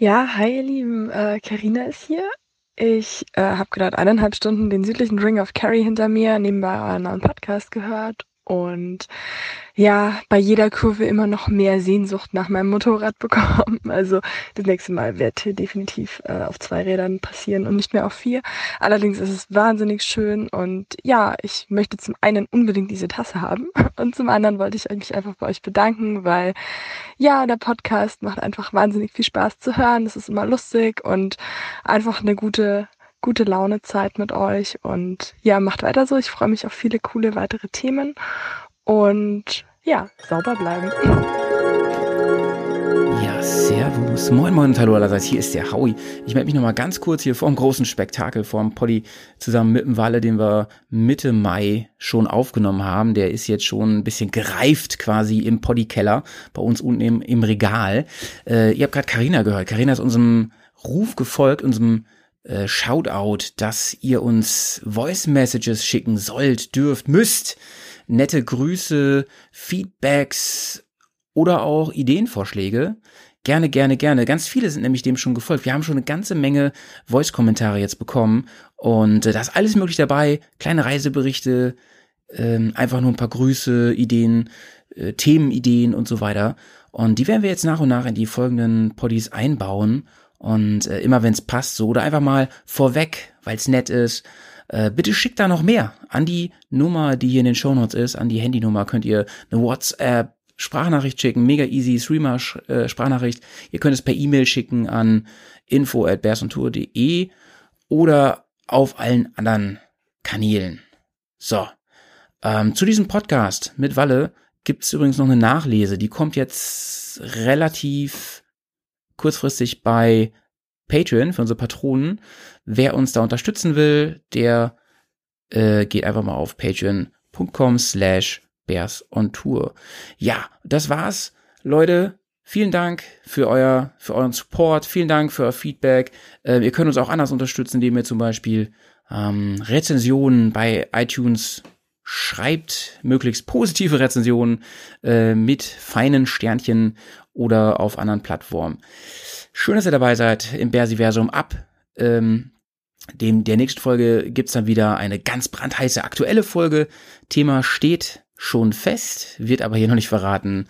Ja, hi ihr Lieben, äh, Carina ist hier. Ich äh, habe gerade eineinhalb Stunden den südlichen Ring of Kerry hinter mir, nebenbei einen neuen Podcast gehört und ja, bei jeder Kurve immer noch mehr Sehnsucht nach meinem Motorrad bekommen. Also das nächste Mal wird definitiv äh, auf zwei Rädern passieren und nicht mehr auf vier. Allerdings ist es wahnsinnig schön und ja, ich möchte zum einen unbedingt diese Tasse haben und zum anderen wollte ich mich einfach bei euch bedanken, weil ja, der Podcast macht einfach wahnsinnig viel Spaß zu hören. Es ist immer lustig und einfach eine gute gute Laune Zeit mit euch und ja, macht weiter so. Ich freue mich auf viele coole weitere Themen und ja, sauber bleiben. Ja, servus. Moin, moin und hallo allerseits. Hier ist der Howie. Ich melde mich nochmal ganz kurz hier vor dem großen Spektakel, vor dem Poddy, zusammen mit dem Walle, den wir Mitte Mai schon aufgenommen haben. Der ist jetzt schon ein bisschen gereift quasi im Poddy-Keller, bei uns unten im, im Regal. Äh, ihr habt gerade Karina gehört. Karina ist unserem Ruf gefolgt, unserem äh, Shoutout, dass ihr uns Voice Messages schicken sollt, dürft, müsst. Nette Grüße, Feedbacks oder auch Ideenvorschläge. Gerne, gerne, gerne. Ganz viele sind nämlich dem schon gefolgt. Wir haben schon eine ganze Menge Voice-Kommentare jetzt bekommen und äh, da ist alles möglich dabei. Kleine Reiseberichte, ähm, einfach nur ein paar Grüße, Ideen, äh, Themenideen und so weiter. Und die werden wir jetzt nach und nach in die folgenden Poddies einbauen und äh, immer wenn es passt, so oder einfach mal vorweg, weil es nett ist. Äh, bitte schickt da noch mehr an die Nummer, die hier in den Shownotes ist, an die Handynummer könnt ihr eine WhatsApp Sprachnachricht schicken, mega easy, Streamer äh, Sprachnachricht. Ihr könnt es per E-Mail schicken an info at bearsontour.de oder auf allen anderen Kanälen. So, ähm, zu diesem Podcast mit Walle gibt's übrigens noch eine Nachlese. Die kommt jetzt relativ kurzfristig bei Patreon für unsere Patronen. Wer uns da unterstützen will, der äh, geht einfach mal auf patreon.com slash bears on tour. Ja, das war's, Leute. Vielen Dank für euer, für euren Support. Vielen Dank für euer Feedback. Äh, ihr könnt uns auch anders unterstützen, indem ihr zum Beispiel ähm, Rezensionen bei iTunes schreibt, möglichst positive Rezensionen äh, mit feinen Sternchen oder auf anderen Plattformen. Schön, dass ihr dabei seid im Bersiversum ab. Ähm, dem, der nächsten Folge gibt's dann wieder eine ganz brandheiße aktuelle Folge. Thema steht schon fest, wird aber hier noch nicht verraten.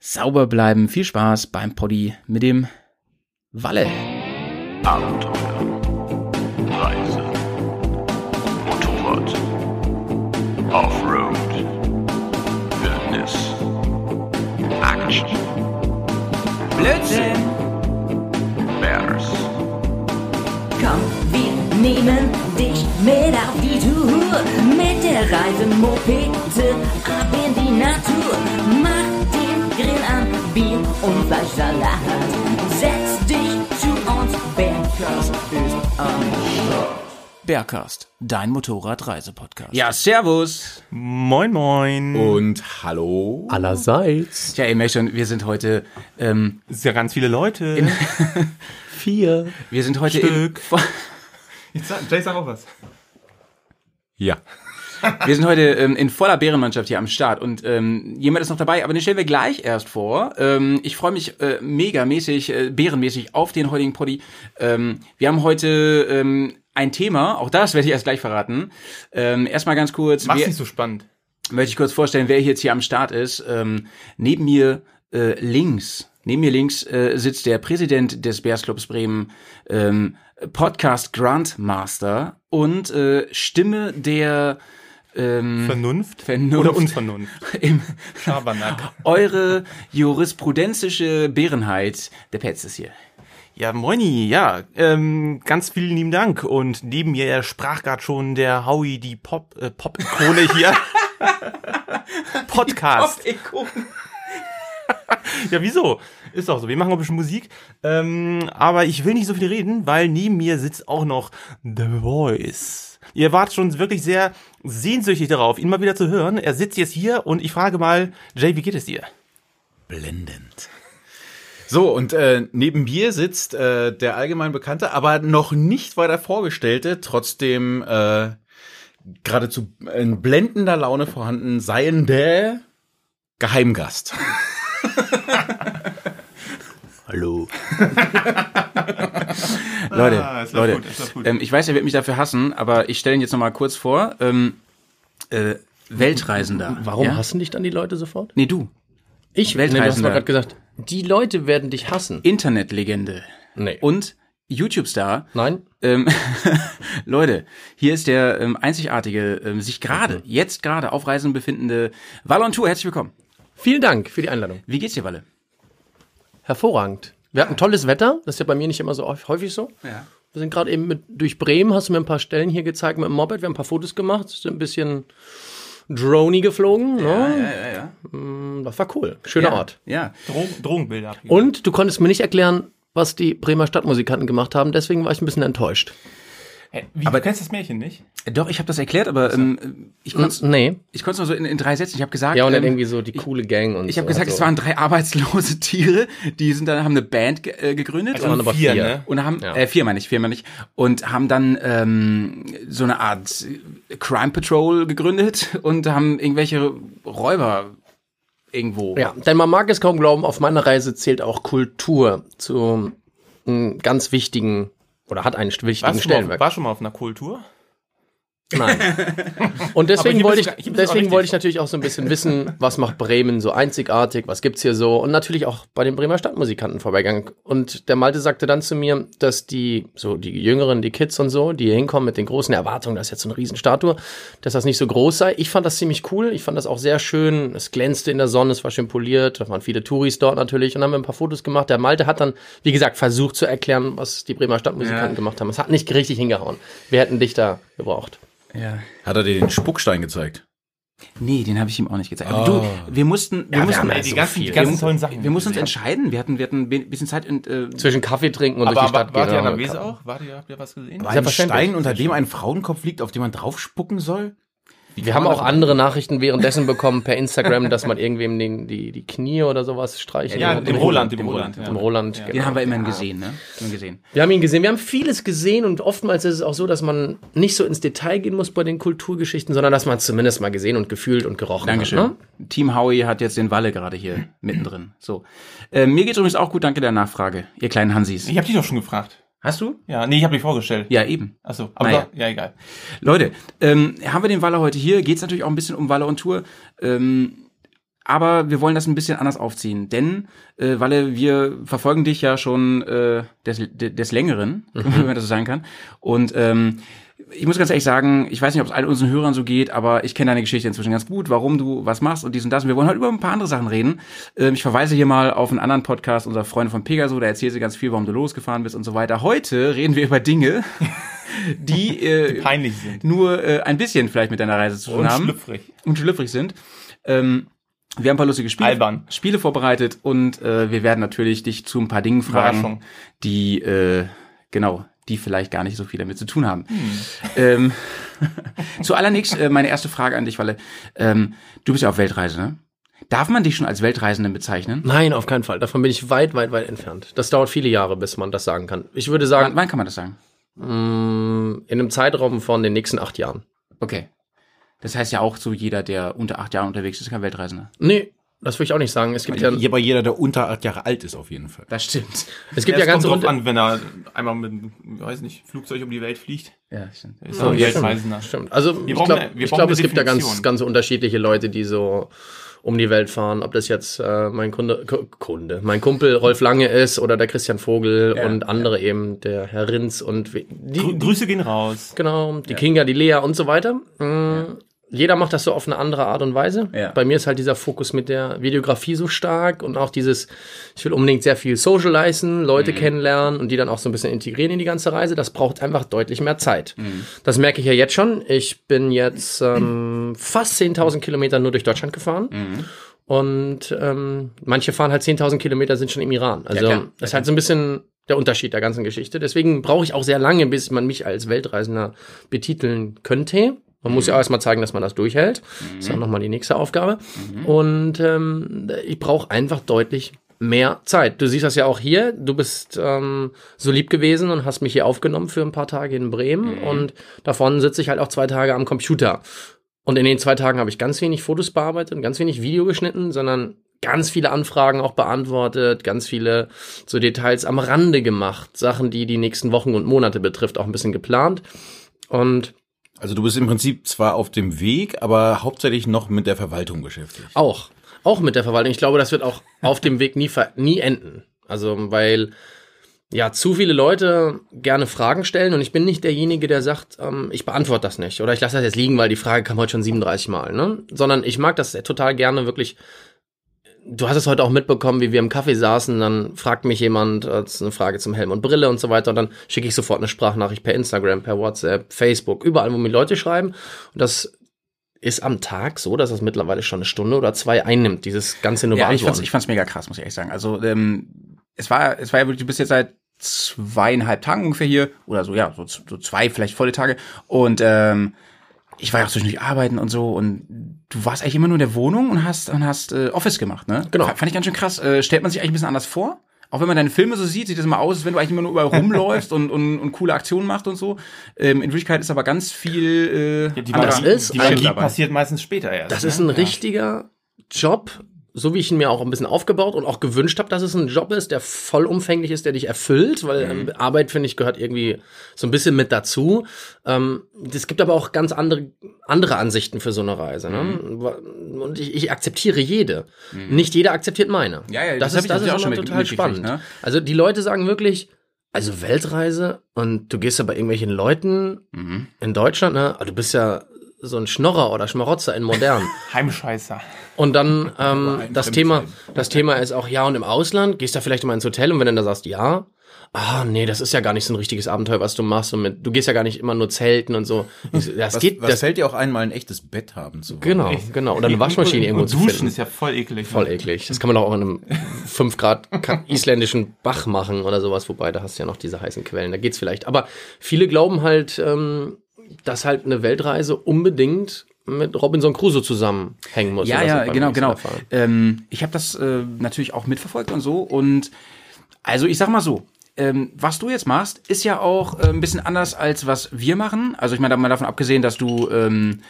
Sauber bleiben, viel Spaß beim Poddy mit dem Walle. Abenteuer, Reise, Motorrad, Offroad, Wildnis, Action, Blödsinn! Bears, Komm, wir nehmen dich mit auf die Tour. Mit der Reisemopete ab in die Natur. Mach den Grill an, Bier und Fleischsalat. Setz dich zu uns, Bergkast ist am Start. Bergcast, dein Motorradreisepodcast. Ja, servus. Moin, moin. Und hallo. Allerseits. Ja, ihr merkt schon, wir sind heute, ähm, Es sind ja ganz viele Leute. Vier. wir sind heute Stück. in, Jetzt sag, Jay, sag auch was. Ja. wir sind heute ähm, in voller Bärenmannschaft hier am Start und ähm, jemand ist noch dabei, aber den stellen wir gleich erst vor. Ähm, ich freue mich äh, megamäßig, äh, bärenmäßig auf den heutigen Poddy. Ähm, wir haben heute ähm, ein Thema, auch das werde ich erst gleich verraten. Ähm, erstmal ganz kurz, Mach's wer, nicht so spannend. möchte ich kurz vorstellen, wer jetzt hier am Start ist. Ähm, neben mir äh, links, neben mir links äh, sitzt der Präsident des Bears Clubs Bremen, ähm, Podcast Grandmaster und äh, Stimme der ähm, Vernunft, Vernunft. oder Unvernunft. im, Schabernack. eure jurisprudenzische Bärenheit. Der Petz ist hier. Ja, moini, ja, ähm, ganz vielen lieben Dank. Und neben mir sprach gerade schon der Howie, die Pop, äh, Pop-Ikone hier. Podcast. Ja, wieso? Ist doch so. Wir machen auch ein bisschen Musik. Ähm, aber ich will nicht so viel reden, weil neben mir sitzt auch noch The Voice. Ihr wart schon wirklich sehr sehnsüchtig darauf, ihn mal wieder zu hören. Er sitzt jetzt hier und ich frage mal, Jay, wie geht es dir? Blendend. So, und äh, neben mir sitzt äh, der allgemein bekannte, aber noch nicht weiter vorgestellte, trotzdem äh, geradezu in blendender Laune vorhanden seiende Geheimgast. Hallo. Leute, Ah, Leute, ähm, ich weiß, ihr werdet mich dafür hassen, aber ich stelle ihn jetzt noch mal kurz vor. Ähm, äh, Weltreisender. Warum ja? hassen dich dann die Leute sofort? Nee, du. Ich, nee, du hast Weltreisender. gerade gesagt, die Leute werden dich hassen. Internetlegende. Nee. Und YouTube-Star. Nein? Ähm, Leute, hier ist der ähm, einzigartige, ähm, sich gerade, jetzt gerade auf Reisen befindende Walle on Tour. Herzlich willkommen. Vielen Dank für die Einladung. Wie geht's dir, Walle? Hervorragend. Wir hatten tolles Wetter. Das ist ja bei mir nicht immer so häufig- häufig so. Ja. Wir sind gerade eben mit, durch Bremen, hast du mir ein paar Stellen hier gezeigt mit dem Moped. Wir haben ein paar Fotos gemacht, sind ein bisschen Drony geflogen. Ja, ne? ja, ja. Mm, Das war cool. Schöner ja. Ort. Ja. Drogen, Drogenbilder. abgegeben. Und du konntest mir nicht erklären, was die Bremer Stadtmusikanten gemacht haben. Deswegen war ich ein bisschen enttäuscht. Hä, wie, Aber- du kennst das Märchen nicht? Doch, ich habe das erklärt, aber ähm, ich konnte es Nee. ich konnte nur so in, in drei Sätzen. Ich habe gesagt, Ja, und dann ähm, irgendwie so die coole Gang und ich habe so. gesagt, also. es waren drei arbeitslose Tiere, die sind dann haben eine Band ge äh, gegründet waren und, aber vier. und haben Ja. äh, vier meine ich, vier meine ich und haben dann ähm, so eine Art Crime Patrol gegründet und haben irgendwelche Räuber irgendwo. Ja, denn man mag es kaum glauben, auf meiner Reise zählt auch Kultur zu einem ganz wichtigen oder hat einen wichtigen Warst du, Stellenwert. war schon mal auf einer Kultur? Nein. Und deswegen wollte ich, auch deswegen wollte ich natürlich auch so ein bisschen wissen, was macht Bremen so einzigartig, was gibt's hier so und natürlich auch bei den Bremer Stadtmusikanten vorbeigegangen. Und der Malte sagte dann zu mir, dass die, so die Jüngeren, die Kids und so, die hier hinkommen mit den großen Erwartungen, das ist jetzt so eine Riesenstatue, dass das nicht so groß sei. Ich fand das ziemlich cool, ich fand das auch sehr schön, es glänzte in der Sonne, es war schön poliert, da waren viele Touris dort natürlich und haben wir ein paar Fotos gemacht. Der Malte hat dann, wie gesagt, versucht zu erklären, was die Bremer Stadtmusikanten Ja. gemacht haben. Es hat nicht richtig hingehauen. Wir hätten dich da gebraucht. Ja. Hat er dir den Spuckstein gezeigt? Nee, den habe ich ihm auch nicht gezeigt. Aber du, wir mussten, wir mussten, haben ja die so ganzen, die ganzen wir, tollen Sachen. wir mussten uns entscheiden. Wir hatten, wir hatten ein bisschen Zeit und äh, zwischen Kaffee trinken und aber, durch die aber Stadt wart ihr gehen. an der Weser auch? Wart ihr, habt ihr was gesehen? War ein. Stein, unter dem ein Frauenkopf liegt, auf dem man drauf spucken soll? Wie Wir haben auch andere Nachrichten währenddessen bekommen per Instagram, dass man irgendwem den, die, die Knie oder sowas streichen Ja, dem Roland, dem Roland. Dem Roland, den genau. haben wir immerhin gesehen, ne? Haben wir gesehen. Wir haben ihn gesehen. Wir haben vieles gesehen und oftmals ist es auch so, dass man nicht so ins Detail gehen muss bei den Kulturgeschichten, sondern dass man es zumindest mal gesehen und gefühlt und gerochen Dankeschön. hat. Ne? Team Howie hat jetzt den Walle gerade hier mittendrin. So. Äh, mir geht's übrigens auch gut, danke der Nachfrage, ihr kleinen Hansis. Ich hab dich doch schon gefragt. Hast du? Ja, nee, ich hab dich vorgestellt. Ja, eben. Achso, aber Naja. doch, ja, egal. Leute, ähm, haben wir den Walle heute hier, geht's natürlich auch ein bisschen um Walle und Tour. Ähm, aber wir wollen das ein bisschen anders aufziehen, denn äh, Walle, wir verfolgen dich ja schon äh, des, des Längeren, wenn man das so sagen kann. Und ähm, ich muss ganz ehrlich sagen, ich weiß nicht, ob es allen unseren Hörern so geht, aber ich kenne deine Geschichte inzwischen ganz gut, warum du was machst und dies und das. Und wir wollen heute über ein paar andere Sachen reden. Ähm, ich verweise hier mal auf einen anderen Podcast unserer Freunde von Pegaso, da erzählt sie ganz viel, warum du losgefahren bist und so weiter. Heute reden wir über Dinge, die, äh, Peinlich sind. nur äh, ein bisschen vielleicht mit deiner Reise zu tun Und haben schlüpfrig. und schlüpfrig sind. Ähm, wir haben ein paar lustige Spiele, Albern. Spiele vorbereitet und äh, wir werden natürlich dich zu ein paar Dingen fragen, die äh, genau, die vielleicht gar nicht so viel damit zu tun haben. Hm. Ähm, Zuallererst äh, meine erste Frage an dich, Walle. Ähm, du bist ja auf Weltreise, ne? Darf man dich schon als Weltreisenden bezeichnen? Nein, auf keinen Fall. Davon bin ich weit, weit, weit entfernt. Das dauert viele Jahre, bis man das sagen kann. Ich würde sagen, wann kann man das sagen? mh, in einem Zeitraum von den nächsten acht Jahren. Okay. Das heißt ja auch so, jeder, der unter acht Jahren unterwegs ist, ist kein Weltreisender. Nee, das würde ich auch nicht sagen. Es gibt ja, Aber jeder, der unter acht Jahre alt ist, auf jeden Fall. Das stimmt. es gibt Ja, ja es kommt ganze drauf an, wenn er einmal mit, weiß nicht, Flugzeug um die Welt fliegt. Ja, stimmt. Ist ein ja, Weltreisender. Stimmt. Also glaube, wir ich brauchen glaub, es gibt da ganz, ganz unterschiedliche Leute, die so um die Welt fahren. Ob das jetzt äh, mein Kunde, Ku- Kunde, mein Kumpel Rolf Lange ist oder der Christian Vogel Ja, und andere eben, der Herr Rinz und die, Grü Grüße gehen raus. Genau, die Kinga, die Lea und so weiter. Mm, Jeder macht das so auf eine andere Art und Weise. Ja. Bei mir ist halt dieser Fokus mit der Videografie so stark und auch dieses, ich will unbedingt sehr viel socialisen, Leute Mhm. kennenlernen und die dann auch so ein bisschen integrieren in die ganze Reise. Das braucht einfach deutlich mehr Zeit. Mhm. Das merke ich ja jetzt schon. Ich bin jetzt ähm, fast 10.000 Kilometer nur durch Deutschland gefahren. Mhm. Und ähm, manche fahren halt 10.000 Kilometer, sind schon im Iran. Also klar. das ist halt so ein bisschen der Unterschied der ganzen Geschichte. Deswegen brauche ich auch sehr lange, bis man mich als Weltreisender betiteln könnte. Man muss ja auch erstmal zeigen, dass man das durchhält. Das ist auch nochmal die nächste Aufgabe. Und ähm, ich brauche einfach deutlich mehr Zeit. Du siehst das ja auch hier. Du bist ähm, so lieb gewesen und hast mich hier aufgenommen für ein paar Tage in Bremen. Und davon sitze ich halt auch zwei Tage am Computer. Und in den zwei Tagen habe ich ganz wenig Fotos bearbeitet und ganz wenig Video geschnitten, sondern ganz viele Anfragen auch beantwortet, ganz viele so Details am Rande gemacht, Sachen, die die nächsten Wochen und Monate betrifft, auch ein bisschen geplant. Und Also du bist im Prinzip zwar auf dem Weg, aber hauptsächlich noch mit der Verwaltung beschäftigt. Auch. Auch mit der Verwaltung. Ich glaube, das wird auch auf dem Weg nie, nie enden. Also, weil ja zu viele Leute gerne Fragen stellen und ich bin nicht derjenige, der sagt, ähm, ich beantworte das nicht oder ich lasse das jetzt liegen, weil die Frage kam heute schon 37 Mal, ne? Sondern ich mag das total gerne wirklich. Du hast es heute auch mitbekommen, wie wir im Kaffee saßen, dann fragt mich jemand, äh, eine Frage zum Helm und Brille und so weiter, und dann schicke ich sofort eine Sprachnachricht per Instagram, per WhatsApp, Facebook, überall, wo mir Leute schreiben. Und das ist am Tag so, dass das mittlerweile schon eine Stunde oder zwei einnimmt, dieses ganze nur Ja, ich fand's, ich fand's mega krass, muss ich ehrlich sagen. Also, ähm, es war, es war ja wirklich, du bist jetzt seit zweieinhalb Tagen ungefähr hier, oder so, ja, so, so zwei, vielleicht volle Tage. Und ähm, ich war ja auch zwischendurch arbeiten und so und du warst eigentlich immer nur in der Wohnung und hast und hast äh, Office gemacht, ne? Genau. Fand ich ganz schön krass. Äh, stellt man sich eigentlich ein bisschen anders vor? Auch wenn man deine Filme so sieht, sieht es immer aus, als wenn du eigentlich immer nur überall rumläufst und, und, und coole Aktionen machst und so. Ähm, in Wirklichkeit ist aber ganz viel äh, Ja, die Das ist die Magie passiert meistens später erst. Das ne? ist ein Ja. richtiger Job, so wie ich ihn mir auch ein bisschen aufgebaut und auch gewünscht habe, dass es ein Job ist, der vollumfänglich ist, der dich erfüllt, weil ähm, Arbeit, finde ich, gehört irgendwie so ein bisschen mit dazu. Ähm, es gibt aber auch ganz andere, andere Ansichten für so eine Reise. Ne? Und ich, ich akzeptiere jede. Nicht jeder akzeptiert meine. Ja, ja, das, das ist, das ist auch schon mit- total spannend. ne? Also die Leute sagen wirklich, also Weltreise und du gehst ja bei irgendwelchen Leuten Mhm. in Deutschland, ne? Ah, Du bist ja so ein Schnorrer oder Schmarotzer in modern. Heimscheißer. Und dann ähm, das. Thema, das Thema ist auch, ja, und im Ausland, gehst du vielleicht mal ins Hotel und wenn du dann da sagst, ja, ah, nee, das ist ja gar nicht so ein richtiges Abenteuer, was du machst. Und mit, du gehst ja gar nicht immer nur zelten und so. Das Was, geht, was das, fällt dir auch ein, mal ein echtes Bett haben zu wollen? genau, genau. Oder eine Waschmaschine irgendwo und zu Duschen finden. ist ja voll eklig. Voll eklig. Das kann man auch in einem 5 Grad isländischen Bach machen oder sowas, wobei da hast du ja noch diese heißen Quellen, da geht's vielleicht. Aber viele glauben halt, ähm, dass halt eine Weltreise unbedingt mit Robinson Crusoe zusammenhängen muss. Ja, ja, genau, genau. Ähm, ich habe das äh, natürlich auch mitverfolgt und so. Und also ich sag mal so, ähm, was du jetzt machst, ist ja auch äh, ein bisschen anders als was wir machen. Also ich meine, mal davon abgesehen, dass du, ähm,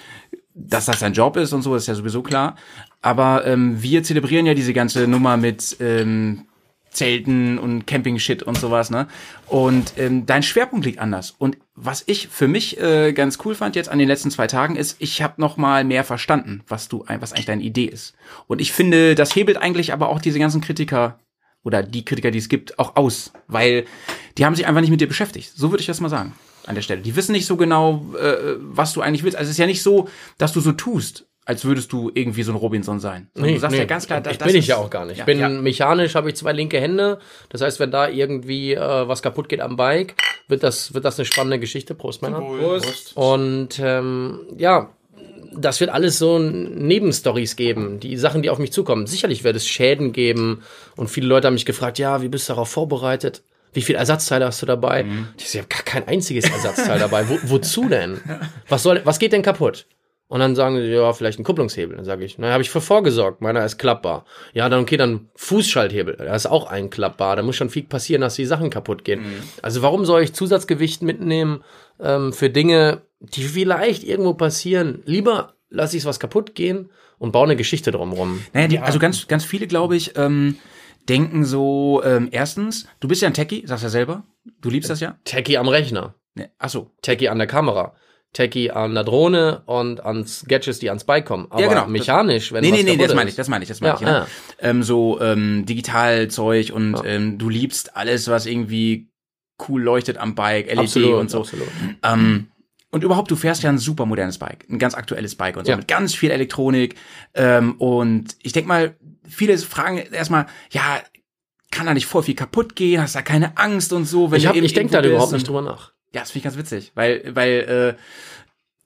dass das dein Job ist und so, ist ja sowieso klar. Aber ähm, wir zelebrieren ja diese ganze Nummer mit ähm, Zelten und Camping-Shit und sowas, ne? Und ähm, dein Schwerpunkt liegt anders. Und was ich für mich äh, ganz cool fand jetzt an den letzten zwei Tagen ist, ich habe noch mal mehr verstanden, was du, was eigentlich deine Idee ist. Und ich finde, das hebelt eigentlich aber auch diese ganzen Kritiker oder die Kritiker, die es gibt, auch aus, weil die haben sich einfach nicht mit dir beschäftigt. So würde ich das mal sagen an der Stelle. Die wissen nicht so genau, äh, was du eigentlich willst. Also es ist ja nicht so, dass du so tust, als würdest du irgendwie so ein Robinson sein. Sondern du sagst ja ganz klar, das, das bin ich ja auch gar nicht. Ja, ich bin ja. mechanisch, habe ich zwei linke Hände. Das heißt, wenn da irgendwie äh, was kaputt geht am Bike, wird das, wird das eine spannende Geschichte. Prost, Männer. Und ähm, ja, das wird alles so Nebenstories geben, die Sachen, die auf mich zukommen. Sicherlich wird es Schäden geben und viele Leute haben mich gefragt, ja, wie bist du darauf vorbereitet? Wie viele Ersatzteile hast du dabei? Mhm. Ich so, ich habe gar kein einziges Ersatzteil dabei. Wo, wozu denn? Was soll, was geht denn kaputt? Und dann sagen sie, ja, vielleicht ein Kupplungshebel. Dann sage ich, naja, habe ich für vorgesorgt, meiner ist klappbar. Ja, dann okay, dann Fußschalthebel, da ist auch ein klappbar. Da muss schon viel passieren, dass die Sachen kaputt gehen. Also warum soll ich Zusatzgewicht mitnehmen ähm, für Dinge, die vielleicht irgendwo passieren? Lieber lasse ich was kaputt gehen und baue eine Geschichte drumrum. Naja, die, also ganz, ganz viele, glaube ich, ähm, denken so, ähm, erstens, du bist ja ein Techie, sagst ja selber, du liebst das ja. Techie am Rechner, Ne, ach so. Techie an der Kamera. Techie an der Drohne und an Gadgets, die ans Bike kommen. Aber Ja, genau. mechanisch, wenn Nee, was nee, nee, kaputt das meine ich, das meine ich, das meine Ja, ich. Ja. Ähm, so ähm, Digitalzeug und ähm, du liebst alles, was irgendwie cool leuchtet am Bike, LED Absolut, und so. absolut. Ähm, und überhaupt, du fährst ja ein super modernes Bike, ein ganz aktuelles Bike und so, mit ganz viel Elektronik. Ähm, und ich denk mal, viele fragen erstmal, ja, kann da nicht voll viel kaputt gehen? Hast da keine Angst und so? Wenn Ich, hab, ich denke da überhaupt nicht drüber nach. Ja, das finde ich ganz witzig, weil, weil, äh,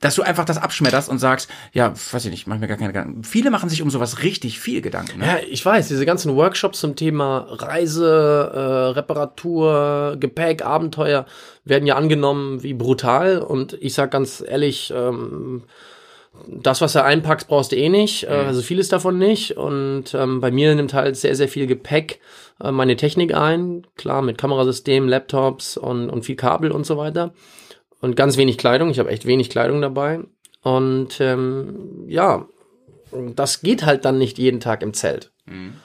dass du einfach das abschmetterst und sagst, ja, weiß ich nicht, mach mir gar keine Gedanken. Viele machen sich um sowas richtig viel Gedanken. Ne? Ja, ich weiß, diese ganzen Workshops zum Thema Reise, äh, Reparatur, Gepäck, Abenteuer werden ja angenommen wie brutal. Und ich sag ganz ehrlich, ähm, das, was du einpackst, brauchst du eh nicht. Äh, also vieles davon nicht. Und ähm, bei mir nimmt halt sehr, sehr viel Gepäck äh, meine Technik ein. Klar, mit Kamerasystem, Laptops und, und viel Kabel und so weiter. Und ganz wenig Kleidung. Ich habe echt wenig Kleidung dabei. Und ähm, ja, das geht halt dann nicht jeden Tag im Zelt.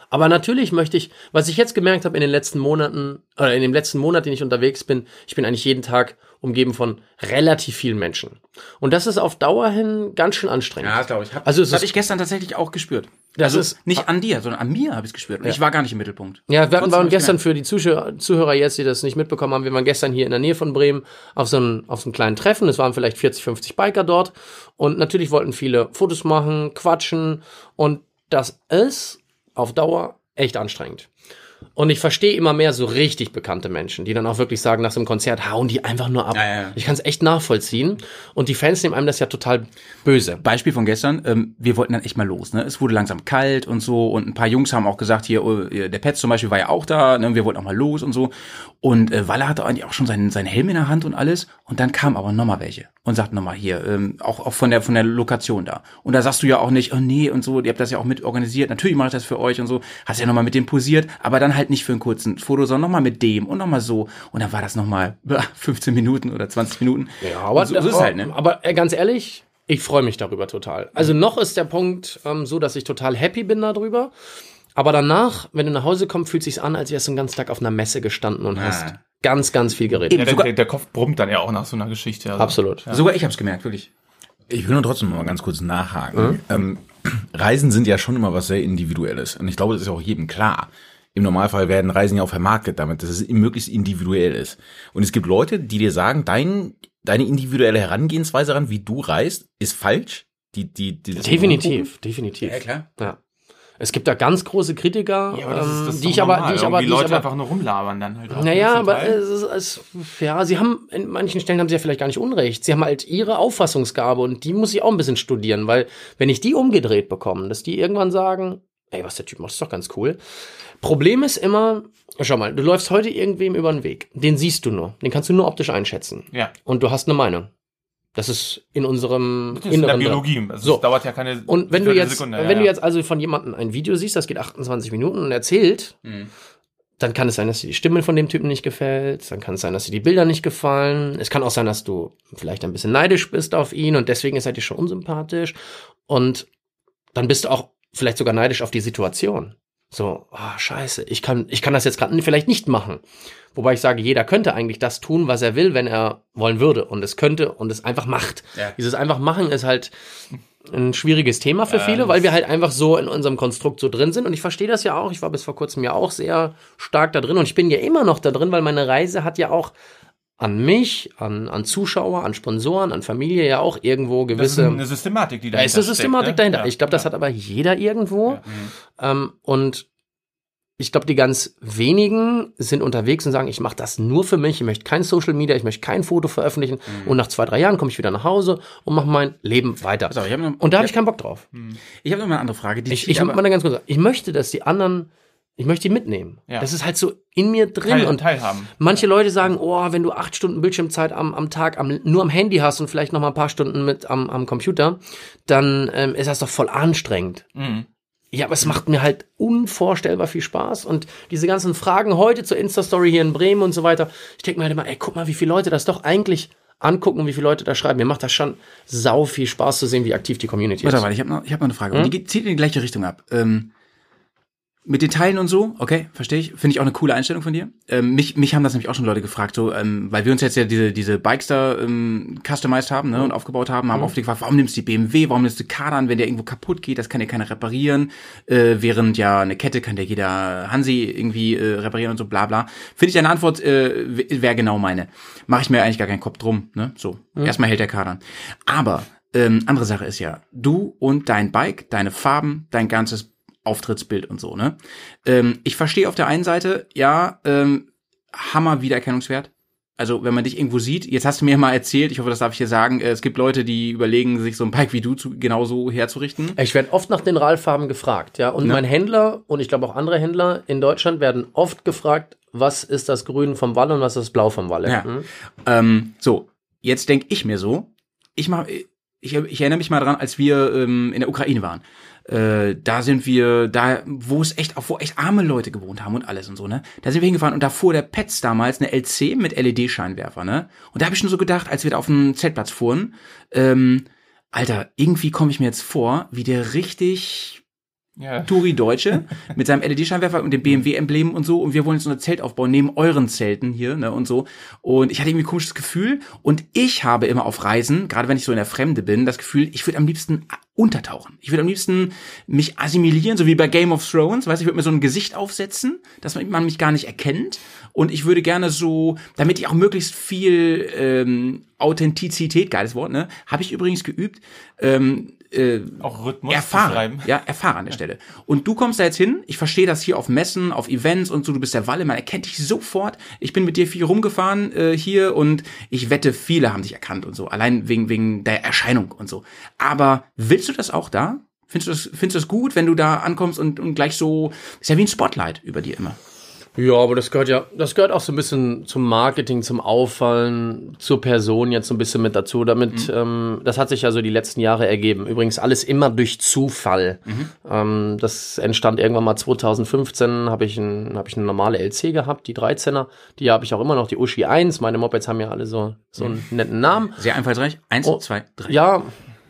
Aber natürlich möchte ich, was ich jetzt gemerkt habe in den letzten Monaten, oder in dem letzten Monat, den ich unterwegs bin, ich bin eigentlich jeden Tag umgeben von relativ vielen Menschen. Und das ist auf Dauer hin ganz schön anstrengend. Ja, das glaube ich. Hab, Also das habe ich gestern tatsächlich auch gespürt. Das also ist- nicht an dir, sondern an mir habe ich es gespürt. Und ich war gar nicht im Mittelpunkt. Ja, wir hatten, waren gestern für die Zuschauer, Zuhörer jetzt, die das nicht mitbekommen haben, wir waren gestern hier in der Nähe von Bremen auf so einem, auf so einem kleinen Treffen. Es waren vielleicht 40, 50 Biker dort. Und natürlich wollten viele Fotos machen, quatschen. Und das ist auf Dauer echt anstrengend. Und ich verstehe immer mehr so richtig bekannte Menschen, die dann auch wirklich sagen, nach so einem Konzert hauen die einfach nur ab. Ja, ja, ja. Ich kann es echt nachvollziehen. Und die Fans nehmen einem das ja total böse. Beispiel von gestern, ähm, wir wollten dann echt mal los. Ne? Es wurde langsam kalt und so und ein paar Jungs haben auch gesagt, hier, äh, der Pets zum Beispiel war ja auch da, ne? wir wollten auch mal los und so. Und äh, Walle hatte eigentlich auch schon seinen, seinen Helm in der Hand und alles. Und dann kam aber nochmal welche und sagten nochmal hier, ähm, auch, auch von der von der Lokation da. Und da sagst du ja auch nicht, oh nee und so, ihr habt das ja auch mit organisiert, natürlich mache ich das für euch und so. Hast ja nochmal mit dem posiert, aber dann halt nicht für einen kurzen Foto, sondern nochmal mit dem und nochmal so. Und dann war das nochmal 15 Minuten oder 20 Minuten. Ja, aber so, so ist es halt, ne? Aber äh, ganz ehrlich, ich freue mich darüber total. Also noch ist der Punkt ähm, so, dass ich total happy bin darüber. Aber danach, wenn du nach Hause kommst, fühlt sich's an, als wärst du den ganzen Tag auf einer Messe gestanden und hast ganz, ganz viel geredet. Ja, der, sogar- der, der Kopf brummt dann ja auch nach so einer Geschichte. Also. Absolut. Sogar ich habe es gemerkt, wirklich. Ich will nur trotzdem noch mal ganz kurz nachhaken. Ähm, Reisen sind ja schon immer was sehr Individuelles. Und ich glaube, das ist auch jedem klar. Im Normalfall werden Reisen ja auch vermarktet damit, dass es möglichst individuell ist. Und es gibt Leute, die dir sagen, dein, deine individuelle Herangehensweise ran, wie du reist, ist falsch. Die, die, die Definitiv, definitiv. Ja, klar. Ja. Es gibt da ganz große Kritiker, Ja, aber das ist, ähm, das ist die ich aber, die ich aber, die ich Leute aber einfach nur rumlabern dann halt. Naja, aber es ist, es, ja, sie haben, in manchen Stellen haben sie ja vielleicht gar nicht Unrecht. Sie haben halt ihre Auffassungsgabe und die muss ich auch ein bisschen studieren, weil wenn ich die umgedreht bekomme, dass die irgendwann sagen, ey, was der Typ macht, ist doch ganz cool. Problem ist immer, schau mal, du läufst heute irgendwem über den Weg. Den siehst du nur. Den kannst du nur optisch einschätzen. Ja. Und du hast eine Meinung. Das ist in unserem Das ist in der. Biologie. Also So. Es dauert ja keine Und wenn du jetzt, Sekunde, wenn ja, du ja. jetzt also von jemandem ein Video siehst, das geht 28 Minuten und erzählt, Mhm. dann kann es sein, dass dir die Stimme von dem Typen nicht gefällt, dann kann es sein, dass dir die Bilder nicht gefallen, es kann auch sein, dass du vielleicht ein bisschen neidisch bist auf ihn und deswegen ist er dir schon unsympathisch und dann bist du auch vielleicht sogar neidisch auf die Situation. So, ah, scheiße, ich kann, ich kann das jetzt gerade vielleicht nicht machen. Wobei ich sage, jeder könnte eigentlich das tun, was er will, wenn er wollen würde und es könnte und es einfach macht. Ja. Dieses einfach machen ist halt ein schwieriges Thema für viele, weil wir halt einfach so in unserem Konstrukt so drin sind. Und ich verstehe das ja auch. Ich war bis vor kurzem ja auch sehr stark da drin und ich bin ja immer noch da drin, weil meine Reise hat ja auch an mich, an, an Zuschauer, an Sponsoren, an Familie ja auch irgendwo Das ist gewisse. eine Systematik, die Da dahinter ist eine Systematik steckt, ne? dahinter. Ja, Ich glaube, das ja. hat aber jeder irgendwo. Ähm, und ich glaube, die ganz wenigen sind unterwegs und sagen, ich mache das nur für mich, ich möchte kein Social Media, ich möchte kein Foto veröffentlichen Mhm. und nach zwei, drei Jahren komme ich wieder nach Hause und mache mein Leben weiter. Hab noch- und da habe ich keinen Bock drauf. Ich habe noch mal eine andere Frage. Die Ich, ich aber- mal ganz kurz, sagen. ich möchte, dass die anderen, ich möchte die mitnehmen. Ja. Das ist halt so in mir drin Teil, und teilhaben. Manche Leute sagen, oh, wenn du acht Stunden Bildschirmzeit am, am Tag am, nur am Handy hast und vielleicht noch mal ein paar Stunden mit am, am Computer, dann ähm, ist das doch voll anstrengend. Mhm. Ja, aber es macht mir halt unvorstellbar viel Spaß. Und diese ganzen Fragen heute zur Insta-Story hier in Bremen und so weiter, ich denke mir halt immer, ey, guck mal, wie viele Leute das doch eigentlich angucken und wie viele Leute da schreiben. Mir macht das schon sau viel Spaß zu sehen, wie aktiv die Community Warte ist. mal, ich habe noch, ich hab noch eine Frage. Und die geht, zieht in die gleiche Richtung ab. Ähm, mit den Teilen und so, okay, verstehe ich. Finde ich auch eine coole Einstellung von dir. Ähm, mich, mich haben das nämlich auch schon Leute gefragt, so, ähm, weil wir uns jetzt ja diese, diese Bikes da ähm, customized haben ne, und aufgebaut haben, haben oft gefragt, warum nimmst du die BMW, warum nimmst du Kardan, wenn der irgendwo kaputt geht, das kann ja keiner reparieren, äh, während ja eine Kette kann der jeder Hansi irgendwie äh, reparieren und so, bla bla. Finde ich deine Antwort äh, wäre genau meine. Mache ich mir eigentlich gar keinen Kopf drum, ne? So, erstmal hält der Kardan. Aber ähm, andere Sache ist ja, du und dein Bike, deine Farben, dein ganzes Auftrittsbild und so, ne? Ähm, ich verstehe auf der einen Seite, ja, ähm, Hammer Wiedererkennungswert. Also, wenn man dich irgendwo sieht, jetzt hast du mir mal erzählt, ich hoffe, das darf ich hier sagen, äh, es gibt Leute, die überlegen, sich so ein Bike wie du zu, genauso herzurichten. Ich werde oft nach den RAL-Farben gefragt, ja. Und Ne? mein Händler und ich glaube auch andere Händler in Deutschland werden oft gefragt, was ist das Grün vom Walle und was ist das Blau vom Walle. Ja. Hm? Ähm, so, jetzt denk ich mir so, ich mach, ich, ich erinnere mich mal dran, als wir ähm, in der Ukraine waren. Äh, da sind wir, da, wo es echt, auch wo echt arme Leute gewohnt haben und alles und so, ne? Da sind wir hingefahren und da fuhr der Petz damals eine LC mit LED-Scheinwerfer, ne? Und da habe ich schon so gedacht, als wir da auf dem Zeltplatz fuhren, ähm, Alter, irgendwie komme ich mir jetzt vor, wie der richtig Ja. Turi Deutsche mit seinem LED-Scheinwerfer und dem BMW-Emblem und so. Und wir wollen jetzt so ein Zelt aufbauen neben euren Zelten hier ne, und so. Und ich hatte irgendwie ein komisches Gefühl. Und ich habe immer auf Reisen, gerade wenn ich so in der Fremde bin, das Gefühl, ich würde am liebsten untertauchen. Ich würde am liebsten mich assimilieren, so wie bei Game of Thrones, weißt du, ich würde mir so ein Gesicht aufsetzen, dass man, man mich gar nicht erkennt. Und ich würde gerne so, damit ich auch möglichst viel ähm, Authentizität, geiles Wort, ne, habe ich übrigens geübt, ähm, äh, Auch Rhythmus erfahren. Ja, erfahren an der Stelle. Und du kommst da jetzt hin, ich verstehe das hier auf Messen, auf Events und so, du bist der Walle, man erkennt dich sofort. Ich bin mit dir viel rumgefahren äh, hier und ich wette, viele haben dich erkannt und so, allein wegen, wegen der Erscheinung und so. Aber willst du das auch da? Findest du das, findest du das gut, wenn du da ankommst und, und gleich so, ist ja wie ein Spotlight über dir immer. Ja, aber das gehört ja, das gehört auch so ein bisschen zum Marketing, zum Auffallen, zur Person jetzt so ein bisschen mit dazu. Damit, ähm, das hat sich ja so die letzten Jahre ergeben. Übrigens alles immer durch Zufall. Ähm, das entstand irgendwann mal 2015, habe ich, ein, hab ich eine normale LC gehabt, die 13er. Die habe ich auch immer noch, die Uschi 1. Meine Mopeds haben ja alle so, so einen netten Namen. Sehr einfallsreich. Eins, Oh, zwei, drei. Ja,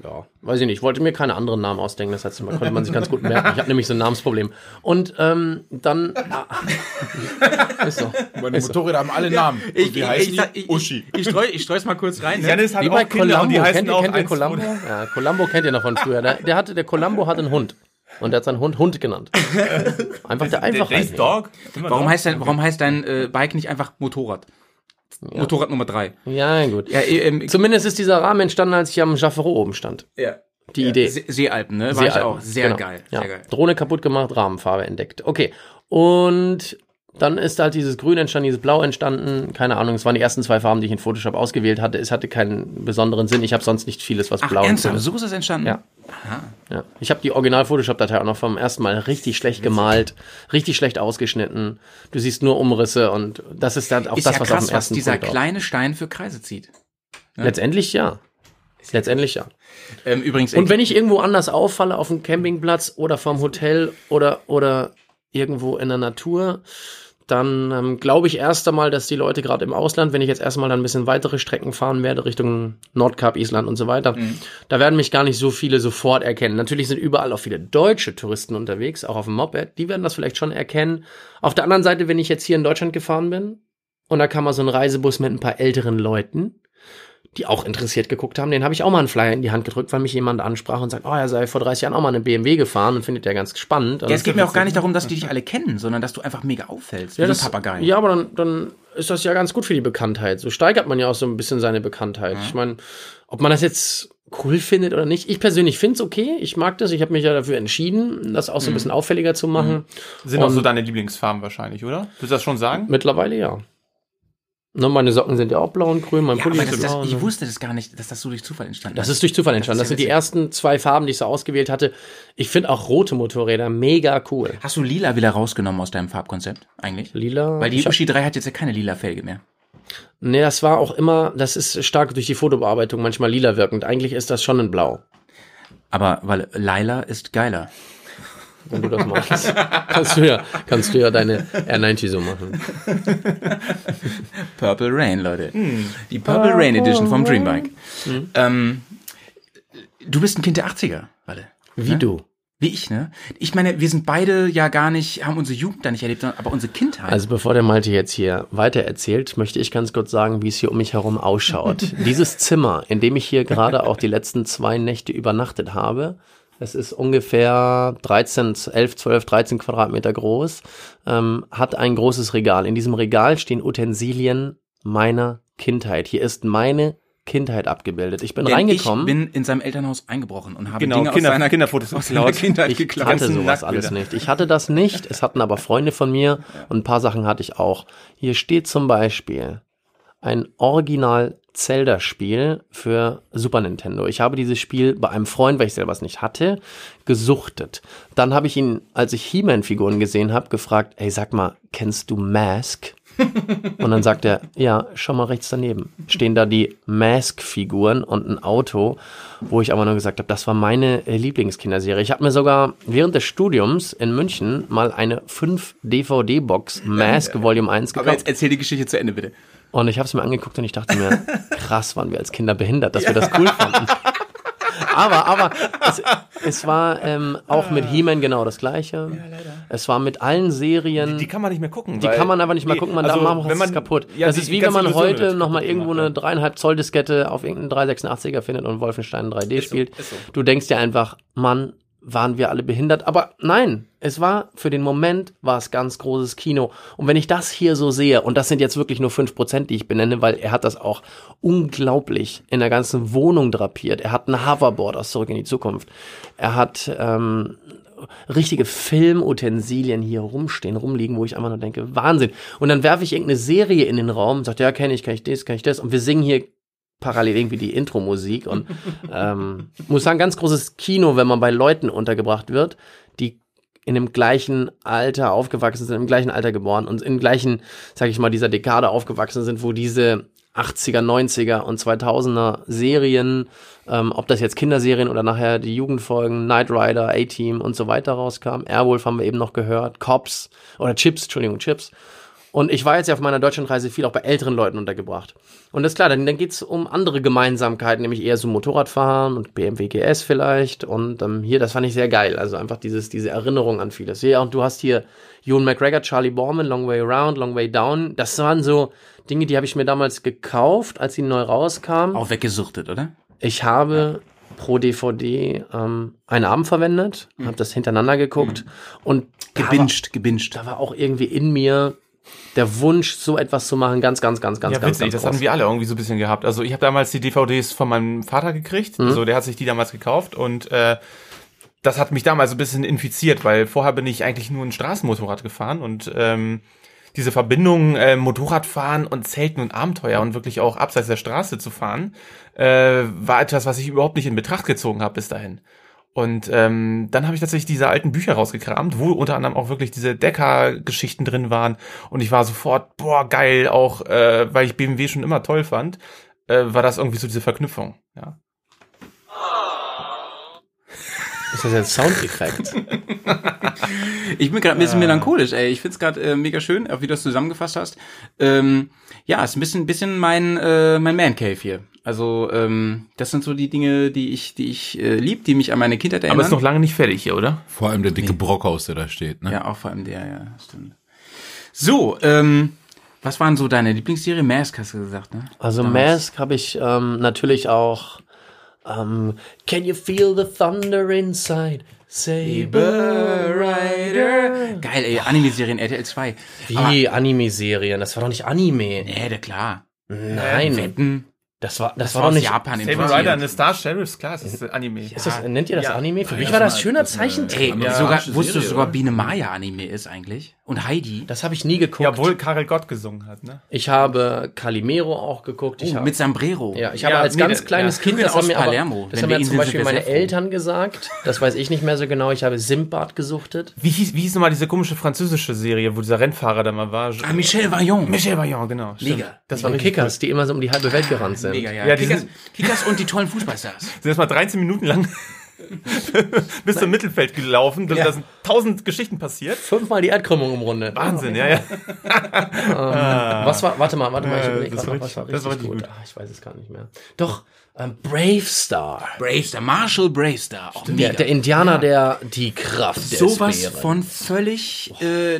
ja, weiß ich nicht. Ich wollte mir keine anderen Namen ausdenken. Das heißt, man konnte man sich ganz gut merken. Ich habe nämlich so ein Namensproblem. Und ähm, dann ah, ist so. Meine Motorräder haben alle Namen. Und wie heißen sag- die? ich, Uschi. ich, ich, streu, ich streu's mal kurz rein. Ne? Janis hat Wie bei auch Kinder Columbo. die heißen kennt ihr, auch kennt ihr Columbo? Ja, Columbo kennt ihr noch von früher. Der, der hatte, der Columbo hat einen Hund. Und der hat seinen Hund Hund genannt. Einfach der Der, einfach der ist Dog. Immer Warum heißt dein, warum heißt dein äh, Bike nicht einfach Motorrad? Motorrad Nummer drei. Ja, gut. Ja, ähm, Zumindest ist dieser Rahmen entstanden, als ich am Jaffero oben stand. ja. Die Idee. See Seealpen, ne? War ich Seealpen. auch. Sehr Genau. geil. Ja. Sehr geil. Drohne kaputt gemacht, Rahmenfarbe entdeckt. Okay. Und dann ist halt dieses Grün entstanden, dieses Blau entstanden. Keine Ahnung, es waren die ersten zwei Farben, die ich in Photoshop ausgewählt hatte. Es hatte keinen besonderen Sinn. Ich habe sonst nicht vieles, was Ach, blau ernsthaft? ist. So ist das entstanden? Ja. Ja. Ich habe die Original-Photoshop-Datei auch noch vom ersten Mal richtig schlecht gemalt, richtig schlecht ausgeschnitten. Du siehst nur Umrisse und das ist dann auch Ist das, ja was krass, auf dem was ersten dieser Punkt kleine Stein für Kreise zieht. Letztendlich ja. Letztendlich ja. Ähm, übrigens, Und wenn ich irgendwo anders auffalle, auf dem Campingplatz oder vom Hotel oder, oder irgendwo in der Natur, dann ähm, glaube ich erst einmal, dass die Leute gerade im Ausland, wenn ich jetzt erstmal dann ein bisschen weitere Strecken fahren werde, Richtung Nordkap, Island und so weiter, da werden mich gar nicht so viele sofort erkennen. Natürlich sind überall auch viele deutsche Touristen unterwegs, auch auf dem Moped, die werden das vielleicht schon erkennen. Auf der anderen Seite, wenn ich jetzt hier in Deutschland gefahren bin und da kam mal so ein Reisebus mit ein paar älteren Leuten, die auch interessiert geguckt haben, den habe ich auch mal einen Flyer in die Hand gedrückt, weil mich jemand ansprach und sagt, oh, er sei vor 30 Jahren auch mal einen BMW gefahren und findet der ganz spannend. Und ja, es geht mir auch gar nicht darum, dass die dich alle kennen, sondern dass du einfach mega auffällst. ja, wie das, Papagei. ja, aber dann, dann ist das ja ganz gut für die Bekanntheit. So steigert man ja auch so ein bisschen seine Bekanntheit. Ich meine, ob man das jetzt cool findet oder nicht. Ich persönlich finde es okay. Ich mag das. Ich habe mich ja dafür entschieden, das auch so ein bisschen auffälliger zu machen. Sind auch so Und- deine Lieblingsfarben wahrscheinlich, oder? Willst du das schon sagen? Mittlerweile ja. Ne, meine Socken sind ja auch blau und grün, mein Ja, Pulli ist das, blau. das, ich ne? wusste das gar nicht, dass das so durch Zufall entstanden Das ist durch Zufall entstanden. Das, Das ist sind die ersten zwei Farben, die ich so ausgewählt hatte. Ich finde auch rote Motorräder mega cool. Hast du lila wieder rausgenommen aus deinem Farbkonzept eigentlich? Lila. Weil die Uschi 3 hat jetzt ja keine lila Felge mehr. Nee, das war auch immer, das ist stark durch die Fotobearbeitung manchmal lila wirkend. Eigentlich ist das schon ein Blau, Aber weil Laila ist geiler. Wenn du das machst. kannst, du ja, kannst du ja deine R90 so machen. Purple Rain, Leute. Hm. Die Purple Rain Edition vom Dreambike. Ähm, du bist ein Kind der 80er, Walle. Wie Ne? du. Wie ich, ne? Ich meine, wir sind beide ja gar nicht, haben unsere Jugend da nicht erlebt, sondern- aber unsere Kindheit. Also bevor der Malte jetzt hier weiter erzählt, möchte ich ganz kurz sagen, wie es hier um mich herum ausschaut. Dieses Zimmer, in dem ich hier gerade auch die letzten zwei Nächte übernachtet habe, es ist ungefähr 13, 11, 12, 13 Quadratmeter groß, ähm, hat ein großes Regal. In diesem Regal stehen Utensilien meiner Kindheit. Hier ist meine Kindheit abgebildet. Ich bin Denn reingekommen. Ich bin in seinem Elternhaus eingebrochen und habe Genau, Dinge Kinder- aus seiner Kinderfotos aus seiner geklaut. Kindheit Ich geklaut. hatte ganzen sowas Nacktbilder. alles nicht. Ich hatte das nicht. Es hatten aber Freunde von mir und ein paar Sachen hatte ich auch. Hier steht zum Beispiel ein Original Zelda-Spiel für Super Nintendo. Ich habe dieses Spiel bei einem Freund, weil ich selber es nicht hatte, gesuchtet. Dann habe ich ihn, als ich He-Man-Figuren gesehen habe, gefragt, ey, sag mal, kennst du Mask? Und dann sagt er, ja, schau mal rechts daneben. Stehen da die Mask-Figuren und ein Auto, wo ich aber nur gesagt habe, das war meine Lieblingskinderserie. Ich habe mir sogar während des Studiums in München mal eine 5-DVD-Box Mask Volume 1 Aber gekauft. jetzt erzähl die Geschichte zu Ende, bitte. Und ich habe es mir angeguckt und ich dachte mir, krass waren wir als Kinder behindert, dass wir das cool fanden. aber, aber es, es war ähm, auch mit He-Man genau das gleiche. Es war mit allen Serien. Die kann man nicht mehr gucken. Die kann man einfach nicht mehr Nee, gucken, man also, da macht wenn es kaputt. ja, das die- ist die wie wenn man heute nochmal irgendwo eine dreieinhalb Zoll Diskette auf irgendeinen 386er findet und Wolfenstein 3D spielt. Du denkst dir einfach, Mann, waren wir alle behindert. Aber nein, es war für den Moment war es ganz großes Kino. Und wenn ich das hier so sehe, und das sind jetzt wirklich nur 5%, die ich benenne, weil er hat das auch unglaublich in der ganzen Wohnung drapiert. Er hat ein Hoverboard aus Zurück in die Zukunft. Er hat ähm, richtige Filmutensilien hier rumstehen, rumliegen, wo ich einfach nur denke, Wahnsinn. Und dann werfe ich irgendeine Serie in den Raum und sage, ja, kenne ich, kann ich das, kann ich das. Und wir singen hier parallel irgendwie die Intro-Musik und ähm, muss sagen, ganz großes Kino, wenn man bei Leuten untergebracht wird, die in dem gleichen Alter aufgewachsen sind, im gleichen Alter geboren und im gleichen, sag ich mal, dieser Dekade aufgewachsen sind, wo diese 80er, 90er und 2000er Serien, ähm, ob das jetzt Kinderserien oder nachher die Jugendfolgen, Knight Rider, A-Team und so weiter rauskamen. Airwolf haben wir eben noch gehört, Cops oder Chips, Entschuldigung, Chips. Und ich war jetzt ja auf meiner Deutschlandreise viel auch bei älteren Leuten untergebracht. Und das ist klar, dann, dann geht's um andere Gemeinsamkeiten, nämlich eher so Motorradfahren und BMW GS vielleicht. Und ähm, hier, das fand ich sehr geil. Also einfach dieses, diese Erinnerung an vieles. Ja, und du hast hier Ewan McGregor, Charlie Borman, Long Way Around, Long Way Down. Das waren so Dinge, die habe ich mir damals gekauft, als sie neu rauskamen. Auch weggesuchtet, oder? Ich habe pro DVD ähm, einen Abend verwendet, habe das hintereinander geguckt und da war- Gebinged, gebinged. da war auch irgendwie in mir der Wunsch, so etwas zu machen, ganz, ganz, ganz, ganz, Ja, ganz, witzig, ganz das groß. hatten wir alle irgendwie so ein bisschen gehabt. Also ich habe damals die DVDs von meinem Vater gekriegt, Mhm. also der hat sich die damals gekauft und äh, das hat mich damals so ein bisschen infiziert, weil vorher bin ich eigentlich nur ein Straßenmotorrad gefahren und ähm, diese Verbindung äh, Motorradfahren und Zelten und Abenteuer und wirklich auch abseits der Straße zu fahren, äh, war etwas, was ich überhaupt nicht in Betracht gezogen habe bis dahin. Und ähm, dann habe ich tatsächlich diese alten Bücher rausgekramt, wo unter anderem auch wirklich diese Decker-Geschichten drin waren. Und ich war sofort, boah, geil, auch äh, weil ich BMW schon immer toll fand, äh, war das irgendwie so diese Verknüpfung. Ja. Ist das jetzt Soundeffekt? Ich bin gerade ein bisschen melancholisch, ey. Ich find's gerade äh, mega schön, auch wie du das zusammengefasst hast. Ähm, ja, ist ein bisschen, bisschen mein, äh, mein Man Cave hier. Also, ähm, das sind so die Dinge, die ich, die ich äh, lieb, die mich an meine Kindheit erinnern. Aber ist noch lange nicht fertig hier, oder? Vor allem der dicke Brockhaus, der da steht. Ne? Ja, auch vor allem der, ja, stimmt. So, ähm, was waren so deine Lieblingsserie? Mask hast du gesagt, ne? Also Mask habe ich ähm, natürlich auch ähm, Can you feel the thunder inside? Saber Rider. Geil, ey, Anime-Serien RTL 2. Wie Anime-Serien? Das war doch nicht Anime. Nee, der klar. Nein, Wetten. Das war das, Das war war doch aus nicht. Japan importiert. Rider and the Star Sheriffs, klar, das ist Anime. Ist das, nennt ihr das Ja. Anime? Für mich das war das schöner Zeichentrick. Ey, Ja. sogar, wusstest du sogar? Biene Maya Anime ist eigentlich? Und Heidi? Das habe ich nie geguckt. Ja, obwohl Karel Gott gesungen hat, ne? ich habe Calimero auch geguckt. Ich Oh, hab, mit Sombrero. Ja, ich Ja, habe als nee, ganz kleines ja. Kind, das haben mir, aber, Palermo. das haben mir ihn zum Beispiel meine. Eltern gesagt. Das weiß ich nicht mehr so genau. Ich habe Simbad gesuchtet. Wie hieß, wie hieß nochmal diese komische französische Serie, wo dieser Rennfahrer da mal war? Ah, Michel Vaillant. Michel Vaillant, genau. Mega. Das waren Kickers, die immer so um die halbe Welt gerannt sind. Mega, ja. Ja, die Kickers, sind- Kickers und die tollen Fußballstars. Sind erst mal 13 Minuten lang bis zum Mittelfeld gelaufen. Da Ja. sind tausend Geschichten passiert. Fünfmal die Erdkrümmung umrundet. Wahnsinn, ja, ja. Was war, warte mal, warte mal, ich überlege das war was war richtig- das richtig, war richtig gut. gut. Ah, ich weiß es gar nicht mehr. Doch, ähm, Brave Star. Bravestar, Marshall Bravestar. Auch mega. Der, der Indianer, der die Kraft des Sowas Bären. von völlig äh,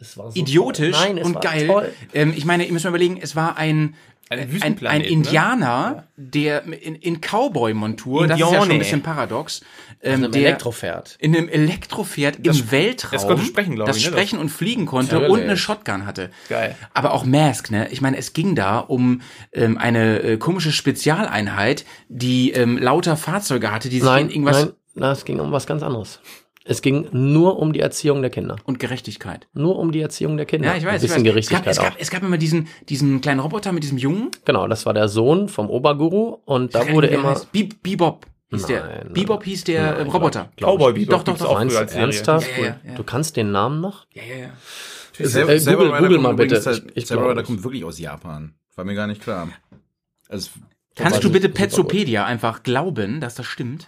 so idiotisch. Nein, und geil. Ähm, ich meine, ihr müsst mal überlegen, es war ein Ein ein, ein ne? Indianer, der in, in Cowboy-Montur, das ist ja schon ein bisschen paradox, ähm, Also der Elektropferd. in einem Elektropferd im Weltraum, das konnte sprechen, glaub das ich, ne? sprechen und fliegen konnte Natürlich. und eine Shotgun hatte. Geil. Aber auch Mask, ne? Ich meine, es ging da um ähm, eine äh, komische Spezialeinheit, die ähm, lauter Fahrzeuge hatte, die sich Nein, in irgendwas nein, na, es ging um was ganz anderes. Es ging nur um die Erziehung der Kinder. und Gerechtigkeit. Nur um die Erziehung der Kinder. Ja, ich weiß. Ein Ich bisschen weiß. Es, Gerechtigkeit gab, es, gab, es gab immer diesen, diesen kleinen Roboter mit diesem Jungen. Genau, das war der Sohn vom Oberguru und da wurde immer. heißt. Be Bebop hieß Nein, der. nein. Bebop hieß der äh, Nein, Roboter. glaub- glaub Cowboy ich. Bebop Doch, doch, doch. Meinst als du Serie. ernsthaft? Ja, ja, ja. Du kannst den Namen noch? Ja, ja, ja. Saber- Äh, Google- Google kommt mal bitte. übrigens- Ich- ich nicht. kommt wirklich aus Japan. War mir gar nicht klar. Also, Kannst du bitte. Petsopedia einfach glauben, dass das stimmt?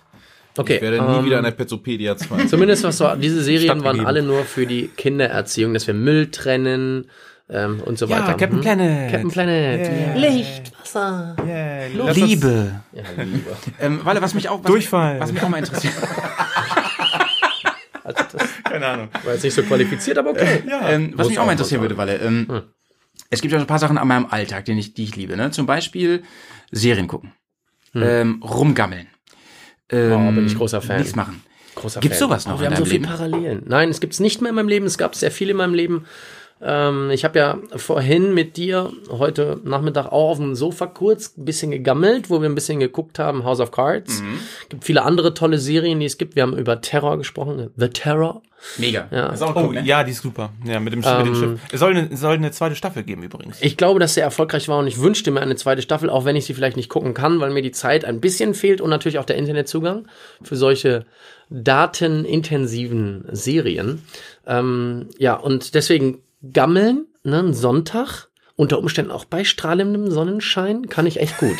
Okay. ich werde nie ähm, wieder an der Petsopedia 2. Zumindest was war, diese Serien waren alle nur für die Kindererziehung, dass wir Müll trennen, ähm, und so Ja, weiter. Captain Hm? Planet. Captain Planet. Yeah. Licht, Wasser. Yeah, uns- Liebe. Ja, Liebe. Ähm, Walle, was mich auch was, Durchfall. Was mich auch mal interessiert. Also das Keine Ahnung. war jetzt nicht so qualifiziert, aber okay. ähm, was Muss mich auch mal interessieren würde, Walle. Ähm, Es gibt ja so ein paar Sachen an meinem Alltag, den ich, die ich liebe. Ne? Zum Beispiel Serien gucken, ähm, rumgammeln. Ähm, Oh, bin ich großer Fan. Nichts machen. Großer Gibt's Fan. sowas noch Oh, wir in haben so viele Leben? Parallelen. Nein, es gibt's nicht mehr in meinem Leben. Es gab sehr viel in meinem Leben. Ähm, ich habe ja vorhin mit dir heute Nachmittag auch auf dem Sofa kurz ein bisschen gegammelt, wo wir ein bisschen geguckt haben, House of Cards. Mhm. gibt viele andere tolle Serien, die es gibt. Wir haben über Terror gesprochen, The Terror. Mega. Ja. Oh, ja, die ist super. Ja, mit dem, mit dem Schiff. Es soll eine, es soll eine zweite Staffel geben übrigens. Ich glaube, dass sie erfolgreich war und ich wünschte mir eine zweite Staffel, auch wenn ich sie vielleicht nicht gucken kann, weil mir die Zeit ein bisschen fehlt und natürlich auch der Internetzugang für solche datenintensiven Serien. Ähm, ja, und deswegen gammeln, ne, ein Sonntag, unter Umständen auch bei strahlendem Sonnenschein, kann ich echt gut.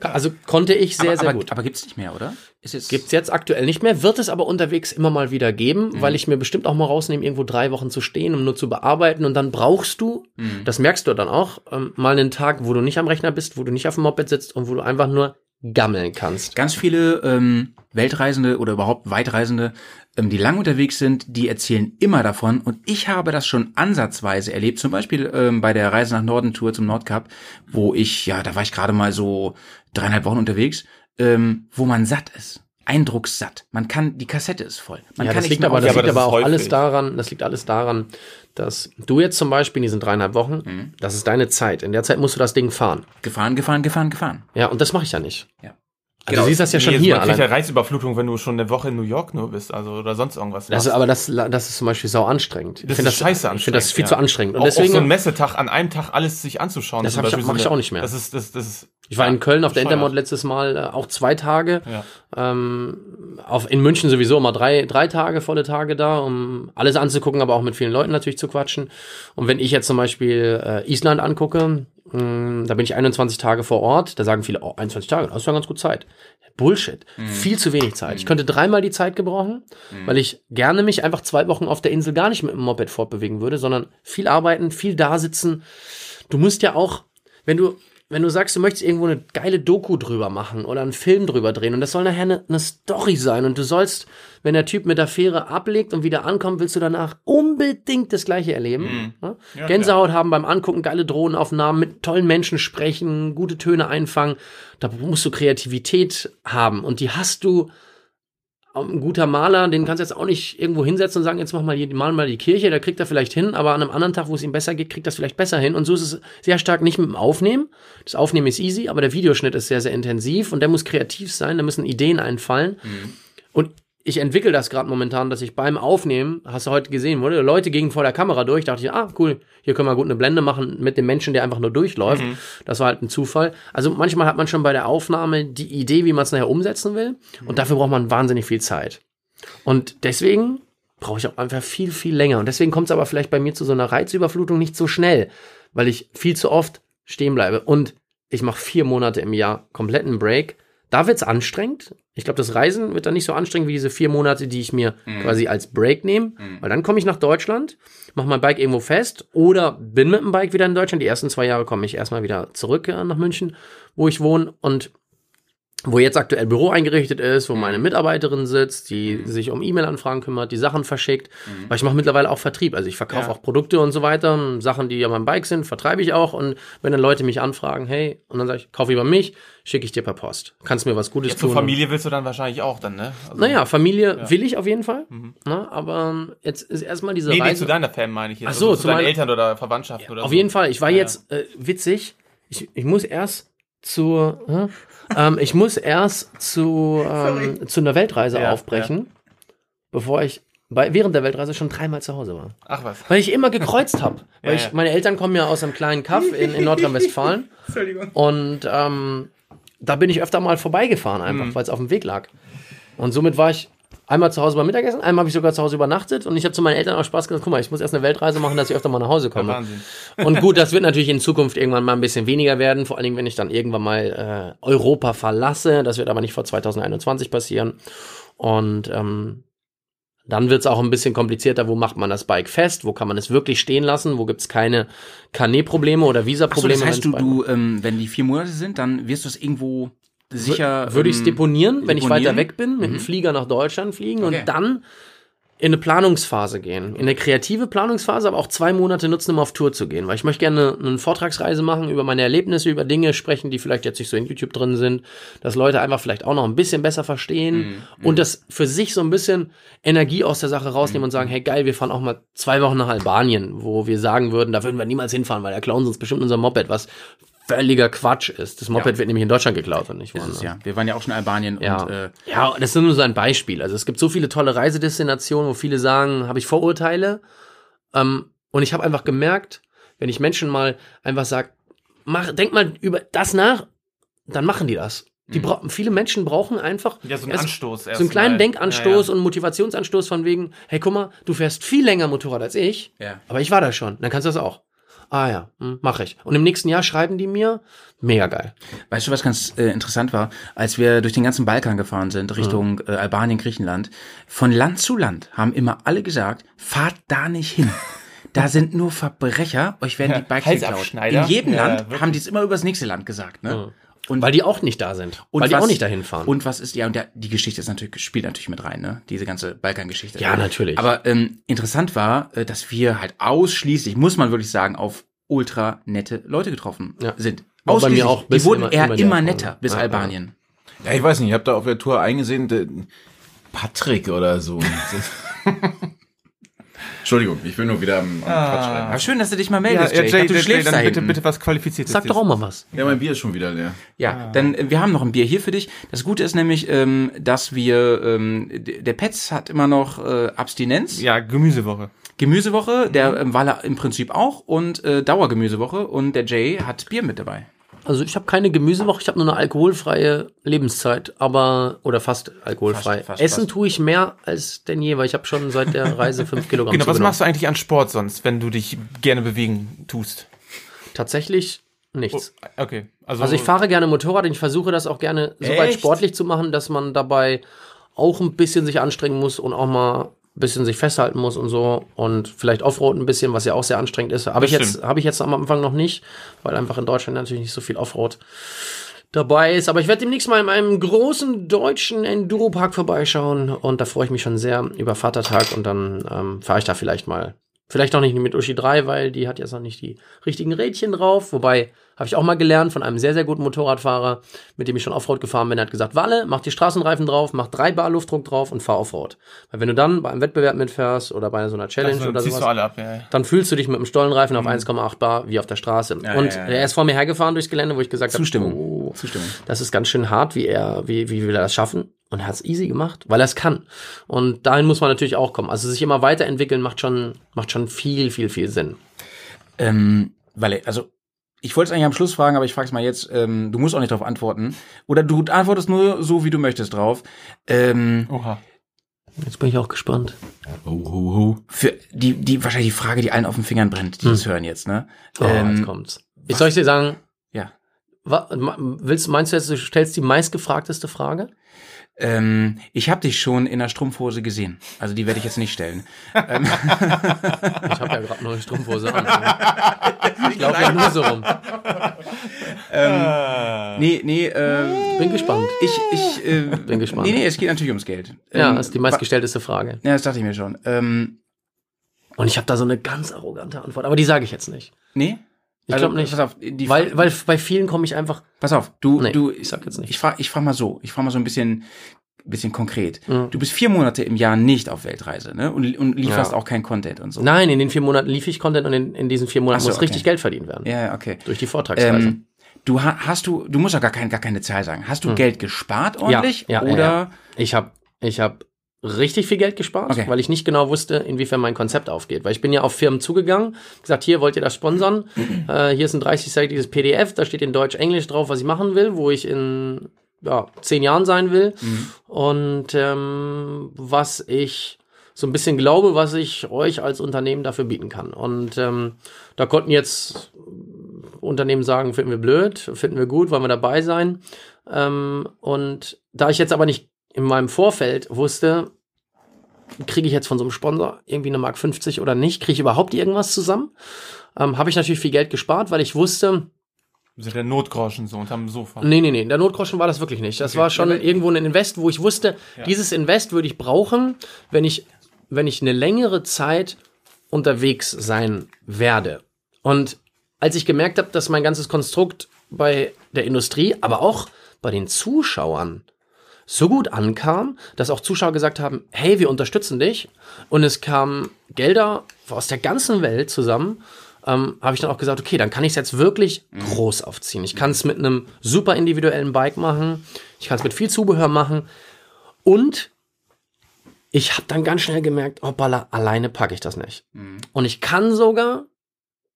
Also konnte ich sehr, aber, sehr aber, gut. aber gibt's nicht mehr, oder? Ist jetzt Gibt's jetzt aktuell nicht mehr, wird es aber unterwegs immer mal wieder geben, Mhm. weil ich mir bestimmt auch mal rausnehme, irgendwo drei Wochen zu stehen, um nur zu bearbeiten. Und dann brauchst du, Mhm. das merkst du dann auch, ähm, mal einen Tag, wo du nicht am Rechner bist, wo du nicht auf dem Moped sitzt und wo du einfach nur gammeln kannst. ganz viele ähm, Weltreisende oder überhaupt Weitreisende, ähm, die lang unterwegs sind, die erzählen immer davon. Und ich habe das schon ansatzweise erlebt, zum Beispiel ähm, bei der Reise nach Norden Tour zum Nordkap, wo ich, ja, da war ich gerade mal so dreieinhalb Wochen unterwegs, ähm, wo man satt ist. Eindruckssatt. Man kann, die Kassette ist voll. Man ja, kann das nicht liegt aber, das Ja, aufhören. aber liegt das aber auch ist alles häufig. daran, das liegt alles daran, dass du jetzt zum Beispiel in diesen dreieinhalb Wochen, Mhm. das ist deine Zeit. In der Zeit musst du das Ding fahren. gefahren, gefahren, gefahren, gefahren. Ja, und das mache ich ja nicht. Ja. Also du siehst das ja schon Nee, hier. Man kriegt ja. Reizüberflutung, wenn du schon eine Woche in New York nur bist, also oder sonst irgendwas. Das ist, aber das, das ist zum Beispiel sau anstrengend. Ich das finde ist scheiße Ich finde das viel anstrengend, zu ja. anstrengend. Und auch, deswegen, auch so ein Messetag an einem Tag alles sich anzuschauen. Das hab ich- Beispiel mach ich auch nicht mehr. Das ist, das, das ist, Ich war in Köln auf der. Intermod letztes Mal äh, auch zwei Tage. Ja. Ähm, auf, in München sowieso immer drei, drei Tage, volle Tage da, um alles anzugucken, aber auch mit vielen Leuten natürlich zu quatschen. Und wenn ich jetzt zum Beispiel äh, Island angucke, mh, da bin ich 21 Tage vor Ort, da sagen viele, oh, 21 Tage, das ist ja ganz gut Zeit. Bullshit. Viel zu wenig Zeit. Ich könnte dreimal die Zeit gebrauchen, weil ich gerne mich einfach zwei Wochen auf der Insel gar nicht mit dem Moped fortbewegen würde, sondern viel arbeiten, viel da sitzen. Du musst ja auch, wenn du, wenn du sagst, du möchtest irgendwo eine geile Doku drüber machen oder einen Film drüber drehen und das soll nachher eine, eine Story sein und du sollst, wenn der Typ mit der Fähre ablegt und wieder ankommt, willst du danach unbedingt das gleiche erleben. Ne? Gänsehaut haben beim Angucken, geile Drohnenaufnahmen, mit tollen Menschen sprechen, gute Töne einfangen. Da musst du Kreativität haben und die hast du ein guter Maler, den kannst du jetzt auch nicht irgendwo hinsetzen und sagen, jetzt mach mal hier, mal mal die Kirche, da kriegt er vielleicht hin, aber an einem anderen Tag, wo es ihm besser geht, kriegt das vielleicht besser hin. Und so ist es sehr stark nicht mit dem Aufnehmen. Das Aufnehmen ist easy, aber der Videoschnitt ist sehr, sehr intensiv und der muss kreativ sein, da müssen Ideen einfallen. Und ich entwickle das gerade momentan, dass ich beim Aufnehmen, hast du heute gesehen, wurde Leute gingen vor der Kamera durch, dachte ich, ah, cool, hier können wir gut eine Blende machen mit dem Menschen, der einfach nur durchläuft. Das war halt ein Zufall. Also manchmal hat man schon bei der Aufnahme die Idee, wie man es nachher umsetzen will. Und dafür braucht man wahnsinnig viel Zeit. Und deswegen brauche ich auch einfach viel, viel länger. Und deswegen kommt es aber vielleicht bei mir zu so einer Reizüberflutung nicht so schnell, weil ich viel zu oft stehen bleibe. Und ich mache vier Monate im Jahr kompletten Break. Da wird's anstrengend. Ich glaube, das Reisen wird dann nicht so anstrengend wie diese vier Monate, die ich mir quasi als Break nehme. Weil dann komme ich nach Deutschland, mache mein Bike irgendwo fest oder bin mit dem Bike wieder in Deutschland. Die ersten zwei Jahre komme ich erstmal wieder zurück äh, nach München, wo ich wohne. Und wo jetzt aktuell Büro eingerichtet ist, wo meine Mitarbeiterin sitzt, die sich um E-Mail-Anfragen kümmert, die Sachen verschickt. Weil ich mache mittlerweile auch Vertrieb. Also ich verkaufe Ja. auch Produkte und so weiter. Sachen, die an meinem Bike sind, vertreibe ich auch. Und wenn dann Leute mich anfragen, hey, und dann sage ich, kauf über mich, schicke ich dir per Post. Kannst mir was Gutes Ja, zur tun. Familie willst du dann wahrscheinlich auch dann, ne? Also, Naja, Familie will ich auf jeden Fall. Na, aber ähm, jetzt ist erstmal diese Nee, nee, Reise. zu deiner Fan meine ich jetzt. Ach so, also, zu zu deinen Eltern oder Verwandtschaften oder Auf so. jeden Fall. Ich war Ja, jetzt äh, witzig. Ich, ich muss erst zur, hä? Ähm, ich muss erst zu, ähm, zu einer Weltreise Ja, aufbrechen, bevor ich bei, während der Weltreise schon dreimal zu Hause war. Ach was. Weil ich immer gekreuzt habe. Weil Ja, ich, ja. meine Eltern kommen ja aus einem kleinen Kaff in, in Nordrhein-Westfalen. Und ähm, da bin ich öfter mal vorbeigefahren, einfach, Mhm. weil es auf dem Weg lag. Und somit war ich einmal zu Hause beim Mittagessen, einmal habe ich sogar zu Hause übernachtet und ich habe zu meinen Eltern auch Spaß gesagt, guck mal, ich muss erst eine Weltreise machen, dass ich öfter mal nach Hause Ja, komme. Wahnsinn. Und gut, das wird natürlich in Zukunft irgendwann mal ein bisschen weniger werden, vor allen Dingen, wenn ich dann irgendwann mal äh, Europa verlasse. Das wird aber nicht vor 2021 passieren. Und ähm, Dann wird's auch ein bisschen komplizierter, wo macht man das Bike fest, wo kann man es wirklich stehen lassen, wo gibt's keine Carnet-Probleme oder Visa-Probleme. das heißt, du, du ähm, wenn die vier Monate sind, dann wirst du es irgendwo sicher. würde ich es ähm, deponieren, wenn ich deponieren? weiter weg bin, mit dem Flieger nach Deutschland fliegen Okay. und dann in eine Planungsphase gehen. In eine kreative Planungsphase, aber auch zwei Monate nutzen, um auf Tour zu gehen. Weil ich möchte gerne eine Vortragsreise machen, über meine Erlebnisse, über Dinge sprechen, die vielleicht jetzt nicht so in YouTube drin sind, dass Leute einfach vielleicht auch noch ein bisschen besser verstehen und das für sich so ein bisschen Energie aus der Sache rausnehmen und sagen, hey geil, wir fahren auch mal zwei Wochen nach Albanien, wo wir sagen würden, da würden wir niemals hinfahren, weil da klauen sie uns bestimmt unser Moped, was völliger Quatsch ist. Das Moped wird nämlich in Deutschland geklaut und nicht woanders. ja. Wir waren ja auch schon in Albanien Ja. und äh, ja, das ist nur so ein Beispiel. Also es gibt so viele tolle Reisedestinationen, wo viele sagen, habe ich Vorurteile. Ähm, und ich habe einfach gemerkt, wenn ich Menschen mal einfach sage, mach, denk mal über das nach, dann machen die das. Die bra viele Menschen brauchen einfach Ja, so einen erst- Anstoß so einen kleinen erstmal. Denkanstoß Ja, ja. und Motivationsanstoß von wegen, hey, guck mal, du fährst viel länger Motorrad als ich, Ja. aber ich war da schon, dann kannst du das auch. Ah ja, hm, mach ich. Und im nächsten Jahr schreiben die mir, mega geil. Weißt du, was ganz äh, interessant war? Als wir durch den ganzen Balkan gefahren sind, Richtung äh, Albanien, Griechenland, von Land zu Land haben immer alle gesagt, fahrt da nicht hin. Da sind nur Verbrecher, euch werden die Bikes geklaut. In jedem Ja, Land wirklich. haben die es immer übers nächste Land gesagt, ne? Und Weil die auch nicht da sind. und weil die was- auch nicht dahin fahren. Und was ist, ja, und der, die Geschichte ist natürlich, spielt natürlich mit rein, ne? Diese ganze Balkan-Geschichte. Ja, natürlich. Aber ähm, interessant war, äh, dass wir halt ausschließlich, muss man wirklich sagen, auf ultra nette Leute getroffen Ja. sind. War bei mir auch Die bis wurden immer- eher immer immer, netter bis Ja, Albanien. Ja, ich weiß nicht, ich habe da auf der Tour eingesehen, Patrick oder so. Entschuldigung, ich will nur wieder am, am Quatsch schreiben. Aber schön, dass du dich mal meldest, ja, Jay. Ich Jay, dachte, du Jay, schläfst dann da bitte, bitte was Qualifiziertes. Sag doch auch mal was. Ja, mein Bier ist schon wieder leer. Ja, dann äh, wir haben noch ein Bier hier für dich. Das Gute ist nämlich, ähm, dass wir ähm, der Pets hat immer noch äh, Abstinenz, Ja, Gemüsewoche. Gemüsewoche, der ähm, Waller im Prinzip auch und äh, Dauergemüsewoche und der Jay hat Bier mit dabei. Also ich habe keine Gemüsewoche, ich habe nur eine alkoholfreie Lebenszeit, aber oder fast alkoholfrei. Fast, fast, Essen fast. tue ich mehr als denn je, weil ich habe schon seit der Reise fünf Kilogramm Genau, was machst du eigentlich an Sport sonst, wenn du dich gerne bewegen tust? Tatsächlich nichts. Okay, also, Also ich fahre gerne Motorrad und ich versuche das auch gerne so weit sportlich zu machen, dass man dabei auch ein bisschen sich anstrengen muss und auch mal ein bisschen sich festhalten muss und so und vielleicht Offroad ein bisschen, was ja auch sehr anstrengend ist. Habe ich jetzt habe ich jetzt am Anfang noch nicht, weil einfach in Deutschland natürlich nicht so viel Offroad dabei ist. Aber ich werde demnächst mal in einem großen deutschen Enduropark vorbeischauen und da freue ich mich schon sehr über Vatertag und dann ähm, fahre ich da vielleicht mal. Vielleicht auch nicht mit Uschi 3, weil die hat jetzt noch nicht die richtigen Rädchen drauf. Wobei, habe ich auch mal gelernt von einem sehr, sehr guten Motorradfahrer, mit dem ich schon Offroad gefahren bin. Der hat gesagt, Walle, mach die Straßenreifen drauf, mach drei Bar Luftdruck drauf und fahr Offroad. Weil wenn du dann bei einem Wettbewerb mitfährst oder bei so einer Challenge also, oder sowas, du alle ab, ja. ja. dann fühlst du dich mit dem Stollenreifen auf 1,8 Bar wie auf der Straße. und ja, ja, ja. er ist vor mir hergefahren durchs Gelände, wo ich gesagt habe, Zustimmung. oh, Zustimmung. das ist ganz schön hart, wie er, wie, wie will er das schaffen? Und er hat es easy gemacht, weil er es kann. Und dahin muss man natürlich auch kommen. Also sich immer weiterentwickeln macht schon, macht schon viel, viel, viel Sinn. Ähm, weil, also, ich wollte es eigentlich am Schluss fragen, aber ich frage es mal jetzt. Ähm, du musst auch nicht darauf antworten. Oder du antwortest nur so, wie du möchtest drauf. Ähm, Oha. Jetzt bin ich auch gespannt. Ho, ho, ho. für die, die, wahrscheinlich die Frage, die allen auf den Fingern brennt, die das hören jetzt, ne? Oh, jetzt ähm, kommt's. Jetzt soll ich dir sagen, ja. wa, ma- willst, meinst du jetzt, du stellst die meistgefragteste Frage? Ähm, ich habe dich schon in der Strumpfhose gesehen. Also die werde ich jetzt nicht stellen. ähm, Ich habe ja gerade noch eine Strumpfhose an. Ich laufe ja nur so rum. nee, nee, äh, Bin gespannt. ich, ich, äh, Bin gespannt. Nee, nee, es geht natürlich ums Geld. Ja, Ähm, das ist die meistgestellteste Frage. Ja, das dachte ich mir schon. Ähm, Und ich habe da so eine ganz arrogante Antwort, aber die sage ich jetzt nicht. nee? Ich glaube nicht. Pass auf, die Weil, weil bei vielen komme ich einfach. pass auf, du, Nee, du, ich sag jetzt nicht. Ich frage ich frag mal so, ich frage mal so ein bisschen, bisschen konkret. Mhm. Du bist vier Monate im Jahr nicht auf Weltreise, ne? Und, und lieferst Ja. auch kein Content und so. Nein, in den vier Monaten lief ich Content und in, in diesen vier Monaten so, muss richtig okay. Geld verdient werden. Ja, ja, okay. Durch die Vortragsreise. Ähm, du ha hast du, du musst ja gar, kein, gar keine Zahl sagen. Hast du Geld gespart ordentlich? Hm. ja, oder? Ja, ja. Ich habe ich hab richtig viel Geld gespart, Okay. weil ich nicht genau wusste, inwiefern mein Konzept aufgeht. Weil ich bin ja auf Firmen zugegangen, gesagt, hier wollt ihr das sponsern. äh, hier ist ein 30-seitiges PDF, da steht in Deutsch, Englisch drauf, was ich machen will, wo ich in ja, zehn Jahren sein will. Und ähm, was ich so ein bisschen glaube, was ich euch als Unternehmen dafür bieten kann. Und ähm, da konnten jetzt Unternehmen sagen, finden wir blöd, finden wir gut, wollen wir dabei sein. Ähm, und da ich jetzt aber nicht in meinem Vorfeld wusste, kriege ich jetzt von so einem Sponsor irgendwie eine Mark 50 oder nicht? Kriege ich überhaupt irgendwas zusammen? Ähm, Habe ich natürlich viel Geld gespart, weil ich wusste, sind der Notgroschen so unterm Sofa. Nee, nee, nee, der Notgroschen war das wirklich nicht. Das war schon irgendwo ein Invest, wo ich wusste, dieses Invest würde ich brauchen, wenn ich, wenn ich eine längere Zeit unterwegs sein werde. Und als ich gemerkt habe, dass mein ganzes Konstrukt bei der Industrie, aber auch bei den Zuschauern so gut ankam, dass auch Zuschauer gesagt haben, hey, wir unterstützen dich. Und es kamen Gelder aus der ganzen Welt zusammen, ähm, habe ich dann auch gesagt, okay, dann kann ich es jetzt wirklich groß aufziehen. Ich kann es mit einem super individuellen Bike machen, ich kann es mit viel Zubehör machen und ich habe dann ganz schnell gemerkt, hoppala, alleine packe ich das nicht. Und ich kann sogar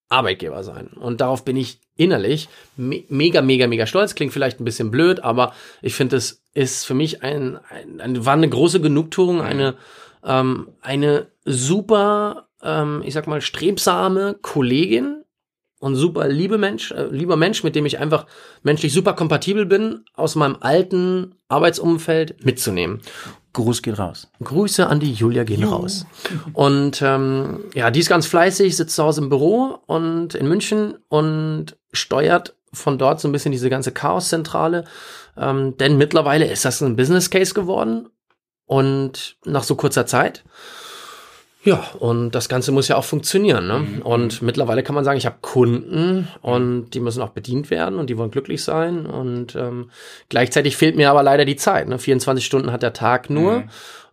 Arbeitgeber sein. Und darauf bin ich innerlich me mega, mega, mega stolz. Klingt vielleicht ein bisschen blöd, aber ich finde, es ist für mich ein, ein, ein, war eine große Genugtuung, eine, ähm, eine super, ähm, ich sag mal, strebsame Kollegin und super liebe Mensch, äh, lieber Mensch, mit dem ich einfach menschlich super kompatibel bin, aus meinem alten Arbeitsumfeld mitzunehmen. Gruß geht raus. Grüße an die Julia gehen raus. Und ähm, ja, die ist ganz fleißig, sitzt zu Hause im Büro und in München und steuert von dort so ein bisschen diese ganze Chaoszentrale. Ähm, denn mittlerweile ist das ein Business Case geworden und nach so kurzer Zeit. Ja, und das Ganze muss ja auch funktionieren. Ne? Und mittlerweile kann man sagen, ich habe Kunden und die müssen auch bedient werden und die wollen glücklich sein. Und ähm, gleichzeitig fehlt mir aber leider die Zeit. Ne? 24 Stunden hat der Tag nur.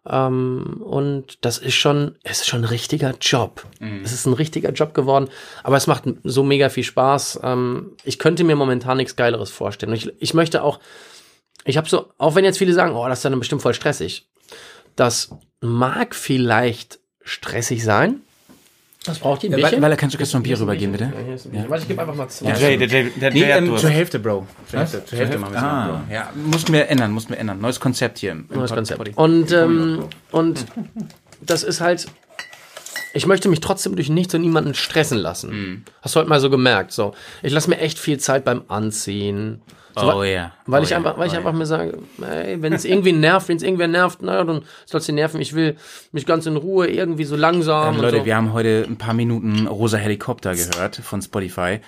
Ähm, und das ist schon, es ist schon ein richtiger Job. Es ist ein richtiger Job geworden, aber es macht so mega viel Spaß. Ähm, ich könnte mir momentan nichts Geileres vorstellen. Und ich, ich möchte auch, ich habe so, auch wenn jetzt viele sagen, oh, das ist dann bestimmt voll stressig. Das mag vielleicht stressig sein. Was braucht die? ein Weil, Bierchen? weil er kannst du kurz noch ein Bier rübergeben, bitte? Ja. Warte, ich gebe einfach mal zwei. Der Jay, der Jay, der Nee, hat ähm, zur Hälfte, Bro. Zur Hälfte, zur Hälfte machen wir es Ah. mal, Bro. Ja, mussten wir ändern, mussten wir ändern. Neues Konzept hier. im Neues Pod- Konzept. Und, ähm, und das ist halt, ich möchte mich trotzdem durch nichts und niemanden stressen lassen. Hast du heute mal so gemerkt, so. Ich lasse mir echt viel Zeit beim Anziehen. So, Oh ja. Weil Oh ich ja. einfach, weil ich Oh einfach mir sage, ey, wenn es irgendwie nervt, wenn es irgendwer nervt, naja, dann soll es dir nerven. Ich will mich ganz in Ruhe irgendwie so langsam Ähm, Leute, so. wir haben heute ein paar Minuten Rosa Helikopter gehört von Spotify,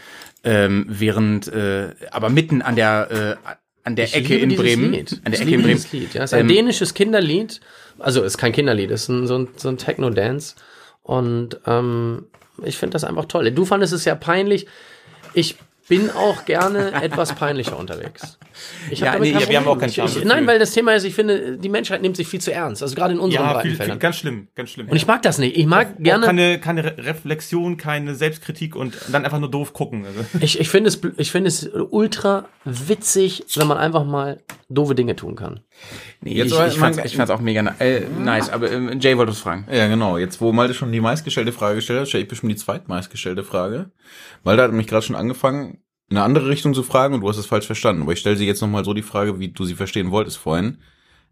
ähm, während, äh, aber mitten an der, äh, an der Ich Ecke in Bremen, Lied. an der Ich Ecke in Bremen, Lied. Ja, es ist ein Ähm, dänisches Kinderlied. Also es ist kein Kinderlied, es ist ein, so ein, so ein Techno-Dance. Und ähm, ich finde das einfach toll. Du fandest es ja peinlich. Ich bin auch gerne etwas peinlicher unterwegs. Ich Ja, damit nee, ja, wir haben auch kein Ich- ich, Schamgefühl. Nein, weil das Thema ist, ich finde, die Menschheit nimmt sich viel zu ernst. Also gerade in unseren Ja, beiden viel, viel, Fällen. ganz schlimm, ganz schlimm. Und ich mag das nicht. Ich mag Auch gerne. keine, keine Re- Reflexion, keine Selbstkritik und dann einfach nur doof gucken. Also. Ich, ich finde es, ich finde es ultra witzig, wenn man einfach mal doofe Dinge tun kann. Nee, Jetzt ich, ich, fand's, ich fand's auch mega äh, nice, aber ähm, Jay wollte was fragen. Ja, genau. Jetzt, wo Malte schon die meistgestellte Frage gestellt hat, stelle ich bestimmt die zweitmeistgestellte Frage. Malte hat mich gerade schon angefangen, in eine andere Richtung zu fragen und du hast es falsch verstanden. Aber ich stelle sie jetzt nochmal so die Frage, wie du sie verstehen wolltest vorhin.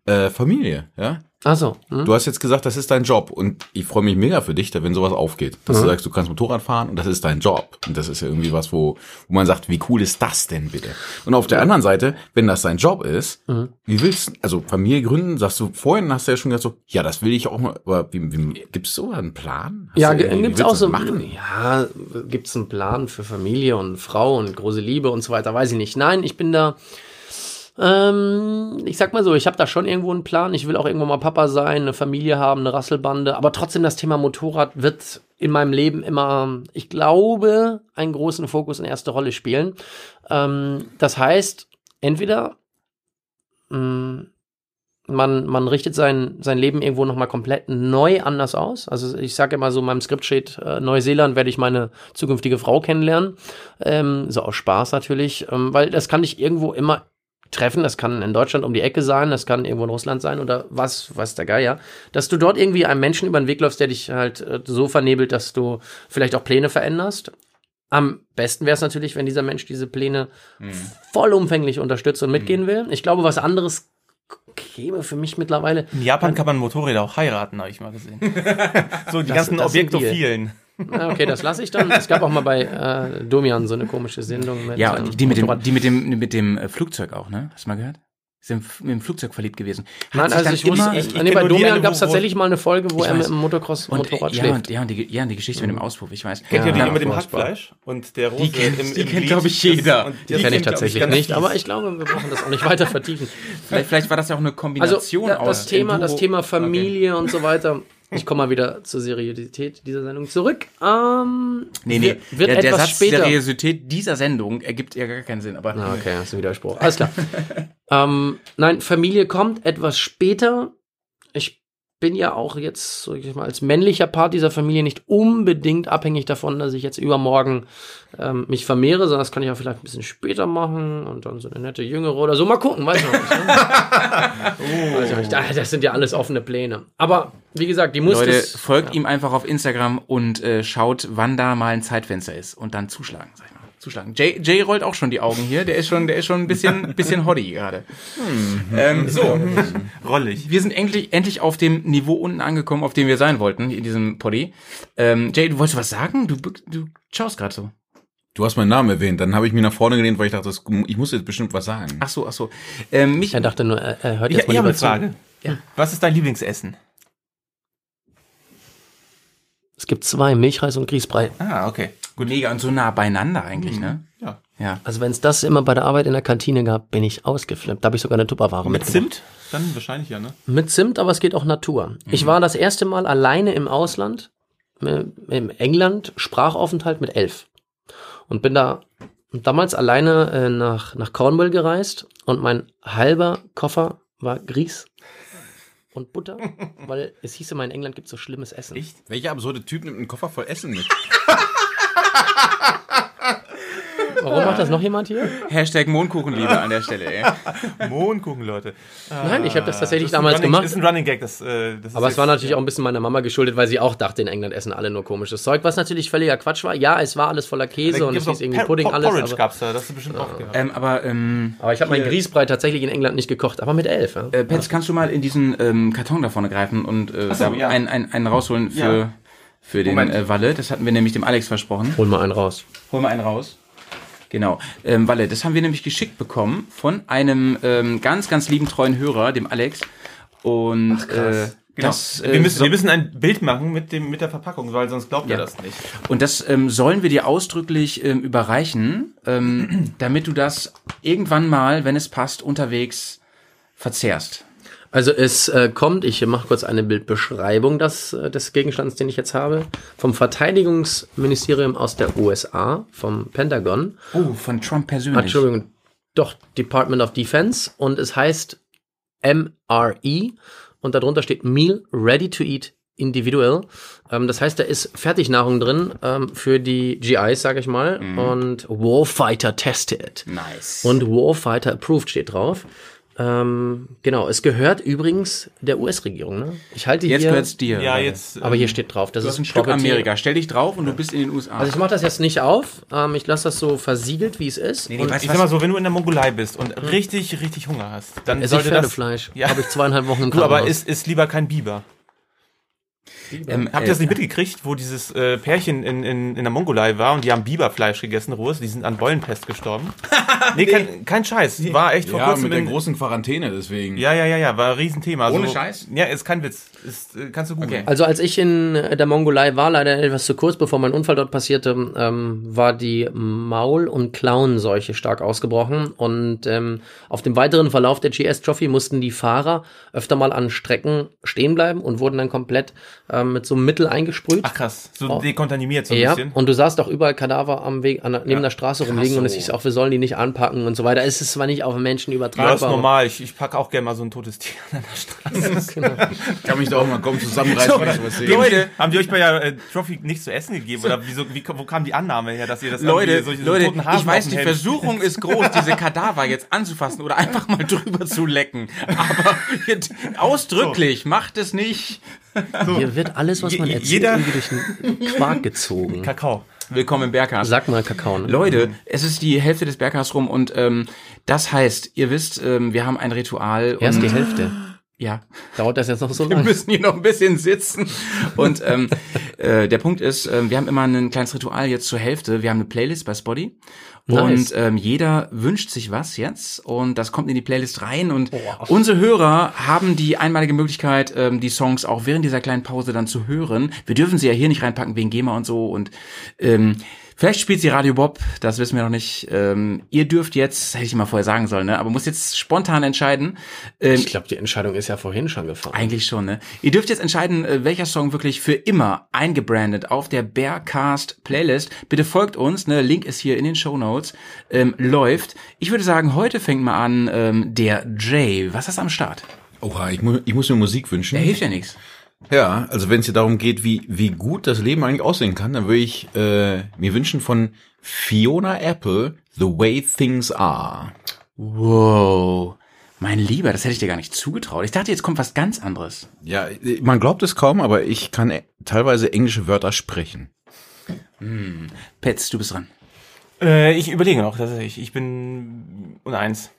Äh, Familie, ja? Also, hm? Du hast jetzt gesagt, das ist dein Job und ich freue mich mega für dich, da wenn sowas aufgeht. Dass Mhm. du sagst, du kannst Motorrad fahren und das ist dein Job. Und das ist ja irgendwie was, wo, wo man sagt, wie cool ist das denn bitte? Und auf der anderen Seite, wenn das dein Job ist, Mhm. wie willst du, also Familie gründen, sagst du, vorhin hast du ja schon gesagt so, ja, das will ich auch mal, aber wie, wie gibt's so einen Plan? Hast Ja, gibt's auch so. machen? Ja, gibt's einen Plan für Familie und Frau und große Liebe und so weiter, weiß ich nicht. Nein, ich bin da. Ähm, ich sag mal so, ich habe da schon irgendwo einen Plan. Ich will auch irgendwann mal Papa sein, eine Familie haben, eine Rasselbande. Aber trotzdem, das Thema Motorrad wird in meinem Leben immer, ich glaube, einen großen Fokus in erste Rolle spielen. Ähm, das heißt, entweder mh, man, man richtet sein, sein Leben irgendwo nochmal komplett neu anders aus. Also ich sage immer so, in meinem Skript steht, äh, Neuseeland werde ich meine zukünftige Frau kennenlernen. Ähm, so aus Spaß natürlich, ähm, weil das kann ich irgendwo immer treffen. Das kann in Deutschland um die Ecke sein, das kann irgendwo in Russland sein oder was, was der Geier. Dass du dort irgendwie einem Menschen über den Weg läufst, der dich halt äh, so vernebelt, dass du vielleicht auch Pläne veränderst. Am besten wäre es natürlich, wenn dieser Mensch diese Pläne vollumfänglich unterstützt und mitgehen will. Ich glaube, was anderes käme für mich mittlerweile. In Japan kann man Motorräder auch heiraten, habe ich mal gesehen. so die Das- ganzen. Objektophilen. Okay, das lasse ich dann. Es gab auch mal bei äh, Domian so eine komische Sendung mit Ja, seinem die mit dem, die mit dem, mit dem äh, Flugzeug auch, ne? Hast du mal gehört? Sind mit dem Flugzeug verliebt gewesen. Hat Nein, also ich wusste, immer- ich, ich nee, kenn bei die Domian gab es tatsächlich mal eine Folge, wo Ich er mit dem Motocross und, Motorrad ja, schläft. und, ja, und die, ja, und die Geschichte mit dem Auspuff, ich weiß. Kennt ihr die Ja, mit dem. Hackfleisch und der Rose Die kennt- im, die im kennt, Glied? glaub ich, jeder. Die das Kenne ich tatsächlich nicht, aber ich glaube, wir brauchen das auch nicht weiter vertiefen. Vielleicht, vielleicht war das ja auch eine Also Kombination da, aus das Thema, das Thema Familie und so weiter. Ich komme mal wieder zur Seriosität dieser Sendung zurück. Ähm, Nee, nee, Wird, der, der etwas Satz später. Seriosität dieser Sendung ergibt ja gar keinen Sinn, aber Ah, okay, hast du Widerspruch. Alles klar. ähm, nein, Familie kommt etwas später. Ich bin ja auch jetzt, sag ich mal, als männlicher Part dieser Familie nicht unbedingt abhängig davon, dass ich jetzt übermorgen ähm, mich vermehre, sondern das kann ich auch vielleicht ein bisschen später machen und dann so eine nette Jüngere oder so. Mal gucken, weiß ich noch nicht. Ne? Ich nicht. Ah, Das sind ja alles offene Pläne. Aber wie gesagt, die muss Leute, folgt ihm einfach auf Instagram und äh, schaut, wann da mal ein Zeitfenster ist und dann zuschlagen, sag ich mal. Zuschlagen. Jay, Jay rollt auch schon die Augen hier. Der ist schon, der ist schon ein bisschen, bisschen hoddy gerade. Ähm, so, Rollig. wir sind endlich, endlich auf dem Niveau unten angekommen, auf dem wir sein wollten in diesem Poddy. Ähm, Jay, du wolltest was sagen? Du, du schaust gerade so. Du hast meinen Namen erwähnt, dann habe ich mich nach vorne gelehnt, weil ich dachte, ich muss jetzt bestimmt was sagen. Ach so, ach so. Ähm, mich, er dachte nur, er, hört Ich, jetzt ich mal habe lieber eine. Frage. Ja. Was ist dein Lieblingsessen? Es gibt zwei, Milchreis und Grießbrei. Ah, okay. Gut. mega und so nah beieinander eigentlich, ne? Ja. Ja. Also wenn es das immer bei der Arbeit in der Kantine gab, bin ich ausgeflippt. Da habe ich sogar eine Tupperware Mit mitgebracht. Zimt? Dann wahrscheinlich ja, ne? Mit Zimt, aber es geht auch Natur. Ich war das erste Mal alleine im Ausland, äh, im England, Sprachaufenthalt mit elf. Und bin da damals alleine äh, nach, nach Cornwall gereist und mein halber Koffer war Grieß und Butter, weil es hieß immer, in England gibt so schlimmes Essen. Echt? Welcher absurde Typ nimmt einen Koffer voll Essen mit? Warum macht das noch jemand hier? Hashtag Mondkuchenliebe an der Stelle, ey. Mondkuchen, Leute. Nein, ich habe das tatsächlich Das ist ein damals Running, gemacht. Das ist ein Running Gag. Das, äh, das ist Aber es war natürlich auch ein bisschen meiner Mama geschuldet, weil sie auch dachte, in England essen alle nur komisches Zeug, was natürlich völliger Quatsch war. Ja, es war alles voller Käse Da und es hieß irgendwie Por- Pudding Por- alles. Porridge Aber, gab's da, das hast du bestimmt auch gehabt. Ähm, aber, ähm, aber ich habe meinen Grießbrei tatsächlich in England nicht gekocht, aber mit elf. Ja. Äh, Petz, kannst du mal in diesen ähm, Karton da vorne greifen und äh, so, einen, einen, einen rausholen für, Ja. für den Moment. äh, Walle? Das hatten wir nämlich dem Alex versprochen. Hol mal einen raus. Hol mal einen raus. Genau. Ähm, Walle, das haben wir nämlich geschickt bekommen von einem ähm, ganz, ganz lieben treuen Hörer, dem Alex. Und äh, Genau. das, äh, wir, müssen, so- wir müssen ein Bild machen mit, dem, mit der Verpackung, weil sonst glaubt Ja. ihr das nicht. Und das ähm, sollen wir dir ausdrücklich ähm, überreichen, ähm, damit du das irgendwann mal, wenn es passt, unterwegs verzehrst. Also es äh, kommt, ich mache kurz eine Bildbeschreibung des, äh, des Gegenstands, den ich jetzt habe, vom Verteidigungsministerium aus der USA, vom Pentagon. Oh, von Trump persönlich. Entschuldigung, doch Department of Defense und es heißt MRE und darunter steht Meal Ready to Eat Individual. Ähm, das heißt, da ist Fertignahrung drin ähm, für die GIs, sage ich mal, und Warfighter Tested. Nice. Und Warfighter Approved steht drauf. Ähm, genau, es gehört übrigens der US-Regierung. Ne? Ich halte jetzt hier, gehört's dir. Ja, jetzt. aber hier steht drauf, das Du ist hast ein Stück. Amerika. Stell dich drauf und du bist in den USA. Also ich mache das jetzt nicht auf. Ähm, ich lasse das so versiegelt, wie es ist. Nee, nee, Und weißt Ich sag mal so, wenn du in der Mongolei bist und richtig, richtig Hunger hast, dann esse ich sollte das. Pferdefleisch. Ja. Habe ich zweieinhalb Wochen im Du, aber Krankenhaus. ist, ist lieber kein Biber. Ähm, Habt ihr das nicht mitgekriegt, wo dieses äh, Pärchen in, in, in der Mongolei war und die haben Biberfleisch gegessen, rohes, die sind an Beulenpest gestorben? nee, kein, kein Scheiß. War echt vor Ja, kurzem mit der in, großen Quarantäne, deswegen. Ja, ja, ja, ja, war ein Riesenthema. Ohne so, Scheiß? Ja, ist kein Witz. Ist, äh, kannst du googeln. Okay. Also als ich in äh, der Mongolei war, leider etwas zu kurz, bevor mein Unfall dort passierte, ähm, war die Maul- und Klauenseuche stark ausgebrochen. Und ähm, auf dem weiteren Verlauf der GS Trophy mussten die Fahrer öfter mal an Strecken stehen bleiben und wurden dann komplett ähm, mit so einem Mittel eingesprüht. Ach krass, so Oh. dekontaminiert so ein ja, bisschen. und du sahst auch überall Kadaver am Weg, an, neben Ja. der Straße rumliegen und es hieß auch, wir sollen die nicht anpacken und so weiter. Es ist zwar nicht auf Menschen übertragbar. Ja, ist aber- normal. Ich, ich packe auch gerne mal so ein totes Tier an der Straße. Genau. Kann mich doch auch mal kaum zusammenreißen, wenn ich sowas sehe. Leute, haben die euch bei der äh, Trophy nichts zu essen gegeben? Oder wieso, wie, wo kam die Annahme her, dass ihr das Leute, solche- so Leute, toten Hasen ich weiß, die Versuchung ist groß, diese Kadaver jetzt anzufassen oder einfach mal drüber zu lecken. Aber ausdrücklich, macht es nicht. Hier wird alles, was man erzählt, jeder- irgendwie durch den Quark gezogen. Kakao. Willkommen im Berghaus. Sag mal Kakao. Ne? Leute, es ist die Hälfte des Berghaus rum und ähm, das heißt, ihr wisst, ähm, wir haben ein Ritual. Erst die Hälfte. Ja. Dauert das jetzt noch so Wir lange? müssen hier noch ein bisschen sitzen. Und ähm, äh, der Punkt ist, ähm, wir haben immer ein kleines Ritual jetzt zur Hälfte. Wir haben eine Playlist bei Spotty. Nice. Und ähm, jeder wünscht sich was jetzt und das kommt in die Playlist rein und unsere Hörer haben die einmalige Möglichkeit, ähm, die Songs auch während dieser kleinen Pause dann zu hören. Wir dürfen sie ja hier nicht reinpacken wegen GEMA und so und ähm, vielleicht spielt sie Radio Bob, das wissen wir noch nicht. Ähm, ihr dürft jetzt, hätte ich mal vorher sagen sollen, ne? aber muss jetzt spontan entscheiden. Ähm, Ich glaube, die Entscheidung ist ja vorhin schon gefallen. eigentlich schon, ne? Ihr dürft jetzt entscheiden, äh, welcher Song wirklich für immer eingebrandet auf der Bearcast Playlist. Bitte folgt uns, ne? Link ist hier in den Show Notes. Ähm, läuft. Ich würde sagen, heute fängt mal an ähm, der Jay. Was hast du am Start? Oha, ich, mu ich muss mir Musik wünschen. Der hilft ja nichts. Ja, also wenn es hier darum geht, wie, wie gut das Leben eigentlich aussehen kann, dann würde ich äh, mir wünschen von Fiona Apple The Way Things Are. Wow. Mein Lieber, das hätte ich dir gar nicht zugetraut. Ich dachte, jetzt kommt was ganz anderes. Ja, man glaubt es kaum, aber ich kann äh, teilweise englische Wörter sprechen. Petz, du bist dran. Äh, ich überlege noch, tatsächlich. Ich bin uneins.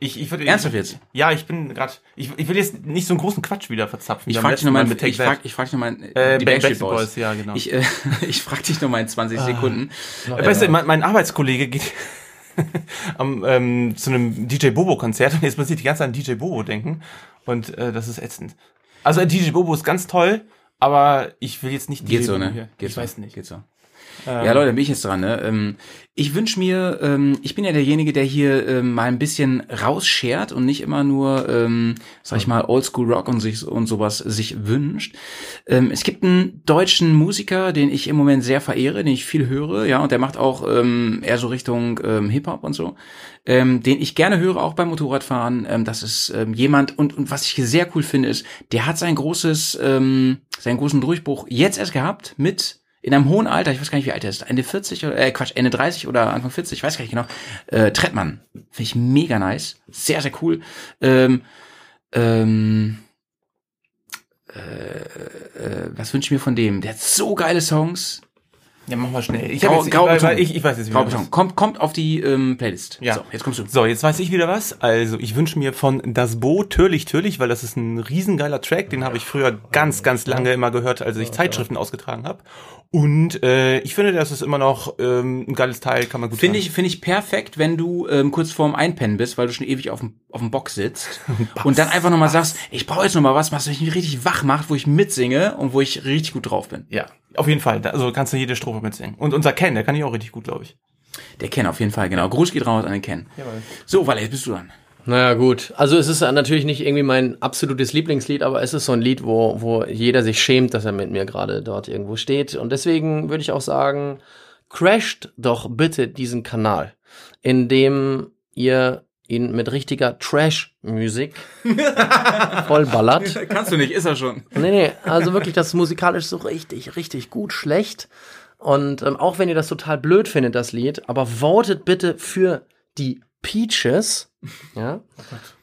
Ich, ich würde, Ernsthaft jetzt? Ja, ich bin gerade. Ich, ich will jetzt nicht so einen großen Quatsch wieder verzapfen. Ich wie am frag dich letzten nur mal, mit Take ich That. frag, ich frag dich nur mal, Äh, die Back- Backstreet Boys. Boys, ja, genau. Ich, äh, ich frag dich nur mal in 20 Sekunden. Äh, Weißt du, mein, mein Arbeitskollege geht am, ähm, zu einem DJ Bobo-Konzert und jetzt muss ich die ganze Zeit an DJ Bobo denken. Und äh, das ist ätzend. Also äh, DJ Bobo ist ganz toll, aber ich will jetzt nicht Geht DJ so, Bobo ne? hier. Geht ich so. weiß nicht. Geht so. Ja, Leute, bin ich jetzt dran. Ne? Ähm, ich wünsche mir, ähm, ich bin ja derjenige, der hier ähm, mal ein bisschen rausschert und nicht immer nur, ähm, sag ich mal, Oldschool Rock und sich und sowas sich wünscht. Ähm, es gibt einen deutschen Musiker, den ich im Moment sehr verehre, den ich viel höre, ja, und der macht auch ähm, eher so Richtung ähm, Hip Hop und so, ähm, den ich gerne höre, auch beim Motorradfahren. Ähm, das ist ähm, jemand und und was ich hier sehr cool finde, ist, der hat sein großes, ähm, seinen großen Durchbruch jetzt erst gehabt mit in einem hohen Alter, ich weiß gar nicht, wie alt er ist, Ende 40 oder, äh, Quatsch, Ende 30 oder Anfang 40, ich weiß gar nicht genau, äh, Trettmann. Finde ich mega nice. Sehr, sehr cool. Ähm, ähm, äh, äh, was wünsche ich mir von dem? Der hat so geile Songs. Ja, mach mal schnell. Ich, Grau- hab jetzt, Graubeton. ich, weil- ich, ich weiß jetzt wieder. Graubeton. was. Kommt, kommt auf die ähm, Playlist. Ja. So, jetzt kommst du. So, jetzt weiß ich wieder was. Also, ich wünsche mir von Das Bo Türlich Türlich, weil das ist ein riesengeiler Track, den habe ich früher ganz, ganz lange immer gehört, als ich Zeitschriften ausgetragen habe. Und äh, ich finde, das ist immer noch ähm, ein geiles Teil, kann man gut Finde ich, finde ich perfekt, wenn du ähm, kurz vorm Einpennen bist, weil du schon ewig auf dem, auf dem Bock sitzt und dann einfach nochmal sagst, ich brauche jetzt nochmal was, was mich richtig wach macht, wo ich mitsinge und wo ich richtig gut drauf bin. Ja, auf jeden Fall. Da- Also kannst du jede Strophe mitsingen. Und unser Ken, der kann ich auch richtig gut, glaube ich. Der Ken auf jeden Fall, genau. Gruß geht raus an den Ken. So, Walle, jetzt bist du dran. Naja, gut. Also es ist ja natürlich nicht irgendwie mein absolutes Lieblingslied, aber es ist so ein Lied, wo, wo jeder sich schämt, dass er mit mir gerade dort irgendwo steht. Und deswegen würde ich auch sagen, crasht doch bitte diesen Kanal, indem ihr ihn mit richtiger Trash-Musik vollballert. Kannst du nicht, ist er schon. Nee, nee, also wirklich, das ist musikalisch so richtig, richtig gut, schlecht. Und ähm, auch wenn ihr das total blöd findet, das Lied, aber votet bitte für die Peaches. Ja.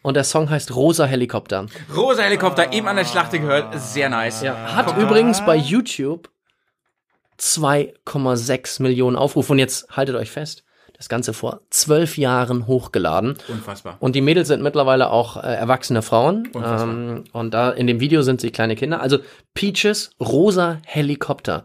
Und der Song heißt Rosa Helikopter. Rosa Helikopter, eben an der Schlachte gehört, sehr nice. Ja, hat übrigens bei YouTube 2,6 Millionen Aufrufe. Und jetzt haltet euch fest, das Ganze vor zwölf Jahren hochgeladen. Unfassbar. Und die Mädels sind mittlerweile auch äh, erwachsene Frauen. Unfassbar. Ähm, und da in dem Video sind sie kleine Kinder. Also Peaches, rosa Helikopter.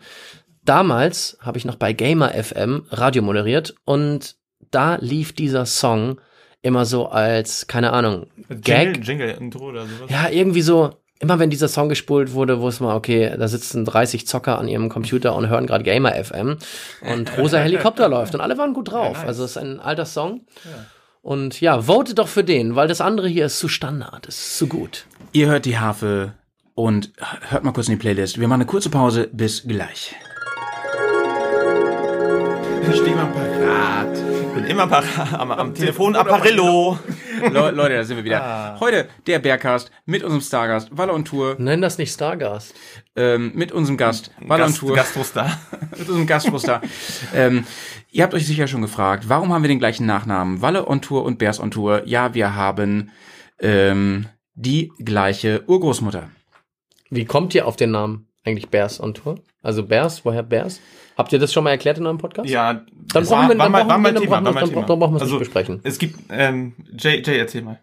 Damals habe ich noch bei Gamer FM Radio moderiert und da lief dieser Song immer so als, keine Ahnung, Gag. Jingle, Jingle, Intro oder sowas. Ja, irgendwie so, immer wenn dieser Song gespult wurde, wusste man, okay, da sitzen 30 Zocker an ihrem Computer und hören gerade Gamer FM und rosa Helikopter läuft und alle waren gut drauf. Also es ist ein alter Song. Und ja, vote doch für den, weil das andere hier ist zu Standard, ist zu gut. Ihr hört die Harfe und hört mal kurz in die Playlist. Wir machen eine kurze Pause, bis gleich. Steh mal parat. Bin immer parat, am, am Telefon Apparillo. Le Leute, da sind wir wieder. Heute der Bergcast mit unserem Stargast, Walle und Tour, Nenn das nicht Stargast. ähm, mit unserem Gast, Walle und Gast, Tour. Gastrostar. mit unserem Gastmuster. ähm, ihr habt euch sicher schon gefragt, warum haben wir den gleichen Nachnamen? Walle on Tour und Bears on Tour. Ja, wir haben ähm, die gleiche Urgroßmutter. Wie kommt ihr auf den Namen eigentlich Bears on Tour? Also Bears, woher Bears? Habt ihr das schon mal erklärt in eurem Podcast? Ja, Dann das brauchen wir- war, dann war, brauchen war wir- dann Thema. brauchen War wir- mein dann Thema. brauchen wir es nicht also, besprechen. Es gibt, ähm, Jay, Jay, erzähl mal.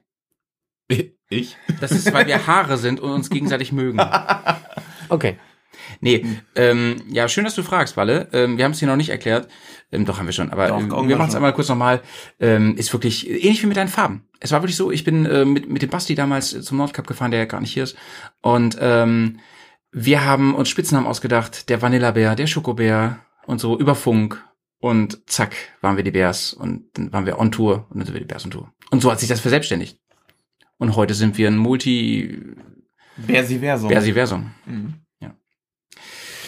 Ich? Das ist, weil wir Haare sind und uns gegenseitig mögen. Okay. Nee, ähm, ja, schön, dass du fragst, Walle. Ähm, wir haben es dir noch nicht erklärt. Ähm, doch, haben wir schon. Aber Doch, ähm, wir machen es einmal kurz nochmal. Ähm, ist wirklich ähnlich wie mit deinen Farben. Es war wirklich so, ich bin äh, mit, mit dem Basti damals zum Nordcup gefahren, der ja gar nicht hier ist. Und ähm, wir haben uns Spitznamen ausgedacht. Der Vanillabär, der Schokobär und so über Funk. Und zack, waren wir die Bärs. Und dann waren wir on Tour. Und dann sind wir die Bärs on Tour. Und so hat sich das verselbstständigt. Und heute sind wir ein Multi... Versiversum. Versiversum.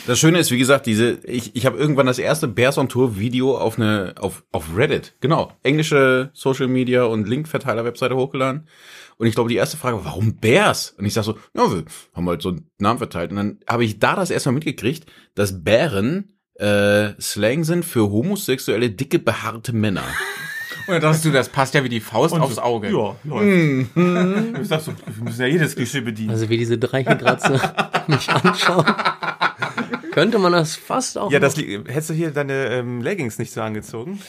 Das Schöne ist, wie gesagt, diese, ich, ich habe irgendwann das erste Bears on Tour Video auf eine, auf, auf Reddit, genau, englische Social Media und Linkverteiler-Webseite hochgeladen. Und ich glaube, die erste Frage, war, warum Bears? Und ich sag so, ja, wir haben halt so einen Namen verteilt. Und dann habe ich da das erstmal mitgekriegt, dass Bären äh, Slang sind für homosexuelle, dicke, behaarte Männer. Und dann dachtest du, das passt ja wie die Faust aufs Auge. Ja, läuft. Ich sag so, wir müssen ja jedes Klischee bedienen. Also wie diese drei hier gerade so mich anschauen, könnte man das fast auch ja, das hättest du hier deine ähm, Leggings nicht so angezogen?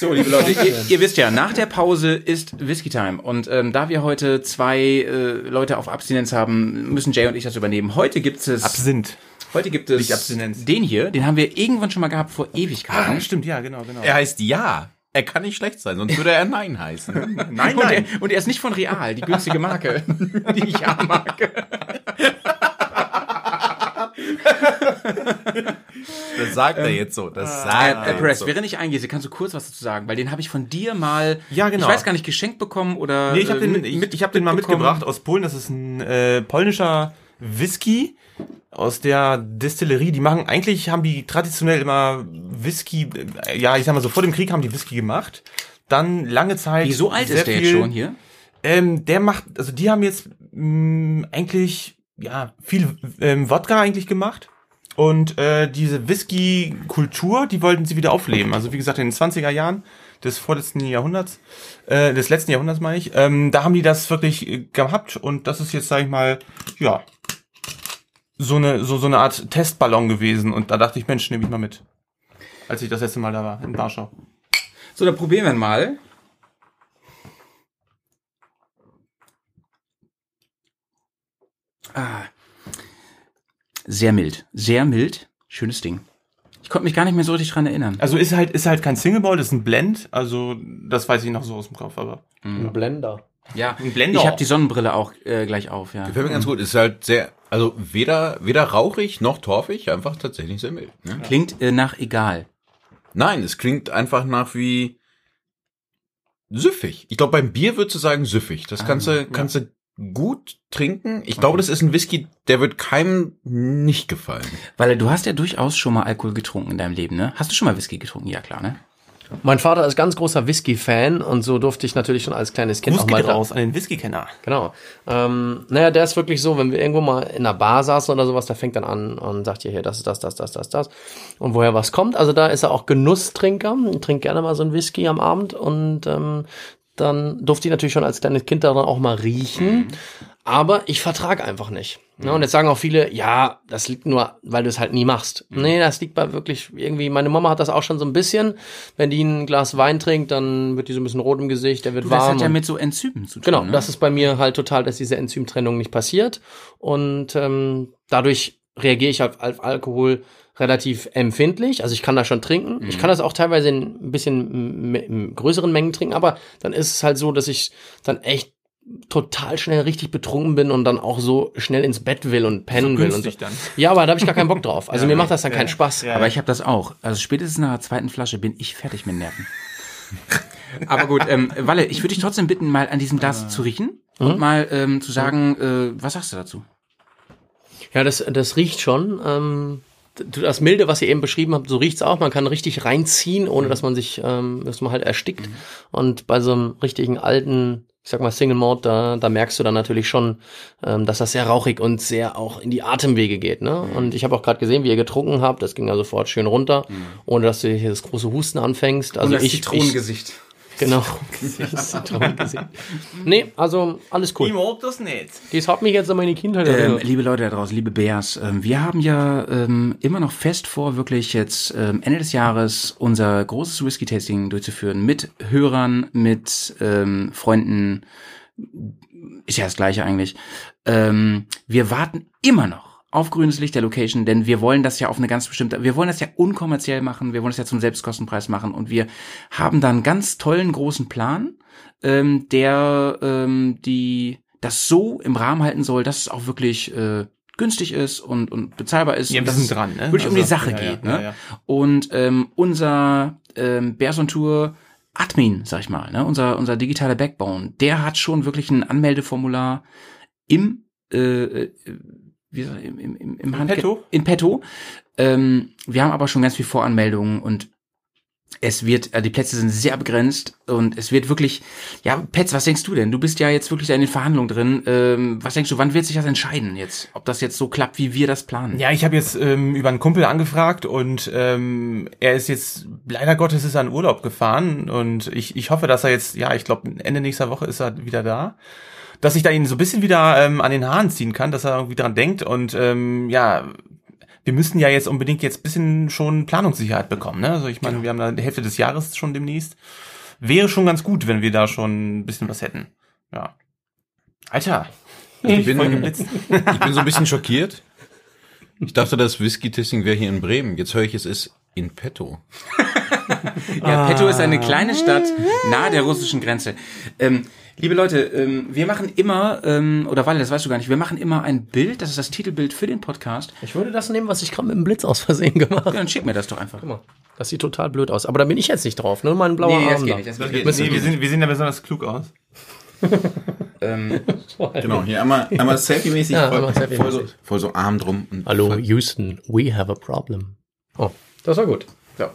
So, liebe Leute, ihr, ihr wisst ja, nach der Pause ist Whisky Time. Und ähm, da wir heute zwei äh, Leute auf Abstinenz haben, müssen Jay und ich das übernehmen. Heute gibt es, Absinth. heute gibt es Nicht Abstinenz. den hier, den haben wir irgendwann schon mal gehabt vor Ah, Ewigkeiten. stimmt, ja, genau, genau. Er heißt Ja. Er kann nicht schlecht sein, sonst würde er Nein heißen. Nein, und, er, nein. und er ist nicht von Real, die günstige Marke, die ich auch mag. Das sagt er jetzt so. Das Äh, sagt äh, er jetzt so. während ich eingehe, kannst du kurz was dazu sagen, weil den habe ich von dir mal, Ja, genau. ich weiß gar nicht, geschenkt bekommen oder Nee, ich habe äh, den, ich, mit- ich hab den mal mitgebracht aus Polen. Das ist ein äh, polnischer Whisky aus der Distillerie. Die machen, eigentlich haben die traditionell immer Whisky, äh, ja, ich sag mal so, vor dem Krieg haben die Whisky gemacht. Dann lange Zeit. Wie so alt ist der jetzt viel- schon hier? Ähm, der macht, also die haben jetzt mh, eigentlich, ja, viel ähm, Wodka eigentlich gemacht. Und äh, diese Whisky-Kultur, die wollten sie wieder aufleben. Also wie gesagt, in den 20er Jahren des vorletzten Jahrhunderts, äh, des letzten Jahrhunderts meine ich, ähm, da haben die das wirklich äh, gehabt und das ist jetzt, sag ich mal, ja, so eine, so, so eine Art Testballon gewesen. Und da dachte ich, Mensch, nehme ich mal mit. Als ich das letzte Mal da war, in Warschau. So, dann probieren wir mal. Ah. Sehr mild. Sehr mild. Schönes Ding. Ich konnte mich gar nicht mehr so richtig dran erinnern. Also ist halt, ist halt kein Single Ball, das ist ein Blend. Also das weiß ich noch so aus dem Kopf, aber. ein Blender. Ja, Ein Blender. ich habe die Sonnenbrille auch äh, gleich auf, ja. Gefällt mir ganz gut. Ist halt sehr, also weder, weder rauchig noch torfig, einfach tatsächlich sehr mild. Ne? Klingt äh, nach egal. Nein, es klingt einfach nach wie süffig. Ich glaube, beim Bier würdest du sagen süffig. Das kannst du, kannst du gut trinken. Ich glaube, das ist ein Whisky, der wird keinem nicht gefallen. Weil du hast ja durchaus schon mal Alkohol getrunken in deinem Leben, ne? Hast du schon mal Whisky getrunken? Ja, klar, ne? Mein Vater ist ganz großer Whisky-Fan und so durfte ich natürlich schon als kleines Kind Gruß auch mal geht raus an den Whisky-Kenner. Genau. Ähm, naja, der ist wirklich so, wenn wir irgendwo mal in einer Bar saßen oder sowas, der fängt dann an und sagt hier, hier, das ist das, das, das, das, das. Und woher was kommt. Also da ist er auch Genusstrinker, trinkt gerne mal so ein Whisky am Abend und ähm, dann durfte ich natürlich schon als kleines Kind daran auch mal riechen. Aber ich vertrag einfach nicht. Ne? Und jetzt sagen auch viele, ja, das liegt nur, weil du es halt nie machst. Nee, das liegt bei wirklich irgendwie, meine Mama hat das auch schon so ein bisschen. Wenn die ein Glas Wein trinkt, dann wird die so ein bisschen rot im Gesicht, der wird Das warm. hat ja mit so Enzymen zu tun. Genau, ne? das ist bei mir halt total, dass diese Enzymtrennung nicht passiert. Und ähm, dadurch reagiere ich auf, auf Alkohol relativ empfindlich. Also ich kann das schon trinken. Ich kann das auch teilweise in ein bisschen m- größeren Mengen trinken, aber dann ist es halt so, dass ich dann echt total schnell richtig betrunken bin und dann auch so schnell ins Bett will und pennen will. Und so. günstig dann. Ja, aber da habe ich gar keinen Bock drauf. Also Ja, mir macht das dann Ja, keinen. Spaß. Ja. Aber ich habe das auch. Also spätestens nach der zweiten Flasche bin ich fertig mit Nerven. Aber gut, ähm, Walle, ich würde dich trotzdem bitten, mal an diesem Glas zu riechen und mal ähm, zu sagen, äh, was sagst du dazu? Ja, das, das riecht schon. Ähm, das Milde, was ihr eben beschrieben habt, so riecht's auch. Man kann richtig reinziehen, ohne dass man sich, ähm, dass man halt erstickt. Und bei so einem richtigen alten, ich sag mal Single Malt, da, da merkst du dann natürlich schon, ähm, dass das sehr rauchig und sehr auch in die Atemwege geht. Ne? Und ich habe auch gerade gesehen, wie ihr getrunken habt. Das ging ja sofort schön runter, ohne dass du hier das große Husten anfängst. Also ich, ich genau. Zitronengesicht. Nee, also alles cool. mag das nicht. Das hat mich jetzt an meine Kindheit Ähm, erinnert. liebe Leute da draußen, liebe Bears, ähm, wir haben ja ähm, immer noch fest vor, wirklich jetzt ähm, Ende des Jahres unser großes Whisky-Tasting durchzuführen mit Hörern, mit ähm, Freunden, ist ja das gleiche eigentlich. Ähm, wir warten immer noch auf grünes Licht der Location, denn wir wollen das ja auf eine ganz bestimmte, wir wollen das ja unkommerziell machen, wir wollen das ja zum Selbstkostenpreis machen und wir haben da einen ganz tollen großen Plan, ähm, der ähm, die das so im Rahmen halten soll, dass es auch wirklich äh, günstig ist und, und bezahlbar ist. Ja, dass sind dran, ne? Wirklich um die Also, Sache ja, ja, geht, ne? ja, ja. Und ähm, unser ähm, Bears on Tour Admin, sag ich mal, ne, unser unser digitaler Backbone, der hat schon wirklich ein Anmeldeformular im äh, äh, wie soll, im, im, im, im Handge- petto? In petto. Ähm, wir haben aber schon ganz viel Voranmeldungen und es wird, äh, die Plätze sind sehr begrenzt und es wird wirklich, ja, Petz, was denkst du denn? Du bist ja jetzt wirklich in den Verhandlungen drin. Ähm, was denkst du, wann wird sich das entscheiden jetzt? Ob das jetzt so klappt, wie wir das planen? Ja, ich habe jetzt ähm, über einen Kumpel angefragt und ähm, er ist jetzt, leider Gottes ist er in Urlaub gefahren und ich, ich hoffe, dass er jetzt, ja, ich glaube Ende nächster Woche ist er wieder da. Dass ich da ihn so ein bisschen wieder ähm, an den Haaren ziehen kann, dass er irgendwie dran denkt und ähm, ja, wir müssen ja jetzt unbedingt jetzt bisschen schon Planungssicherheit bekommen. Ne? Also ich meine, wir haben da die Hälfte des Jahres schon demnächst. Wäre schon ganz gut, wenn wir da schon ein bisschen was hätten. Ja. Alter, Ich bin, voll geblitzt. ich bin so ein bisschen schockiert. Ich dachte, das Whisky-Tasting wäre hier in Bremen. Jetzt höre ich, es ist in petto. Ja, Petto ist eine kleine Stadt nahe der russischen Grenze. Ähm, liebe Leute, ähm, wir machen immer, ähm, oder Walle, das weißt du gar nicht, wir machen immer ein Bild, das ist das Titelbild für den Podcast. Ich würde das nehmen, was ich gerade mit dem Blitz aus Versehen gemacht Ja, habe. dann schick mir das doch einfach. Guck mal, Das sieht total blöd aus. Aber da bin ich jetzt nicht drauf. Nur mein blauer Nee, das Arm geht da. nicht. Das Nee, geht wir, nicht. sind, wir sehen ja besonders klug aus. Ähm, Genau, hier einmal, einmal Selfie-mäßig, Ja, voll, einmal voll, so, voll so Arm drum. Und Hallo, voll- Houston, we have a problem. Oh, das war gut. so.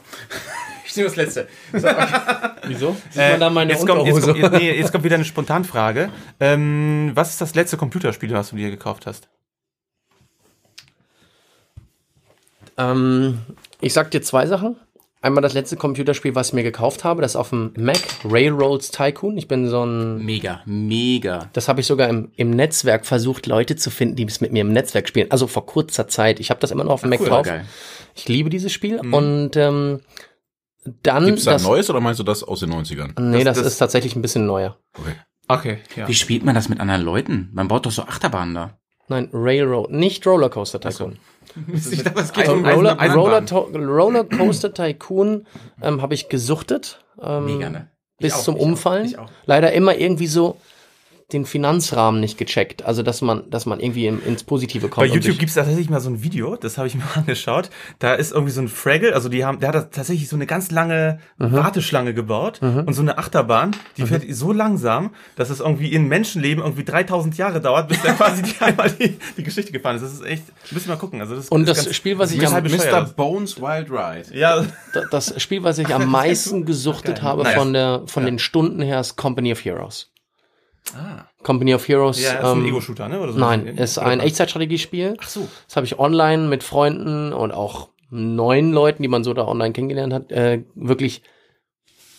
Ich nehme das letzte. So, okay. Wieso? Sieht man da meine Äh, jetzt, kommt, jetzt, kommt, jetzt, nee, jetzt kommt wieder eine Spontanfrage. Ähm, was ist das letzte Computerspiel, was du dir gekauft hast? Ähm, ich sag dir zwei Sachen. Einmal das letzte Computerspiel, was ich mir gekauft habe, das ist auf dem Mac, Railroads Tycoon. Ich bin so ein, Mega, mega. das habe ich sogar im, im Netzwerk versucht, Leute zu finden, die es mit mir im Netzwerk spielen. Also vor kurzer Zeit. Ich habe das immer noch auf dem Mac cool, drauf. geil. Ich liebe dieses Spiel. Und ähm, dann Gibt's da ein das. neues oder meinst du das aus den 90ern? Nee, das, Das- das- ist tatsächlich ein bisschen neuer. Okay. Okay, ja. Wie spielt man das mit anderen Leuten? Man baut doch so Achterbahnen da. Nein, Railroad, nicht Rollercoaster Tycoon. Ich dachte, das geht Also um Roller. Roller, Rollercoaster Tycoon ähm, habe ich gesuchtet. Ähm, Mega, ne? Ich bis auch, zum ich auch, Umfallen. ich auch. Leider immer irgendwie so den Finanzrahmen nicht gecheckt. Also dass man, dass man irgendwie in, ins Positive kommt. Bei YouTube gibt es tatsächlich mal so ein Video, das habe ich mir angeschaut. Da ist irgendwie so ein Fraggle, also die haben, der hat da tatsächlich so eine ganz lange Mhm. Warteschlange gebaut und so eine Achterbahn, die fährt so langsam, dass es irgendwie in Menschenleben irgendwie 3000 Jahre dauert, bis der quasi die einmal die, die Geschichte gefahren ist. Das ist echt, müssen wir mal gucken. Also das Und ist das ganz- Spiel, was ich ist am-. Mr. Bones Wild Ride. Ja, da- das Spiel, was ich am meisten gesuchtet habe Nice. von der, von den Stunden her, ist Company of Heroes. Company of Heroes. ja, ist ein ähm, Ego-Shooter, ne? Oder so. Nein, ist ein Echtzeitstrategiespiel. Ach so. Das habe ich online mit Freunden und auch neuen Leuten, die man so da online kennengelernt hat, äh, wirklich,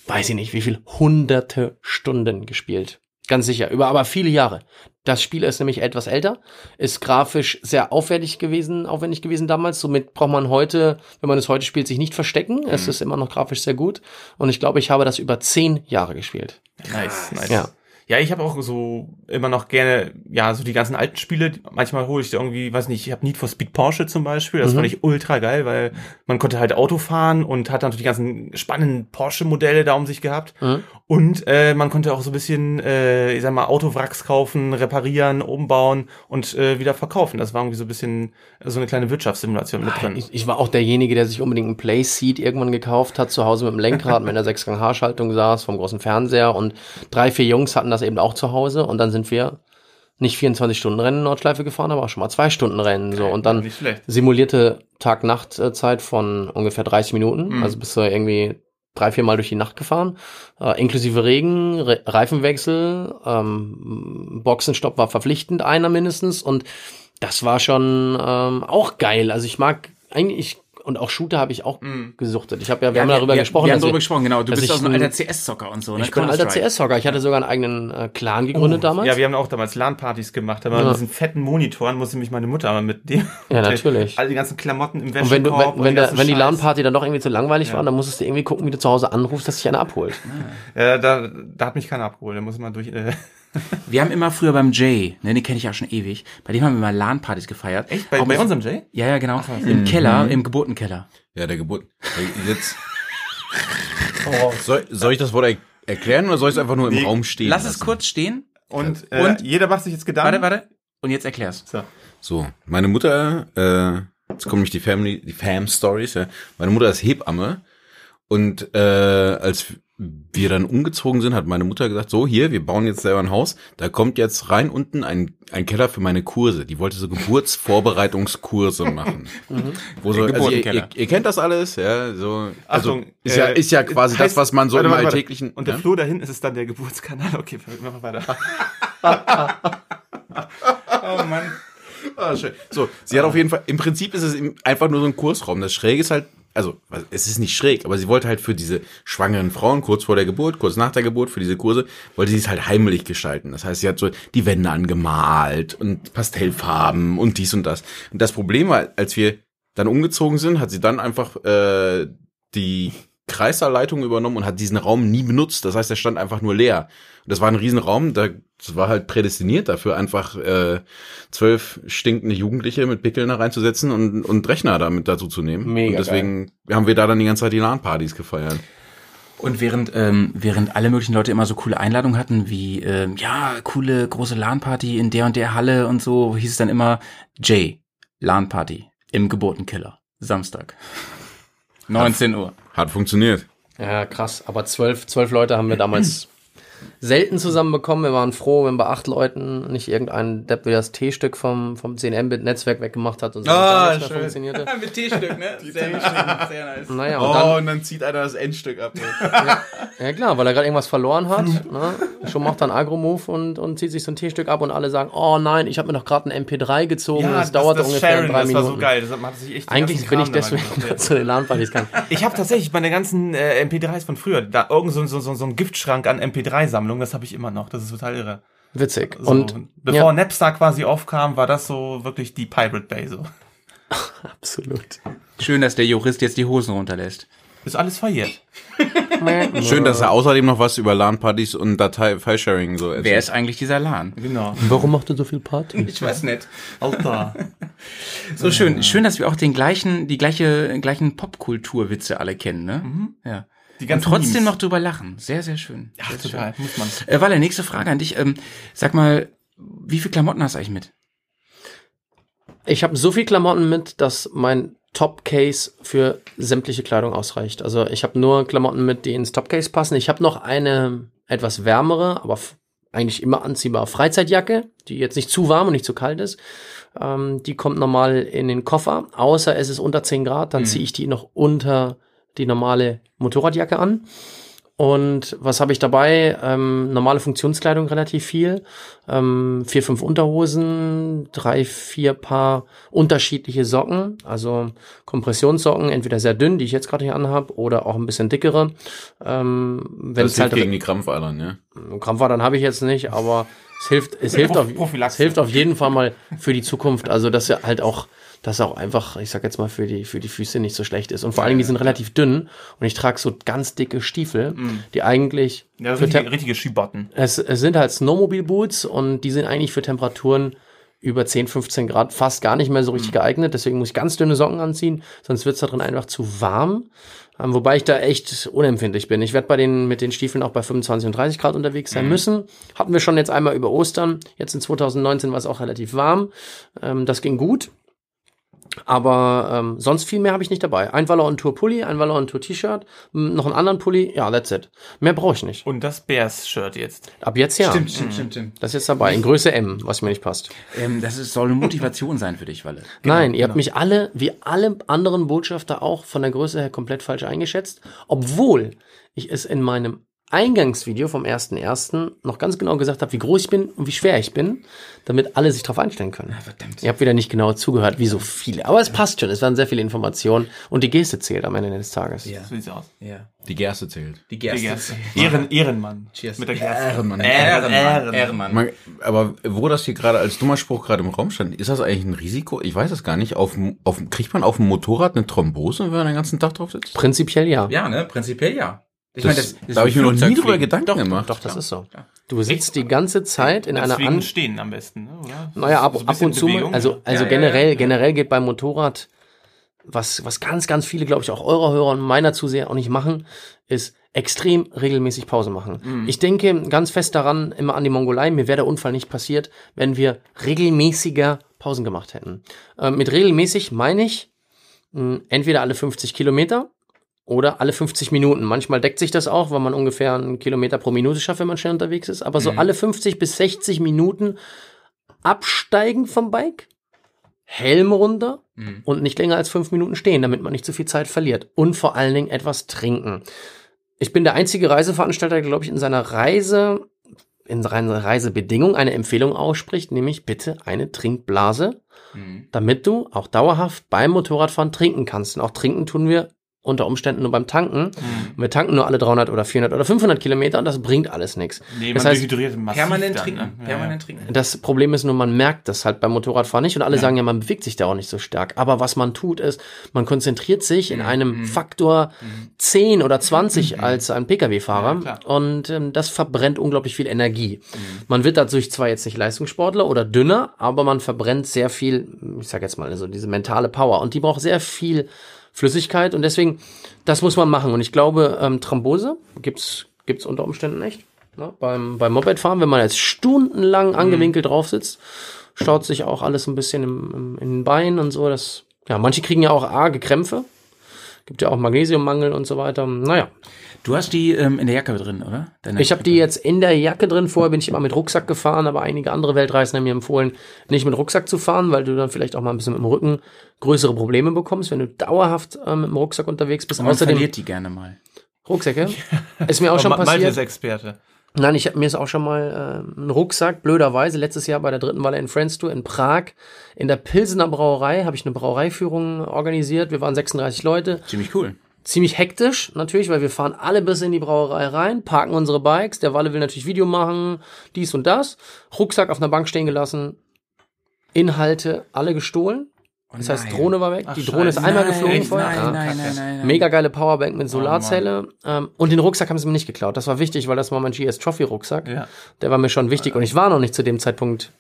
weiß ich nicht, wie viel, hunderte Stunden gespielt. Ganz sicher, über aber viele Jahre. Das Spiel ist nämlich etwas älter, ist grafisch sehr aufwendig gewesen, aufwendig gewesen damals. Somit braucht man heute, wenn man es heute spielt, sich nicht verstecken. Es ist immer noch grafisch sehr gut. Und ich glaube, ich habe das über zehn Jahre gespielt. Nice, nice. Ja. Ja, ich habe auch so immer noch gerne, ja, so die ganzen alten Spiele. Manchmal hole ich da irgendwie, weiß nicht, ich habe Need for Speed Porsche zum Beispiel. Das Mhm. fand ich ultra geil, weil man konnte halt Auto fahren und hat natürlich die ganzen spannenden Porsche-Modelle da um sich gehabt. Mhm. Und äh, man konnte auch so ein bisschen, äh, ich sag mal, Autowracks kaufen, reparieren, umbauen und äh, wieder verkaufen. Das war irgendwie so ein bisschen so eine kleine Wirtschaftssimulation mit drin. Ich, ich war auch derjenige, der sich unbedingt ein Playseat irgendwann gekauft hat, zu Hause mit dem Lenkrad, mit einer Sechsgang-H-Schaltung saß, vom großen Fernseher und drei, vier Jungs hatten das eben auch zu Hause und dann sind wir nicht 24 Stunden Rennen in Nordschleife gefahren, aber auch schon mal zwei Stunden Rennen so und dann simulierte Tag-Nacht-Zeit von ungefähr 30 Minuten, also bist du irgendwie drei, vier Mal durch die Nacht gefahren, äh, inklusive Regen, Re Reifenwechsel, ähm, Boxenstopp war verpflichtend, einer mindestens und das war schon ähm, auch geil. Also ich mag eigentlich und auch Shooter habe ich auch gesuchtet. Ich habe ja, wir haben darüber gesprochen. Wir haben darüber gesprochen, genau. Du bist ich auch so ein alter CS-Zocker und so. Ne? Ich bin ein alter. CS-Hocker. Ich hatte sogar einen eigenen äh, Clan gegründet damals. Ja, wir haben auch damals LAN-Partys gemacht, aber Ja. mit diesen fetten Monitoren musste mich meine Mutter mal mit dem. Ja, natürlich. All die ganzen Klamotten im und wenn, du, Wäschekorb wenn, wenn, und der, ganzen wenn die. LAN-Party dann doch irgendwie zu langweilig war, dann musstest du irgendwie gucken, wie du zu Hause anrufst, dass sich einer abholt. Ja, da, da hat mich keiner abgeholt. Da muss man durch. Äh, Wir haben immer früher beim Jay, ne, den kenne ich ja schon ewig, bei dem haben wir mal LAN-Partys gefeiert. Echt? Bei, Auch bei unserem Jay? Ja, ja, genau. Im Keller, im Geburtenkeller. Ja, der Geburt. Jetzt. Soll, soll ich das Wort er erklären oder soll ich es einfach nur im Nee, Raum stehen? Lass es lassen? kurz stehen. Und, äh, Und? jeder macht sich jetzt Gedanken. Warte, warte. Und jetzt erklär's. So. So, meine Mutter, äh, jetzt kommen nämlich die Family, die Fam Stories. Ja. Meine Mutter ist Hebamme und äh, als wir dann umgezogen sind, hat meine Mutter gesagt: So, hier, wir bauen jetzt selber ein Haus. Da kommt jetzt rein unten ein ein Keller für meine Kurse. Die wollte so Geburtsvorbereitungskurse machen. Wo so, also ihr, ihr, ihr kennt das alles, ja. So, also Achtung, ist ja äh, ist ja quasi heißt- das, was man so warte, im warte, warte. alltäglichen. Und der ja? Flur dahin ist es dann der Geburtskanal. Okay, mach mal weiter. Oh Mann. Ah, schön. So, sie hat auf jeden Fall, im Prinzip ist es einfach nur so ein Kursraum. Das Schräge ist halt, also es ist nicht schräg, aber sie wollte halt für diese schwangeren Frauen kurz vor der Geburt, kurz nach der Geburt, für diese Kurse, wollte sie es halt heimlich gestalten. Das heißt, sie hat so die Wände angemalt und Pastellfarben und dies und das. Und das Problem war, als wir dann umgezogen sind, hat sie dann einfach äh, die Kreißsaalleitung übernommen und hat diesen Raum nie benutzt. Das heißt, er stand einfach nur leer. Und das war ein Riesenraum, da das war halt prädestiniert dafür, einfach äh, zwölf stinkende Jugendliche mit Pickeln da reinzusetzen und, und Rechner damit dazu zu nehmen. Mega und deswegen haben wir da dann die ganze Zeit die LAN-Partys gefeiert. Und während, ähm, während alle möglichen Leute immer so coole Einladungen hatten, wie, ähm, ja, coole große LAN-Party in der und der Halle und so, hieß es dann immer, Jay, LAN-Party im Geburtenkeller, Samstag. 19 Uhr. Hat funktioniert. Ja, krass. Aber zwölf, zwölf Leute haben wir damals selten zusammenbekommen. Wir waren froh, wenn bei acht Leuten nicht irgendein Depp wie das T-Stück vom, vom 10-Mbit-Netzwerk weggemacht hat und so nichts mehr funktionierte. Mit T-Stück, ne? Sehr, sehr nice. Naja, und dann, und dann zieht einer das Endstück ab. ja klar, weil er gerade irgendwas verloren hat. Ne? Schon macht er einen Agro-Move und, und zieht sich so ein T-Stück ab und alle sagen, oh nein, ich habe mir doch gerade ein MP3 gezogen. das, dauert ungefähr Sharon, drei das Minuten. war so geil. Das hat sich echt Eigentlich bin ich deswegen zu den LAN-Partys gegangen. Ich habe tatsächlich meine ganzen äh, MP3s von früher, da irgend so, so, so, so ein Giftschrank an MP3-Sammlungen, das habe ich immer noch. Das ist total irre. Witzig. So, Und bevor ja, Napster quasi aufkam, war das so wirklich die Pirate Bay so. absolut. Schön, dass der Jurist jetzt die Hosen runterlässt. Ist alles verjährt. Schön, dass er außerdem noch was über LAN-Partys und Datei-File-Sharing so erzählt. Wer ist eigentlich dieser LAN? Genau. Warum macht er so viel Party? Ich weiß nicht. Alter. So schön, schön, dass wir auch den gleichen, die gleiche, gleichen Popkulturwitze alle kennen, ne? Ja. Die Und ganzen trotzdem Memes. noch drüber lachen. Sehr, sehr schön. Ja, sehr total. Muss man. Schön. Äh, Walle, nächste Frage an dich. Ähm, sag mal, wie viel Klamotten hast du eigentlich mit? Ich habe so viel Klamotten mit, dass mein Top-Case für sämtliche Kleidung ausreicht. Also ich habe nur Klamotten mit, die ins Top-Case passen. Ich habe noch eine etwas wärmere, aber eigentlich immer anziehbare Freizeitjacke, die jetzt nicht zu warm und nicht zu kalt ist. Ähm, die kommt normal in den Koffer, außer es ist unter 10 Grad, dann ziehe ich die noch unter die normale Motorradjacke an. Und was habe ich dabei? Ähm, normale Funktionskleidung relativ viel. Ähm, vier, fünf Unterhosen, drei, vier Paar unterschiedliche Socken. Also Kompressionssocken, entweder sehr dünn, die ich jetzt gerade hier anhab, oder auch ein bisschen dickere. Ähm, wenn Das es hilft halt gegen die Krampfadern, ja. Krampfadern habe ich jetzt nicht, aber es hilft, es hilft, auf, es hilft auf jeden Fall mal für die Zukunft. Also, dass er halt auch, dass er auch einfach, ich sag jetzt mal, für die, für die Füße nicht so schlecht ist. Und vor allen Dingen, die sind relativ dünn und ich trage so ganz dicke Stiefel, die eigentlich Ja, für richtige, richtige Skibotten. es, es sind halt Snowmobile-Boots und die sind eigentlich für Temperaturen über 10, 15 Grad fast gar nicht mehr so richtig geeignet. Deswegen muss ich ganz dünne Socken anziehen, sonst wird's da drin einfach zu warm. Ähm, wobei ich da echt unempfindlich bin. Ich werde bei den mit den Stiefeln auch bei 25 und 30 Grad unterwegs sein müssen. Hatten wir schon jetzt einmal über Ostern. Jetzt in 2019 war es auch relativ warm. Ähm, das ging gut. Aber ähm, sonst viel mehr habe ich nicht dabei. Ein Valor Tour Pulli, ein Valor Tour T-Shirt, m, noch einen anderen Pulli. Ja, that's it. Mehr brauche ich nicht. Und das Bears-Shirt jetzt. Ab jetzt ja. stimmt, stimmt, stimmt. Das ist jetzt dabei, in Größe M, was mir nicht passt. Ähm, das ist, soll eine Motivation sein für dich, Walle. Nein, ihr habt mich alle, wie alle anderen Botschafter auch, von der Größe her komplett falsch eingeschätzt, obwohl ich es in meinem Eingangsvideo vom 1.1. noch ganz genau gesagt habe, wie groß ich bin und wie schwer ich bin, damit alle sich darauf einstellen können. Verdammt. Ihr habt wieder nicht genau zugehört, wie so viele. Aber es passt schon, es waren sehr viele Informationen und die Geste zählt am Ende des Tages. Ja. So sieht's aus. Ja. Die Gerste zählt. Die Gerste. Gerste. Ehren, Ehrenmann. Cheers. Mit der Gerste. Ehrenmann. Ehren, Ehren. Ehrenmann. Man, aber wo das hier gerade als dummer Spruch gerade im Raum stand, ist das eigentlich ein Risiko? Ich weiß es gar nicht. Auf, dem- auf, kriegt man auf dem Motorrad eine Thrombose, wenn man den ganzen Tag drauf sitzt? Prinzipiell ja. Ja, ne? Prinzipiell ja. Ich Das- meine, das, da habe ich mir noch nie drüber Gedanken doch, gemacht. Doch, das ist so. Du sitzt die ganze Zeit in einer Deswegen an stehen am besten, ne, oder? Naja, ab, So ab und zu, mal- Bewegung, also, ja. also Ja, ja, generell, ja, ja. generell geht beim Motorrad, was, was ganz, ganz viele, glaube ich, auch eurer Hörer und meiner Zuseher auch nicht machen, ist extrem regelmäßig Pause machen. Mhm. Ich denke ganz fest daran, immer an die Mongolei, mir wäre der Unfall nicht passiert, wenn wir regelmäßiger Pausen gemacht hätten. Ähm, mit regelmäßig meine ich, mh, entweder alle 50 Kilometer oder alle 50 Minuten. Manchmal deckt sich das auch, weil man ungefähr einen Kilometer pro Minute schafft, wenn man schnell unterwegs ist. Aber so alle 50 bis 60 Minuten absteigen vom Bike, Helm runter und nicht länger als fünf Minuten stehen, damit man nicht zu viel Zeit verliert. Und vor allen Dingen etwas trinken. Ich bin der einzige Reiseveranstalter, der, glaube ich, in seiner Reise, in seiner Reisebedingung eine Empfehlung ausspricht, nämlich bitte eine Trinkblase, damit du auch dauerhaft beim Motorradfahren trinken kannst. Und auch trinken tun wir unter Umständen nur beim Tanken. Und wir tanken nur alle 300 oder 400 oder 500 Kilometer und das bringt alles nichts. Nee, das heißt, dehydriert massiv Permanent dann, trinken. ne? Ja, Permanent trinken. das Problem ist nur, man merkt das halt beim Motorradfahren nicht und alle sagen ja, man bewegt sich da auch nicht so stark. Aber was man tut ist, man konzentriert sich Mhm. in einem Faktor 10 oder 20 als ein Ja, Pkw-Fahrer klar. und ähm, das verbrennt unglaublich viel Energie. Mhm. Man wird dadurch zwar jetzt nicht Leistungssportler oder dünner, aber man verbrennt sehr viel, ich sag jetzt mal, also diese mentale Power und die braucht sehr viel Flüssigkeit und deswegen, das muss man machen. Und ich glaube, ähm, Thrombose gibt's gibt's unter Umständen echt. Ne? Beim, beim Mopedfahren, wenn man jetzt stundenlang angewinkelt drauf sitzt, staut sich auch alles ein bisschen im, im, in den Beinen und so. Das, ja, manche kriegen ja auch arge Krämpfe. Gibt ja auch Magnesiummangel und so weiter. Naja, Du hast die ähm, in der Jacke drin, oder? Deine ich habe die jetzt in der Jacke drin. Vorher bin ich immer mit Rucksack gefahren, aber einige andere Weltreisende haben mir empfohlen, nicht mit Rucksack zu fahren, weil du dann vielleicht auch mal ein bisschen mit dem Rücken größere Probleme bekommst, wenn du dauerhaft ähm, mit dem Rucksack unterwegs bist. Man Außerdem verliert die gerne mal. Rucksäcke. Ist mir auch schon Ma- Malte passiert. ist Experte. Nein, ich hab, mir ist auch schon mal äh, ein Rucksack, blöderweise, letztes Jahr bei der dritten Walle in Friends Tour in Prag, in der Pilsener Brauerei, habe ich eine Brauereiführung organisiert. Wir waren 36 Leute. Ziemlich cool. Ziemlich hektisch, natürlich, weil wir fahren alle bis in die Brauerei rein, parken unsere Bikes. Der Walle will natürlich Video machen, dies und das. Rucksack auf einer Bank stehen gelassen. Inhalte alle gestohlen. Das heißt. Drohne war weg. Ach, die Drohne ist Scheiße. einmal Nein, geflogen vorher. Nein, Ja. nein, nein, nein, nein. Mega geile Powerbank mit Solarzelle. ähm, und den Rucksack haben sie mir nicht geklaut. Das war wichtig, weil das war mein GS Trophy Rucksack. Ja. Der war mir schon wichtig. Und ich war noch nicht zu dem Zeitpunkt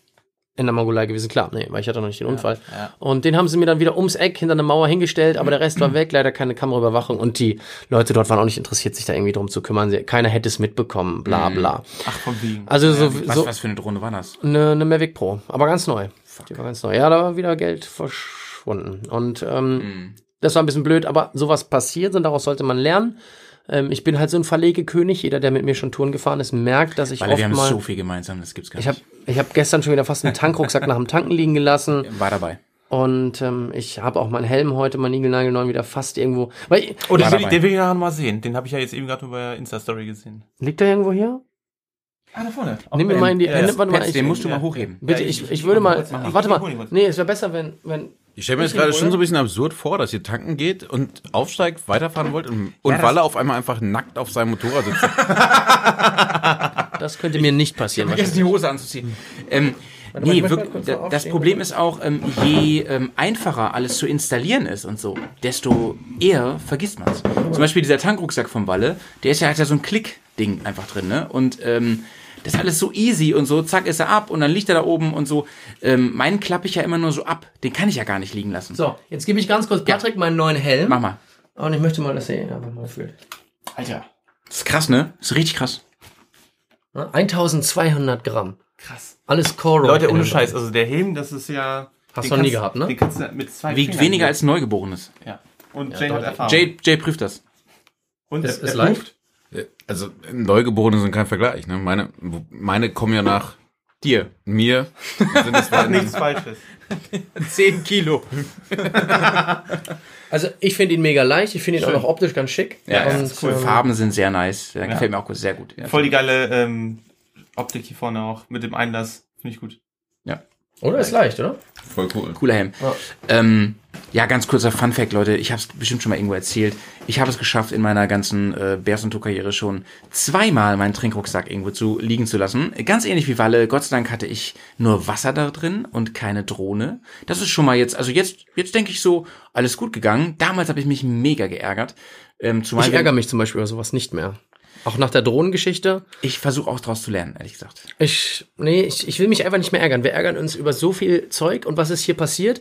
in der Mongolei gewesen. Klar, nee, weil ich hatte noch nicht den Unfall. ja. Und den haben sie mir dann wieder ums Eck hinter eine Mauer hingestellt, aber der Rest war weg. Leider keine Kameraüberwachung. Und die Leute dort waren auch nicht interessiert, sich da irgendwie drum zu kümmern. Sie, keiner hätte es mitbekommen. Bla, bla. Ach, von wegen. Also so, Was, so was für eine Drohne war das? eine, eine Mavic Pro, aber ganz neu. Die war ganz neu. Ja, da war wieder Geld verschwunden. Und ähm, das war ein bisschen blöd, aber sowas passiert und daraus sollte man lernen. Ähm, ich bin halt so ein Verlegekönig. Jeder, der mit mir schon Touren gefahren ist, merkt, dass ich Weil oft wir haben mal... so viel gemeinsam, das gibt's gar ich nicht. habe ich hab gestern schon wieder fast einen Tankrucksack nach dem Tanken liegen gelassen. war dabei. Und ähm, ich habe auch meinen Helm heute, mein Nigelnagelneuen wieder fast irgendwo... Weil, Oh, den will, ich- den will ich nachher noch mal sehen. Den habe ich ja jetzt eben gerade bei Insta-Story gesehen. liegt der irgendwo hier? Ah, da vorne. Nimm mir mal in die... Ja, Nimm- warte mal, ich, den musst du ja. mal hochheben. bitte, Ja, ich, ich- ich, ich würde mal... Warte Ich mal. Nee, es wäre besser, wenn... wenn Ich stelle mir Ich jetzt gerade schon so ein bisschen absurd vor, dass ihr tanken geht und aufsteigt, weiterfahren wollt und, und das- Walle auf einmal einfach nackt auf seinem Motorrad sitzt. das könnte mir nicht passieren. Vergessen die Hose anzuziehen. Ähm, nee, ich wirklich, das. Problem ist auch, ähm, je ähm, einfacher alles zu installieren ist und so, desto eher vergisst man es. Zum Beispiel dieser Tankrucksack vom Walle, der ist ja, hat ja so ein Klick-Ding einfach drin, ne? Und ähm, das ist alles so easy und so, zack, ist er ab und dann liegt er da oben und so. Ähm, meinen klappe ich ja immer nur so ab. Den kann ich ja gar nicht liegen lassen. So, jetzt gebe ich ganz kurz Patrick meinen neuen Helm. Mach mal. Und ich möchte mal, dass er ihn einfach mal fühlt. Alter. Das ist krass, ne? Das ist richtig krass. Ne? 1200 Gramm. Krass. Alles Core. Leute, ohne Scheiß. Also der Helm, das ist ja... Hast du noch nie gehabt, ne? Den kannst du mit zwei Wiegt Fingern weniger nehmen. als Neugeborenes. Ja. Und Jay hat. Erfahrung. Jay, Jay prüft das. Und Ist- er- ist er prüft. Also Neugeborene sind kein Vergleich. Ne? Meine, meine kommen ja nach dir, mir. Sind es nichts Falsches. 10 Kilo. Also ich finde ihn mega leicht. Ich finde ihn auch noch optisch ganz schick. Ja, ja, Und, ist cool. ähm, Farben sind sehr nice. Ja, gefällt mir auch sehr gut. Ja. Voll die geile ähm, Optik hier vorne auch. Mit dem Einlass. Finde ich gut. Oder ist leicht, oder? Voll cool. Cooler Helm. Ja. Ähm, ja, ganz kurzer Fun Fact, Leute. Ich habe es bestimmt schon mal irgendwo erzählt. Ich habe es geschafft, in meiner ganzen äh, Bears und karriere schon zweimal meinen Trinkrucksack irgendwo zu liegen zu lassen. Ganz ähnlich wie Walle. Gott sei Dank hatte ich nur Wasser da drin und keine Drohne. Das ist schon mal jetzt, also jetzt, jetzt denke ich so, alles gut gegangen. Damals habe ich mich mega geärgert. Ähm, Ich ärgere mich zum Beispiel über sowas nicht mehr. Auch nach der Drohnengeschichte. Ich versuche auch daraus zu lernen, ehrlich gesagt. Ich, nee, ich, ich will mich einfach nicht mehr ärgern. Wir ärgern uns über so viel Zeug und was ist hier passiert?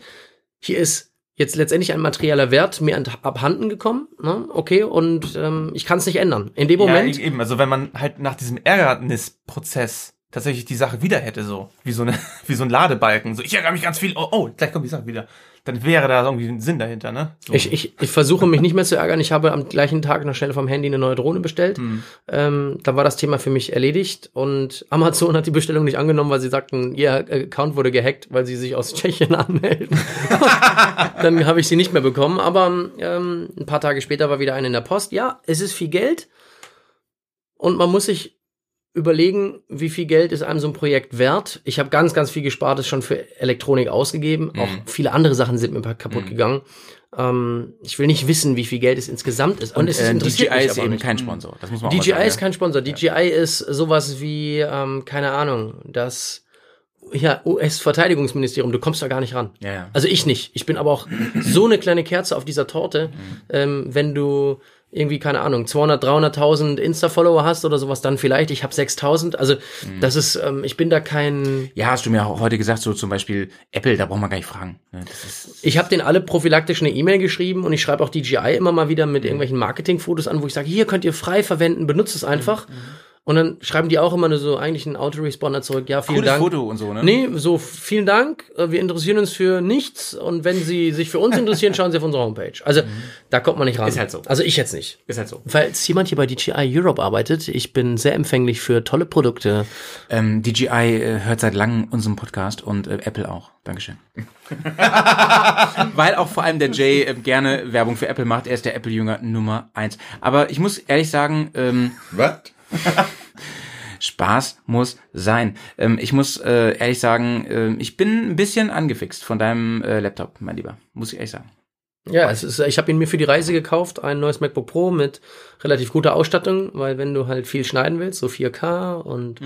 Hier ist jetzt letztendlich ein materieller Wert mir abhanden gekommen, ne? okay, und ähm, ich kann es nicht ändern. In dem Moment, Ja, eben, also wenn man halt nach diesem Ärgernisprozess tatsächlich die Sache wieder hätte, so, wie so eine, wie so ein Ladebalken, so, ich ärgere mich ganz viel, oh, oh, gleich kommt die Sache wieder. Dann wäre da irgendwie ein Sinn dahinter, ne? So. ich, ich, ich versuche mich nicht mehr zu ärgern. Ich habe am gleichen Tag noch schnell vom Handy eine neue Drohne bestellt. Ähm, dann war das Thema für mich erledigt und Amazon hat die Bestellung nicht angenommen, weil sie sagten, ihr Account wurde gehackt, weil sie sich aus Tschechien anmelden. dann habe ich sie nicht mehr bekommen. Aber ähm, ein paar Tage später war wieder eine in der Post. Ja, es ist viel Geld und man muss sich überlegen, wie viel Geld ist einem so ein Projekt wert. Ich habe ganz, ganz viel Gespartes schon für Elektronik ausgegeben. Auch viele andere Sachen sind mir kaputt gegangen. Ähm, ich will nicht wissen, wie viel Geld es insgesamt ist. Und, es äh, interessiert DJI mich ist aber eben nicht. kein Sponsor. Das muss man auch DJI sagen, ist kein Sponsor. DJI ist sowas wie, ähm, keine Ahnung, das ja, US-Verteidigungsministerium, du kommst da gar nicht ran. Ja, ja. Also ich nicht. Ich bin aber auch so eine kleine Kerze auf dieser Torte. Mhm. Ähm, wenn du irgendwie, keine Ahnung, 200, 300.000 Insta-Follower hast oder sowas, dann vielleicht. Ich habe 6.000. Also Mhm. das ist, ähm, ich bin da kein... Ja, hast du mir auch heute gesagt, so zum Beispiel Apple, da braucht man gar nicht fragen. ne? Ist, Ich habe denen alle prophylaktisch eine E-Mail geschrieben und ich schreibe auch DJI immer mal wieder mit irgendwelchen Marketingfotos an, wo ich sage, hier könnt ihr frei verwenden, benutzt es einfach. Und dann schreiben die auch immer nur so eigentlich einen Autoresponder zurück. Ja, vielen cooles Dank. Foto und so, ne? Nee, so vielen Dank. äh, Wir interessieren uns für nichts und wenn Sie sich für uns interessieren, schauen Sie auf unsere Homepage. Also da kommt man nicht ran. Ist halt so. Also ich jetzt nicht. Ist halt so. Falls jemand hier bei DJI Europe arbeitet, ich bin sehr empfänglich für tolle Produkte. Ähm, DJI äh, hört seit langem unseren Podcast und äh, Apple auch. Dankeschön. Weil auch vor allem der Jay äh, gerne Werbung für Apple macht. Er ist der Apple-Jünger Nummer eins. Aber ich muss ehrlich sagen, ähm, Was? Spaß muss sein. Ähm, ich muss äh, ehrlich sagen, äh, ich bin ein bisschen angefixt von deinem äh, Laptop, mein Lieber. Muss ich ehrlich sagen. Ja, es ist, ich habe ihn mir für die Reise gekauft, ein neues MacBook Pro mit relativ guter Ausstattung, weil wenn du halt viel schneiden willst, so 4K und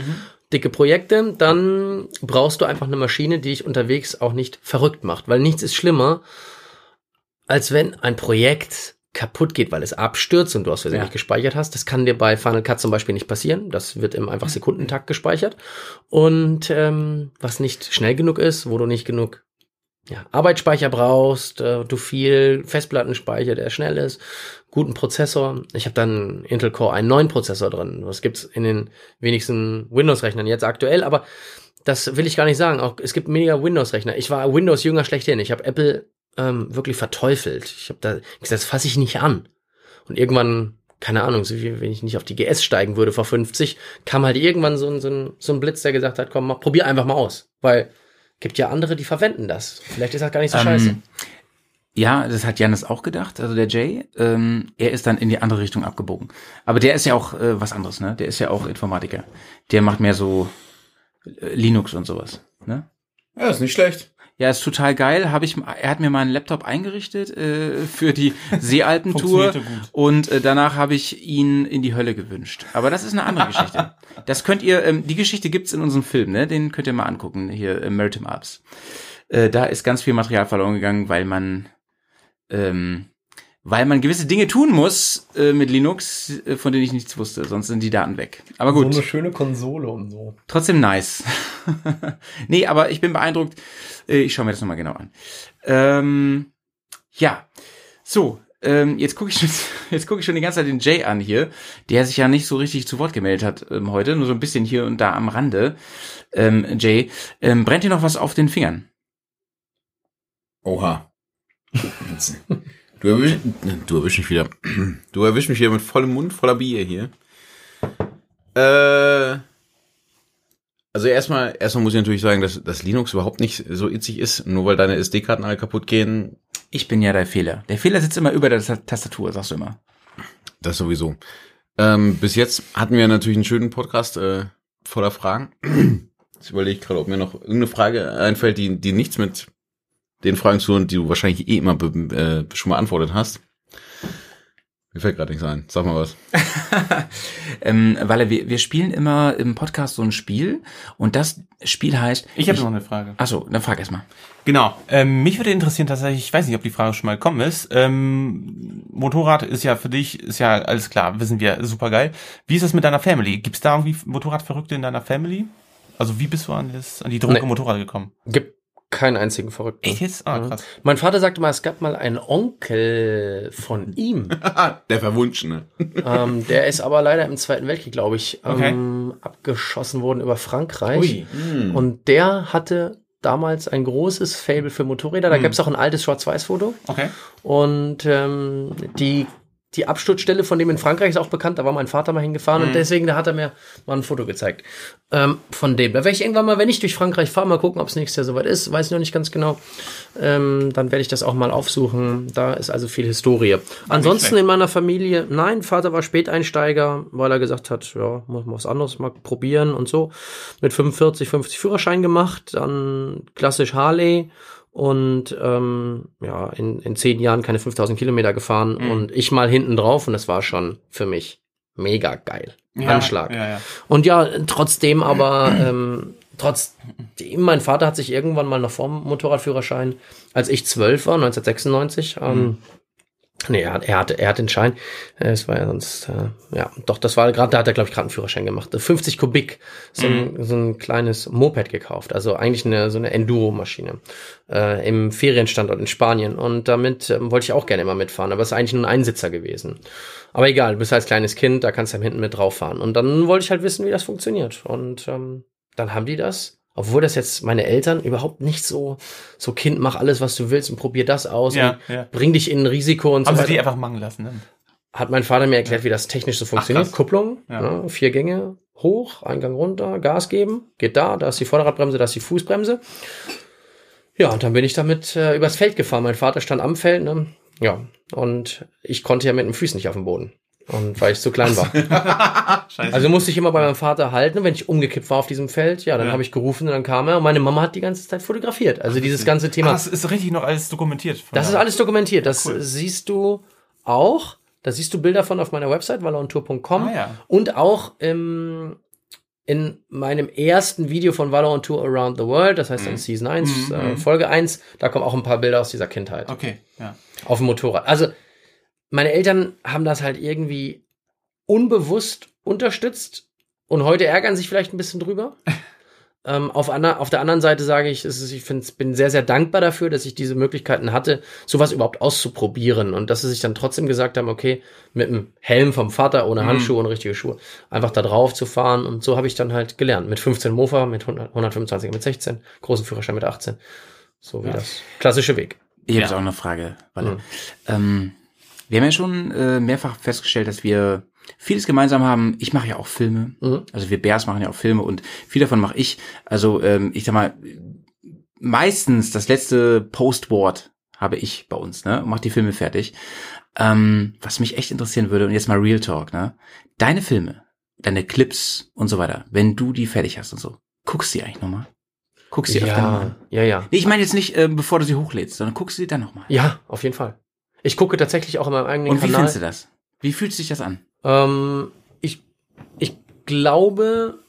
dicke Projekte, dann brauchst du einfach eine Maschine, die dich unterwegs auch nicht verrückt macht, weil nichts ist schlimmer, als wenn ein Projekt kaputt geht, weil es abstürzt und du aus Versehen Ja. nicht gespeichert hast. Das kann dir bei Final Cut zum Beispiel nicht passieren. Das wird im einfach Sekundentakt gespeichert. Und ähm, was nicht schnell genug ist, wo du nicht genug ja, Arbeitsspeicher brauchst, äh, du viel Festplattenspeicher, der schnell ist, guten Prozessor. Ich habe dann Intel Core i9 Prozessor drin. Das gibt's in den wenigsten Windows-Rechnern jetzt aktuell, aber das will ich gar nicht sagen. Auch es gibt mega Windows-Rechner. Ich war Windows-Jünger schlechthin. Ich habe Apple ähm, wirklich verteufelt. Ich habe da gesagt, das fasse ich nicht an. Und irgendwann, keine Ahnung, so wie wenn ich nicht auf die GS steigen würde vor 50, kam halt irgendwann so ein, so ein, so ein Blitz, der gesagt hat, komm, mach, probier einfach mal aus. Weil gibt ja andere, die verwenden das. Vielleicht ist das gar nicht so Ähm, scheiße. Ja, das hat Janis auch gedacht, also der Jay. Ähm, er ist dann in die andere Richtung abgebogen. Aber der ist ja auch äh, was anderes, ne? Der ist ja auch Informatiker. Der macht mehr so äh, Linux und sowas, ne? Ja, ist nicht schlecht. Ja, ist total geil. Hab ich, er hat mir meinen Laptop eingerichtet äh, für die Seealpentour und äh, danach habe ich ihn in die Hölle gewünscht. Aber das ist eine andere Geschichte. Das könnt ihr, ähm, die Geschichte gibt's in unserem Film, ne? Den könnt ihr mal angucken hier, äh, Maritime Alps. Äh, da ist ganz viel Material verloren gegangen, weil man ähm, weil man gewisse Dinge tun muss äh, mit Linux, äh, von denen ich nichts wusste, sonst sind die Daten weg. Aber gut. So eine schöne Konsole und so. Trotzdem nice. nee, aber ich bin beeindruckt. Äh, Ich schaue mir das nochmal genau an. Ähm, ja, so. Ähm, jetzt gucke ich, schon- jetzt guck ich schon die ganze Zeit den Jay an hier, der sich ja nicht so richtig zu Wort gemeldet hat ähm, heute, nur so ein bisschen hier und da am Rande. Ähm, Jay, ähm, brennt dir noch was auf den Fingern? Oha. Du erwischst, du erwischst mich wieder. Du erwischst mich wieder mit vollem Mund, voller Bier hier. Äh, also erstmal, erstmal muss ich natürlich sagen, dass, dass Linux überhaupt nicht so itzig ist, nur weil deine SD-Karten alle kaputt gehen. Ich bin ja der Fehler. Der Fehler sitzt immer über der Ta- Tastatur, sagst du immer. Das sowieso. Ähm, bis jetzt hatten wir natürlich einen schönen Podcast äh, voller Fragen. Jetzt überlege ich gerade, ob mir noch irgendeine Frage einfällt, die, die nichts mit den Fragen zu die du wahrscheinlich eh immer äh, schon mal beantwortet hast. Mir fällt gerade nichts ein. Sag mal was. Ähm, weil wir, wir spielen immer im Podcast so ein Spiel und das Spiel heißt. Ich habe noch eine Frage. Achso, dann frag erst mal. Genau. Ähm, mich würde interessieren tatsächlich, ich weiß nicht, ob die Frage schon mal gekommen ist. Ähm, Motorrad ist ja für dich, ist ja alles klar, wissen wir, super geil. Wie ist das mit deiner Family? Gibt's da irgendwie Motorradverrückte in deiner Family? Also wie bist du an, das, an die Droge Nee. Motorrad gekommen? Gibt keinen einzigen Verrückten. Echt jetzt? Ah, Mhm. krass. Mein Vater sagte mal, es gab mal einen Onkel von ihm. Der Verwunschene. ähm, der ist aber leider im Zweiten Weltkrieg, glaube ich, Okay. ähm, abgeschossen worden über Frankreich. Ui. Und der hatte damals ein großes Fable für Motorräder. Da Hm. gab es auch ein altes Schwarz-Weiß-Foto. Okay. Und ähm, die, die Absturzstelle von dem in Frankreich ist auch bekannt. Da war mein Vater mal hingefahren Hm. und deswegen, da hat er mir mal ein Foto gezeigt. Ähm, von dem. Da werde ich irgendwann mal, wenn ich durch Frankreich fahre, mal gucken, ob es nächstes Jahr soweit ist. Weiß ich noch nicht ganz genau. Ähm, dann werde ich das auch mal aufsuchen. Da ist also viel Historie. Ansonsten in meiner Familie, nein, Vater war Späteinsteiger, weil er gesagt hat, ja, muss man was anderes mal probieren und so. Mit 45, 50 Führerschein gemacht, dann klassisch Harley und ähm, ja, in, in zehn Jahren keine 5000 Kilometer gefahren Mhm. und ich mal hinten drauf und das war schon für mich mega geil. Ja, Anschlag. Ja, ja. Und ja, trotzdem aber, ähm, trotzdem, mein Vater hat sich irgendwann mal noch vorm Motorradführerschein, als ich zwölf war, 1996, ähm, nee, er, hat- er hatte, er hat den Schein, Äh, es war ja sonst, äh, ja, doch, das war gerade, da hat er, glaube ich, gerade einen Führerschein gemacht. 50 Kubik, so ein, so ein kleines Moped gekauft, also eigentlich eine, so eine Enduro-Maschine, äh, im Ferienstandort in Spanien. Und damit ähm, wollte ich auch gerne immer mitfahren, aber es ist eigentlich nur ein Einsitzer gewesen. Aber egal, du bist als kleines Kind, da kannst du hinten mit drauf fahren. Und dann wollte ich halt wissen, wie das funktioniert. Und ähm, dann haben die das. Obwohl das jetzt meine Eltern überhaupt nicht so, so Kind, mach alles, was du willst und probier das aus Ja, und ja. bring dich in ein Risiko und Haben so sie die einfach machen lassen, ne? Hat mein Vater mir erklärt, wie das technisch so funktioniert. krass. Kupplung, Ja. ne, vier Gänge, hoch, Eingang runter, Gas geben, geht da, da ist die Vorderradbremse, da ist die Fußbremse. Ja, und dann bin ich damit äh, übers Feld gefahren. Mein Vater stand am Feld, ne? Ja, und ich konnte ja mit den Füßen nicht auf dem Boden. Und weil ich zu klein war. Also musste ich immer bei meinem Vater halten, wenn ich umgekippt war auf diesem Feld. Ja, dann Ja. habe ich gerufen und dann kam er und meine Mama hat die ganze Zeit fotografiert. Also dieses ganze Thema. Ah, das ist richtig noch alles dokumentiert. Das ist alles dokumentiert. Das Cool. siehst du auch. Da siehst du Bilder von auf meiner Website, valorandtour.com. Ah, ja. Und auch im, in meinem ersten Video von Valorant Tour Around the World, das heißt Mhm. in Season 1, äh, Folge 1, da kommen auch ein paar Bilder aus dieser Kindheit. Okay, ja. Auf dem Motorrad. Also, meine Eltern haben das halt irgendwie unbewusst unterstützt und heute ärgern sich vielleicht ein bisschen drüber. ähm, auf, ander, auf der anderen Seite sage ich, ist, ich find's, bin sehr, sehr dankbar dafür, dass ich diese Möglichkeiten hatte, sowas überhaupt auszuprobieren und dass sie sich dann trotzdem gesagt haben, okay, mit einem Helm vom Vater, ohne Handschuhe und richtige Schuhe, einfach da drauf zu fahren und so habe ich dann halt gelernt. Mit 15 Mofa, mit 100, 125 mit 16, großen Führerschein mit 18. So wie das klassische Weg. Ich habe jetzt auch eine Frage, Walle. Mhm. Ähm, wir haben ja schon äh, mehrfach festgestellt, dass wir vieles gemeinsam haben. Ich mache ja auch Filme. Mhm. Also wir Bears machen ja auch Filme und viel davon mache ich. Also ähm, ich sag mal, meistens das letzte Postwort habe ich bei uns, ne? Mach die Filme fertig. Ähm, was mich echt interessieren würde, und jetzt mal Real Talk, ne? Deine Filme, deine Clips und so weiter, wenn du die fertig hast und so, guckst du die eigentlich nochmal? Guckst du die öfter nochmal? Ja, ja, ja. Nee, ich meine jetzt nicht, ähm, bevor du sie hochlädst, sondern guckst du sie dann nochmal. Ja, auf jeden Fall. Ich gucke tatsächlich auch in meinem eigenen Und wie Kanal. findest du das? Wie fühlt sich das an? Ähm, ich, ich glaube,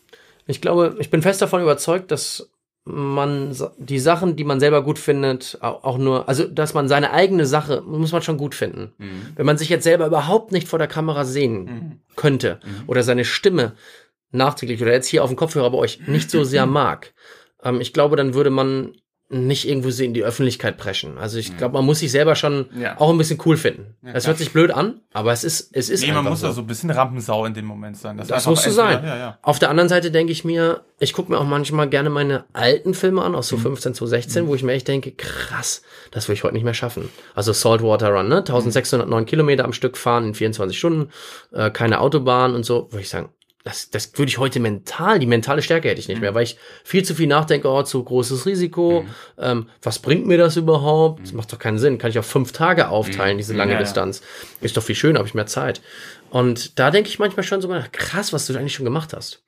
ich glaube, ich bin fest davon überzeugt, dass man die Sachen, die man selber gut findet, au- auch nur, also dass man seine eigene Sache muss man schon gut finden. Wenn man sich jetzt selber überhaupt nicht vor der Kamera sehen könnte oder seine Stimme nachträglich oder jetzt hier auf dem Kopfhörer bei euch nicht so sehr mag, ähm, ich glaube, dann würde man nicht irgendwo so in die Öffentlichkeit preschen. Also ich glaube, man muss sich selber schon Ja. auch ein bisschen cool finden. Ja, das hört sich blöd an, aber es ist, es ist Nee, man muss so. da so ein bisschen Rampensau in dem Moment sein. Das, Das musst du sein. Ja. Auf der anderen Seite denke ich mir, ich gucke mir auch manchmal gerne meine alten Filme an, aus so 15, 2016, wo ich mir echt denke, krass, das will ich heute nicht mehr schaffen. Also Saltwater Run, ne? 1609 Kilometer am Stück fahren in 24 Stunden, äh, keine Autobahn und so, würde ich sagen, das, das würde ich heute mental, die mentale Stärke hätte ich nicht mehr, weil ich viel zu viel nachdenke, oh, zu großes Risiko, ähm, was bringt mir das überhaupt? Das macht doch keinen Sinn, kann ich auf fünf Tage aufteilen, diese lange Ja, ja. Distanz. Ist doch viel schöner, habe ich mehr Zeit. Und da denke ich manchmal schon sogar, krass, was du eigentlich schon gemacht hast.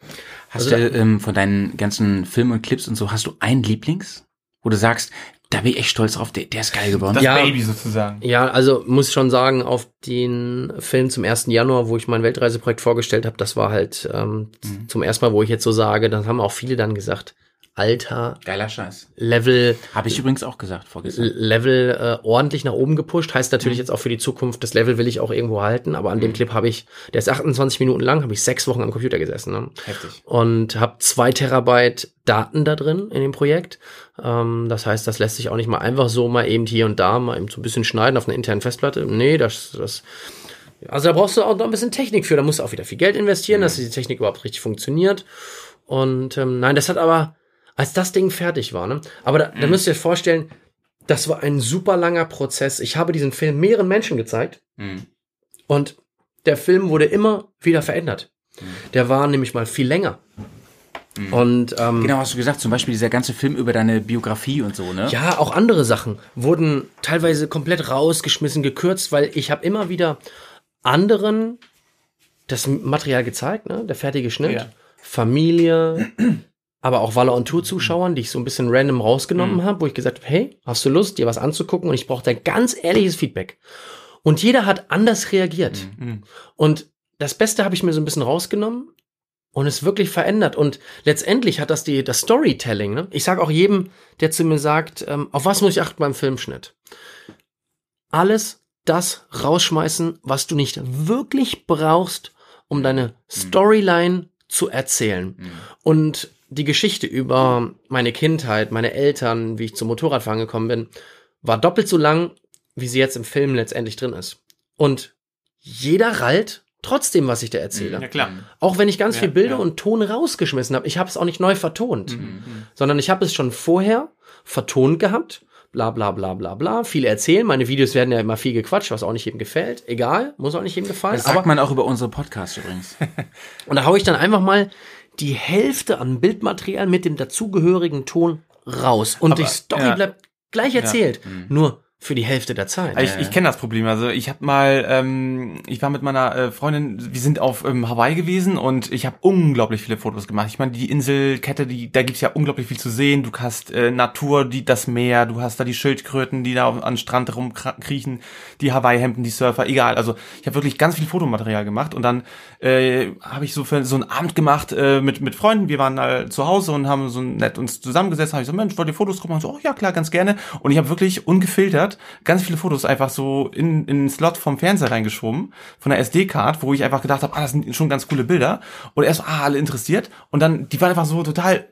Hast Also du ähm, von deinen ganzen Filmen und Clips und so, hast du einen Lieblings? wo du sagst, da bin ich echt stolz drauf, der, der ist geil geworden. Das Ja. Baby sozusagen. Ja, also muss schon sagen, auf den Film zum 1. Januar, wo ich mein Weltreiseprojekt vorgestellt habe, das war halt ähm, Mhm. zum ersten Mal, wo ich jetzt so sage, dann haben auch viele dann gesagt, Alter, Geiler Scheiß. Level, Habe ich übrigens auch gesagt vorgestern. Level äh, ordentlich nach oben gepusht. Heißt Mhm. natürlich jetzt auch für die Zukunft, das Level will ich auch irgendwo halten, aber an dem Clip habe ich, der ist 28 Minuten lang, habe ich sechs Wochen am Computer gesessen. Ne? Heftig. und habe zwei Terabyte Daten da drin in dem Projekt. Ähm, das heißt, das lässt sich auch nicht mal einfach so mal eben hier und da mal eben so ein bisschen schneiden auf einer internen Festplatte. Nee, das, das also da brauchst du auch noch ein bisschen Technik für. Da musst du auch wieder viel Geld investieren, dass diese Technik überhaupt richtig funktioniert. Und ähm, nein, das hat aber, als das Ding fertig war, ne? Aber da, da müsst ihr euch vorstellen, das war ein super langer Prozess. Ich habe diesen Film mehreren Menschen gezeigt. Mhm. Und der Film wurde immer wieder verändert. Der war nämlich mal viel länger. Und ähm, Genau, hast du gesagt, zum Beispiel dieser ganze Film über deine Biografie und so, ne? ja, auch andere Sachen wurden teilweise komplett rausgeschmissen, gekürzt, weil ich habe immer wieder anderen das Material gezeigt, ne? der fertige Schnitt, Ja. Familie, aber auch Waller und Tour Zuschauern, die ich so ein bisschen random rausgenommen habe, wo ich gesagt habe, hey, hast du Lust, dir was anzugucken? Und ich brauche da ganz ehrliches Feedback. Und jeder hat anders reagiert. Mhm. Und das Beste habe ich mir so ein bisschen rausgenommen und es wirklich verändert. Und letztendlich hat das die, das Storytelling, ne? Ich sage auch jedem, der zu mir sagt, ähm, auf was muss ich achten beim Filmschnitt? Alles das rausschmeißen, was du nicht wirklich brauchst, um deine Storyline zu erzählen. Und die Geschichte über meine Kindheit, meine Eltern, wie ich zum Motorradfahren gekommen bin, war doppelt so lang, wie sie jetzt im Film letztendlich drin ist. Und jeder rallt trotzdem, was ich da erzähle. Ja, klar. Auch wenn ich ganz Ja, viel Bilder ja. und Ton rausgeschmissen habe. Ich habe es auch nicht neu vertont, Mhm. sondern ich habe es schon vorher vertont gehabt. Bla bla bla bla bla. Viele erzählen. Meine Videos werden ja immer viel gequatscht, was auch nicht jedem gefällt. Egal, muss auch nicht jedem gefallen. Das sagt man auch über unsere Podcasts übrigens. und da hau ich dann einfach mal die Hälfte an Bildmaterial mit dem dazugehörigen Ton raus. Und die Story ja. bleibt gleich erzählt. Nur für die Hälfte der Zeit. Ich, ich kenne das Problem. Also ich habe mal, ähm, ich war mit meiner äh, Freundin, wir sind auf ähm, Hawaii gewesen und ich habe unglaublich viele Fotos gemacht. Ich meine, die Inselkette, die, da gibt's ja unglaublich viel zu sehen. Du hast äh, Natur, die das Meer, du hast da die Schildkröten, die da auf, an Strand rumkriechen, die Hawaii-Hemden, die Surfer, egal. Also ich habe wirklich ganz viel Fotomaterial gemacht und dann äh, habe ich so für so einen Abend gemacht äh, mit mit Freunden. Wir waren äh, zu Hause und haben so nett uns zusammengesetzt. Habe ich so, Mensch, wollt ihr Fotos gucken? Und so, oh ja klar, ganz gerne. Und ich habe wirklich ungefiltert ganz viele Fotos einfach so in, in den Slot vom Fernseher reingeschoben, von der SD-Card, wo ich einfach gedacht habe, ah, das sind schon ganz coole Bilder. Und erst so, ah, alle interessiert. Und dann, die waren einfach so total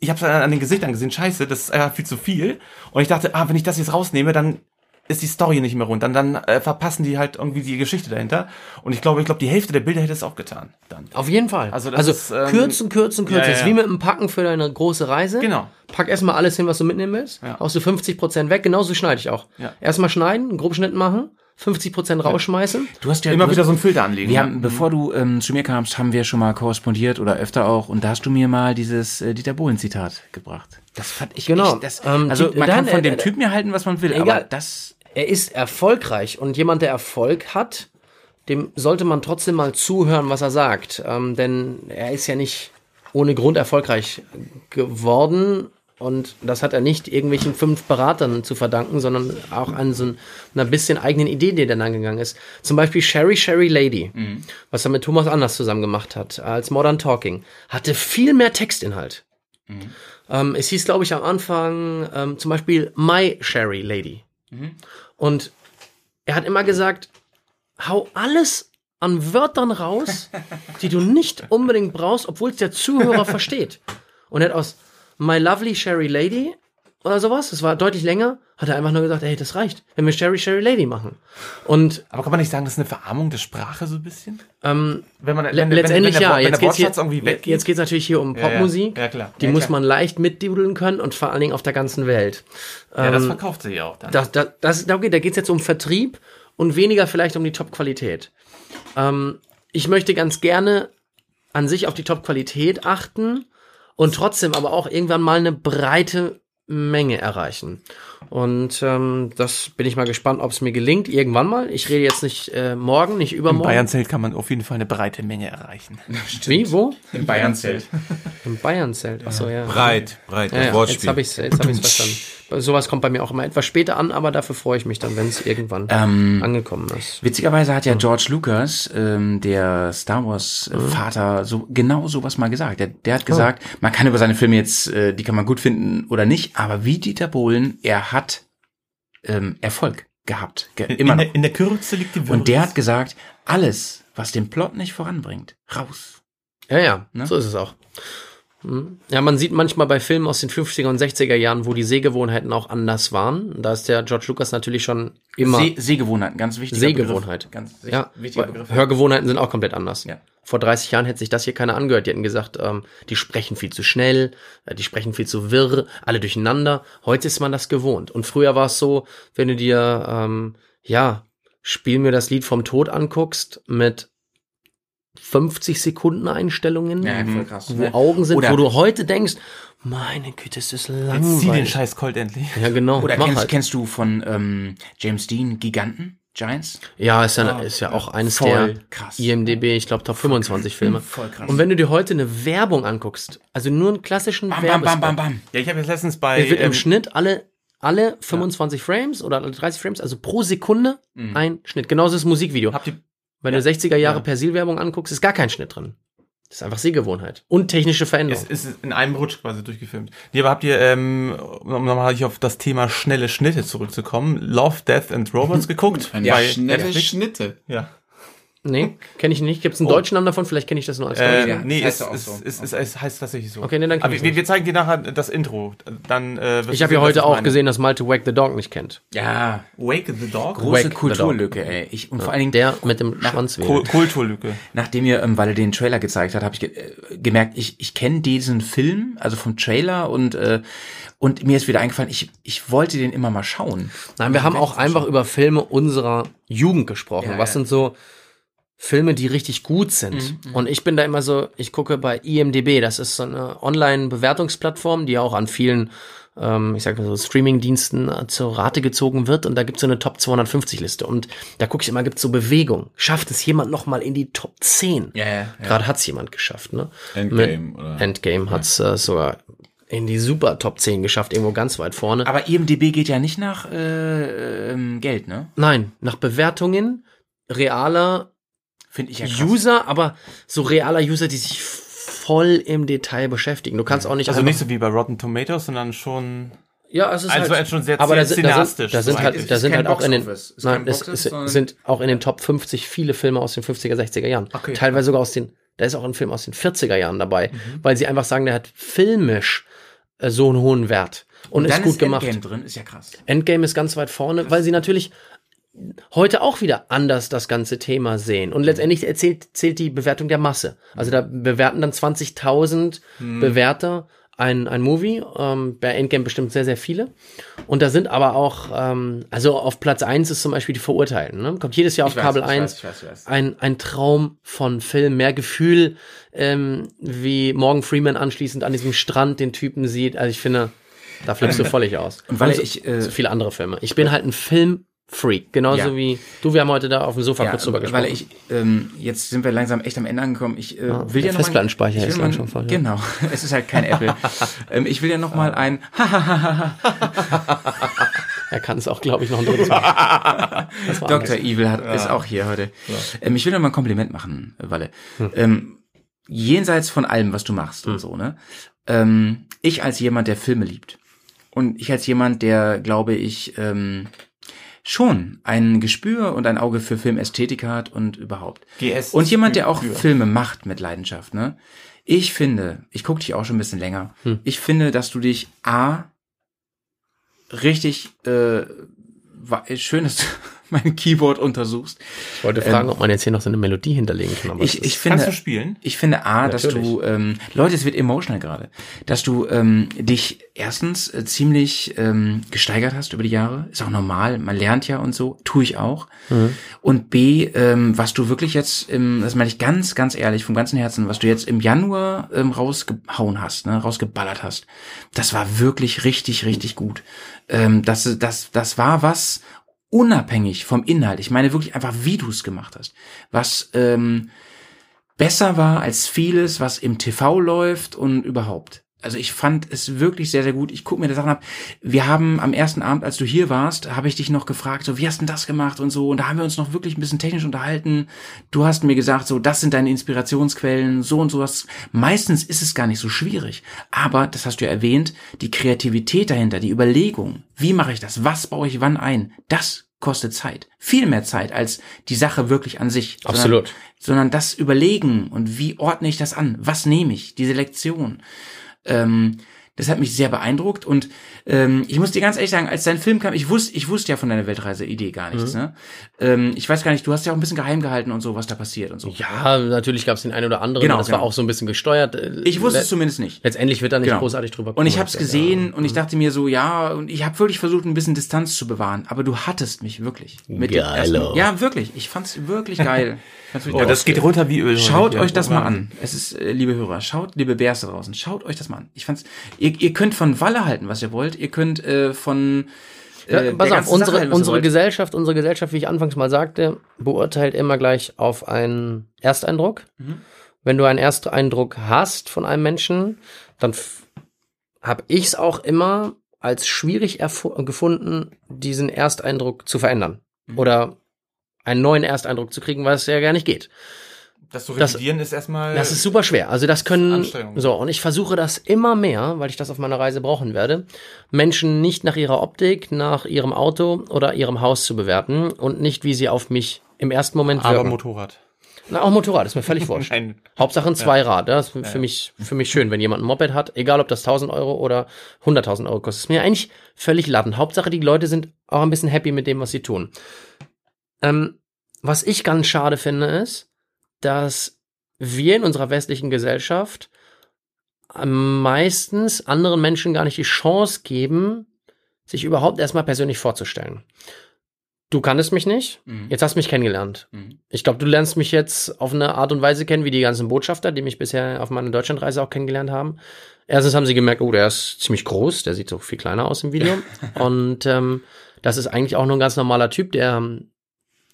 ich habe an den Gesichtern gesehen, scheiße, das ist einfach viel zu viel. Und ich dachte, ah, wenn ich das jetzt rausnehme, dann ist die Story nicht mehr rund. Dann, dann äh, verpassen die halt irgendwie die Geschichte dahinter. Und ich glaube, ich glaube, die Hälfte der Bilder hätte es auch getan. Dann. Auf jeden Fall. Also Also, das ist, ähm, kürzen, kürzen, kürzen. ja, Das ist ja. wie mit dem Packen für deine große Reise. Genau. Pack erstmal alles hin, was du mitnehmen willst. Ja. Haust du 50% weg. Genauso schneide ich auch. Ja. Erstmal schneiden, einen Grobschnitt machen, 50% rausschmeißen. Du hast ja Immer wieder so einen Filter anlegen. Wir ja. haben, bevor du ähm, zu mir kamst, haben wir schon mal korrespondiert oder öfter auch und da hast du mir mal dieses äh, Dieter Bohlen Zitat gebracht. Das fand ich Genau. echt, das, Ähm, also man dann, kann von äh, dem äh, Typ mir halten, was man will, egal. aber das Er ist erfolgreich und jemand, der Erfolg hat, dem sollte man trotzdem mal zuhören, was er sagt. Ähm, denn er ist ja nicht ohne Grund erfolgreich geworden. Und das hat er nicht irgendwelchen fünf Beratern zu verdanken, sondern auch an so einer bisschen eigenen Idee, die er dann angegangen ist. Zum Beispiel Sherry Sherry Lady, was er mit Thomas Anders zusammen gemacht hat, als Modern Talking, hatte viel mehr Textinhalt. Ähm, es hieß, glaube ich, am Anfang ähm, zum Beispiel My Sherry Lady. Und er hat immer gesagt, hau alles an Wörtern raus, die du nicht unbedingt brauchst, obwohl es der Zuhörer versteht. Und er hat aus My Lovely Sherry Lady oder sowas, das war deutlich länger, hat er einfach nur gesagt, hey, das reicht, wenn wir Sherry Sherry Lady machen. Und Aber kann man nicht sagen, das ist eine Verarmung der Sprache so ein bisschen? ähm, Wenn man, wenn, wenn, letztendlich wenn der, ja, wenn jetzt geht's, hier, irgendwie weggeht. jetzt geht's natürlich hier um Ja, ja. Popmusik. Ja, klar. Die Ja, muss man leicht mitdudeln können und vor allen Dingen auf der ganzen Welt. ja, das ähm, verkauft sie ja auch dann. Das, das, das, okay, da geht's jetzt um Vertrieb und weniger vielleicht um die Top-Qualität. Ähm, ich möchte ganz gerne an sich auf die Top-Qualität achten und trotzdem aber auch irgendwann mal eine breite Menge erreichen. Und ähm, das bin ich mal gespannt, ob es mir gelingt. Irgendwann mal. Ich rede jetzt nicht äh, morgen, nicht Im übermorgen. Bayernzelt kann man auf jeden Fall eine breite Menge erreichen. Wie? Wo? Im Bayernzelt. Im Bayernzelt. Achso, ja. Breit, breit, Ja, ja, jetzt Wortspiel. habe ich es jetzt hab ich's verstanden. Sowas kommt bei mir auch immer etwas später an, aber dafür freue ich mich dann, wenn es irgendwann Ähm, angekommen ist. Witzigerweise hat ja George Lucas, ähm, der Star Wars äh, Vater, so genau sowas mal gesagt. Der, der hat gesagt, man kann über seine Filme jetzt, äh, die kann man gut finden oder nicht, aber wie Dieter Bohlen, er hat ähm, Erfolg gehabt, ge In, immer in, noch. der, in der Kürze liegt die Würze. Und der hat gesagt, alles, was den Plot nicht voranbringt, raus. Ja, ja, Ne? so ist es auch. Hm. Ja, man sieht manchmal bei Filmen aus den 50er und 60er Jahren, wo die Sehgewohnheiten auch anders waren. Da ist der George Lucas natürlich schon immer. Seh Sehgewohnheiten, ganz wichtig. Sehgewohnheit. Ganz wich- ja, wichtiger Begriff. Hörgewohnheiten sind auch komplett anders. Ja. Vor 30 Jahren hätte sich das hier keiner angehört. Die hätten gesagt, ähm, die sprechen viel zu schnell, äh, die sprechen viel zu wirr, alle durcheinander. Heute ist man das gewohnt. Und früher war es so, wenn du dir, ähm, ja, Spiel mir das Lied vom Tod anguckst mit 50 Sekunden Einstellungen, Ja, voll krass. wo Augen sind, Oder- wo du heute denkst, meine Güte, ist das Jetzt zieh den langweilig. scheiß Colt endlich. Ja, genau. Oder kennst, halt. kennst du von ähm, James Dean Giganten? Giants? Ja, ist ja, ist ja auch eines Voll der krass. IMDB, ich glaube Top 25 Filme. Voll krass. Und wenn du dir heute eine Werbung anguckst, also nur einen klassischen Bam, bam, Werbespot, bam, bam, bam. Ja, ich habe jetzt letztens bei der wird im ähm, Schnitt alle alle 25 Frames oder alle 30 Frames, also pro Sekunde ein Schnitt. Genauso ist das Musikvideo. habt ihr Wenn du 60er Jahre Persil-Werbung anguckst, ist gar kein Schnitt drin. Das ist einfach Sehgewohnheit. Und technische Veränderung. Es ist in einem Rutsch quasi durchgefilmt. Nee, aber habt ihr, ähm, um nochmal auf das Thema schnelle Schnitte zurückzukommen, Love, Death and Robots geguckt? Ja, Bei schnelle Netflix? Schnitte. Ja. Nee, kenne ich nicht. Gibt es einen deutschen Namen davon? Vielleicht kenne ich das nur als Äh, Deutsch. Ja, nee, es, heißt ja es, so. es, es, es heißt tatsächlich so. Okay, nee, dann Aber wir, wir zeigen dir nachher das Intro. Dann, äh, wirst Ich habe ja heute auch meine. gesehen, dass Malte Wag the Dog nicht kennt. Ja, Wake the Dog? große Whack the Kulturlücke, ey. Ich, und vor allen Dingen, Der mit dem Schwanz. Kulturlücke. nachdem ihr, ähm, weil er den Trailer gezeigt hat, habe ich ge äh, gemerkt, ich, ich kenne diesen Film, also vom Trailer und äh, und mir ist wieder eingefallen, ich, ich wollte den immer mal schauen. Nein, wir haben auch einfach über Filme unserer Jugend gesprochen. Ja, Was ja. sind so Filme, die richtig gut sind? Und ich bin da immer so, ich gucke bei IMDB, das ist so eine Online-Bewertungsplattform, die auch an vielen, ähm, ich sag mal so, Streaming-Diensten äh, zur Rate gezogen wird. Und da gibt's so eine Top 250-Liste. Und da gucke ich immer, gibt's so Bewegung. Schafft es jemand noch mal in die Top 10? Ja, ja, ja. Gerade hat's jemand geschafft, ne? Endgame, Mit- oder? Endgame hat's äh, sogar in die super Top 10 geschafft, irgendwo ganz weit vorne. Aber IMDB geht ja nicht nach äh, ähm, Geld, ne? Nein, nach Bewertungen realer Finde ich ja krass. User, aber so realer User, die sich voll im Detail beschäftigen. Du kannst auch nicht Also nicht so wie bei Rotten Tomatoes, sondern schon. ja, es ist also halt, schon sehr- aber da sind, da sind, da sind halt, ist- da ist sind halt auch in den. Ist nein, es, sind auch in den Top 50 viele Filme aus den 50er, 60er Jahren. Okay. Teilweise sogar aus den, da ist auch ein Film aus den 40er Jahren dabei, Mhm. weil sie einfach sagen, der hat filmisch äh, so einen hohen Wert und, ist Dann gut ist gemacht. Endgame drin, ist ja krass. Endgame ist ganz weit vorne, weil sie natürlich heute auch wieder anders das ganze Thema sehen. Und letztendlich erzählt, zählt die Bewertung der Masse. Also da bewerten dann 20.000 Bewerter ein, ein Movie, ähm, bei Endgame bestimmt sehr, sehr viele. Und da sind aber auch, ähm, also auf Platz eins ist zum Beispiel die Verurteilten. Ne? Kommt jedes Jahr auf Ich weiß, Kabel ich 1. weiß, ich weiß, ich weiß. Ein, ein Traum von Film, mehr Gefühl, ähm, wie Morgan Freeman anschließend an diesem Strand den Typen sieht. Also ich finde, da flippst du völlig aus. Und weil so, ich, äh, so viele andere Filme. Ich bin halt ein Filmfreak, genauso Ja. wie du. Wir haben heute da auf dem Sofa Ja, kurz drüber gesprochen. weil ich, ähm, jetzt sind wir langsam echt am Ende angekommen. Ich äh, Ja, will der ja noch mal- Festplattenspeicher ich will ist mal- schon voll, ja. Genau, es ist halt kein Apple. ähm, ich will ja noch mal ein er kann es auch, glaube ich, noch ein drittes Mal. Dr. anders. Evil hat, ist auch hier heute. Ähm, ich will noch mal ein Kompliment machen, Walle. Ähm, jenseits von allem, was du machst und so, ne? Ähm, ich als jemand, der Filme liebt und ich als jemand, der, glaube ich, ähm, schon ein Gespür und ein Auge für Filmästhetik hat und überhaupt. GS Und jemand, der auch für. Filme macht mit Leidenschaft, ne? Ich finde, ich gucke dich auch schon ein bisschen länger. Ich finde, dass du dich A richtig äh, schön ist mein Keyboard untersuchst. Ich wollte fragen, ob man jetzt hier noch so eine Melodie hinterlegen kann. aber Ich, ich finde, Kannst du spielen? ich finde A, dass Natürlich. du, ähm, Leute, es wird emotional gerade, dass du ähm, dich erstens äh, ziemlich ähm, gesteigert hast über die Jahre, ist auch normal, man lernt ja und so, tue ich auch. Und B, ähm, was du wirklich jetzt, im, das meine ich ganz, ganz ehrlich, vom ganzen Herzen, was du jetzt im Januar ähm, rausgehauen hast, ne, rausgeballert hast, das war wirklich richtig, richtig gut. Ähm, das, das, das war was unabhängig vom Inhalt. Ich meine wirklich einfach, wie du es gemacht hast. Was ähm, besser war als vieles, was im TV läuft und überhaupt. Also ich fand es wirklich sehr, sehr gut. Ich gucke mir die Sachen ab. Wir haben am ersten Abend, als du hier warst, habe ich dich noch gefragt, so, wie hast denn das gemacht und so. Und da haben wir uns noch wirklich ein bisschen technisch unterhalten. Du hast mir gesagt, so, das sind deine Inspirationsquellen, so und sowas. Meistens ist es gar nicht so schwierig. Aber, das hast du ja erwähnt, die Kreativität dahinter, die Überlegung, wie mache ich das, was baue ich wann ein, das kostet Zeit. Viel mehr Zeit als die Sache wirklich an sich. Sondern- Absolut. sondern das Überlegen und wie ordne ich das an? Was nehme ich? Die Selektion. Ähm, das hat mich sehr beeindruckt und ähm, ich muss dir ganz ehrlich sagen, als dein Film kam, ich wusste, ich wusste ja von deiner Weltreise-Idee gar nichts. Mhm. Ne? Ähm, ich weiß gar nicht, du hast ja auch ein bisschen geheim gehalten und so, was da passiert und so. Ja, natürlich gab es den einen oder anderen. Genau, das genau. war auch so ein bisschen gesteuert. Äh, Ich wusste es zumindest nicht. Letztendlich wird da nicht Genau. großartig drüber Und ich habe es gesehen ja. und ich dachte mir so, ja, und ich habe wirklich versucht, ein bisschen Distanz zu bewahren, aber du hattest mich wirklich. Mit Geilo. ersten- Ja, wirklich. Ich fand's wirklich geil. Oh, das geht runter wie Öl. Schaut Ja, euch das mal an. Es ist, äh, liebe Hörer, schaut, liebe Bärs da draußen, schaut euch das mal an. Ich fand's, ihr, ihr könnt von Walle halten, was ihr wollt. Ihr könnt äh, von Ja, äh, pass der auf, unsere, halten, unsere. Gesellschaft, unsere Gesellschaft, wie ich anfangs mal sagte, beurteilt immer gleich auf einen Ersteindruck. Mhm. Wenn du einen Ersteindruck hast von einem Menschen, dann habe ich es auch immer als schwierig gefunden, diesen Ersteindruck zu verändern. Mhm. Oder einen neuen Ersteindruck zu kriegen, weil es ja gar nicht geht. Das zu Das- revidieren ist erstmal. Das ist super schwer. Also das können so und ich versuche das immer mehr, weil ich das auf meiner Reise brauchen werde, Menschen nicht nach ihrer Optik, nach ihrem Auto oder ihrem Haus zu bewerten und nicht wie sie auf mich im ersten Moment aber wirken. Motorrad. Na, auch Motorrad ist mir völlig wurscht. Ein, Hauptsache ein Zweirad. Das ist für mich für mich schön, wenn jemand ein Moped hat, egal ob das 1000 Euro oder 100.000 Euro kostet. Ist mir eigentlich völlig latten. Hauptsache die Leute sind auch ein bisschen happy mit dem, was sie tun. Ähm, was ich ganz schade finde, ist, dass wir in unserer westlichen Gesellschaft meistens anderen Menschen gar nicht die Chance geben, sich überhaupt erstmal persönlich vorzustellen. Du kanntest mich nicht, Mhm. jetzt hast du mich kennengelernt. Mhm. Ich glaube, du lernst mich jetzt auf eine Art und Weise kennen, wie die ganzen Botschafter, die mich bisher auf meiner Deutschlandreise auch kennengelernt haben. Erstens haben sie gemerkt, oh, der ist ziemlich groß, der sieht so viel kleiner aus im Video. und ähm, das ist eigentlich auch nur ein ganz normaler Typ, der,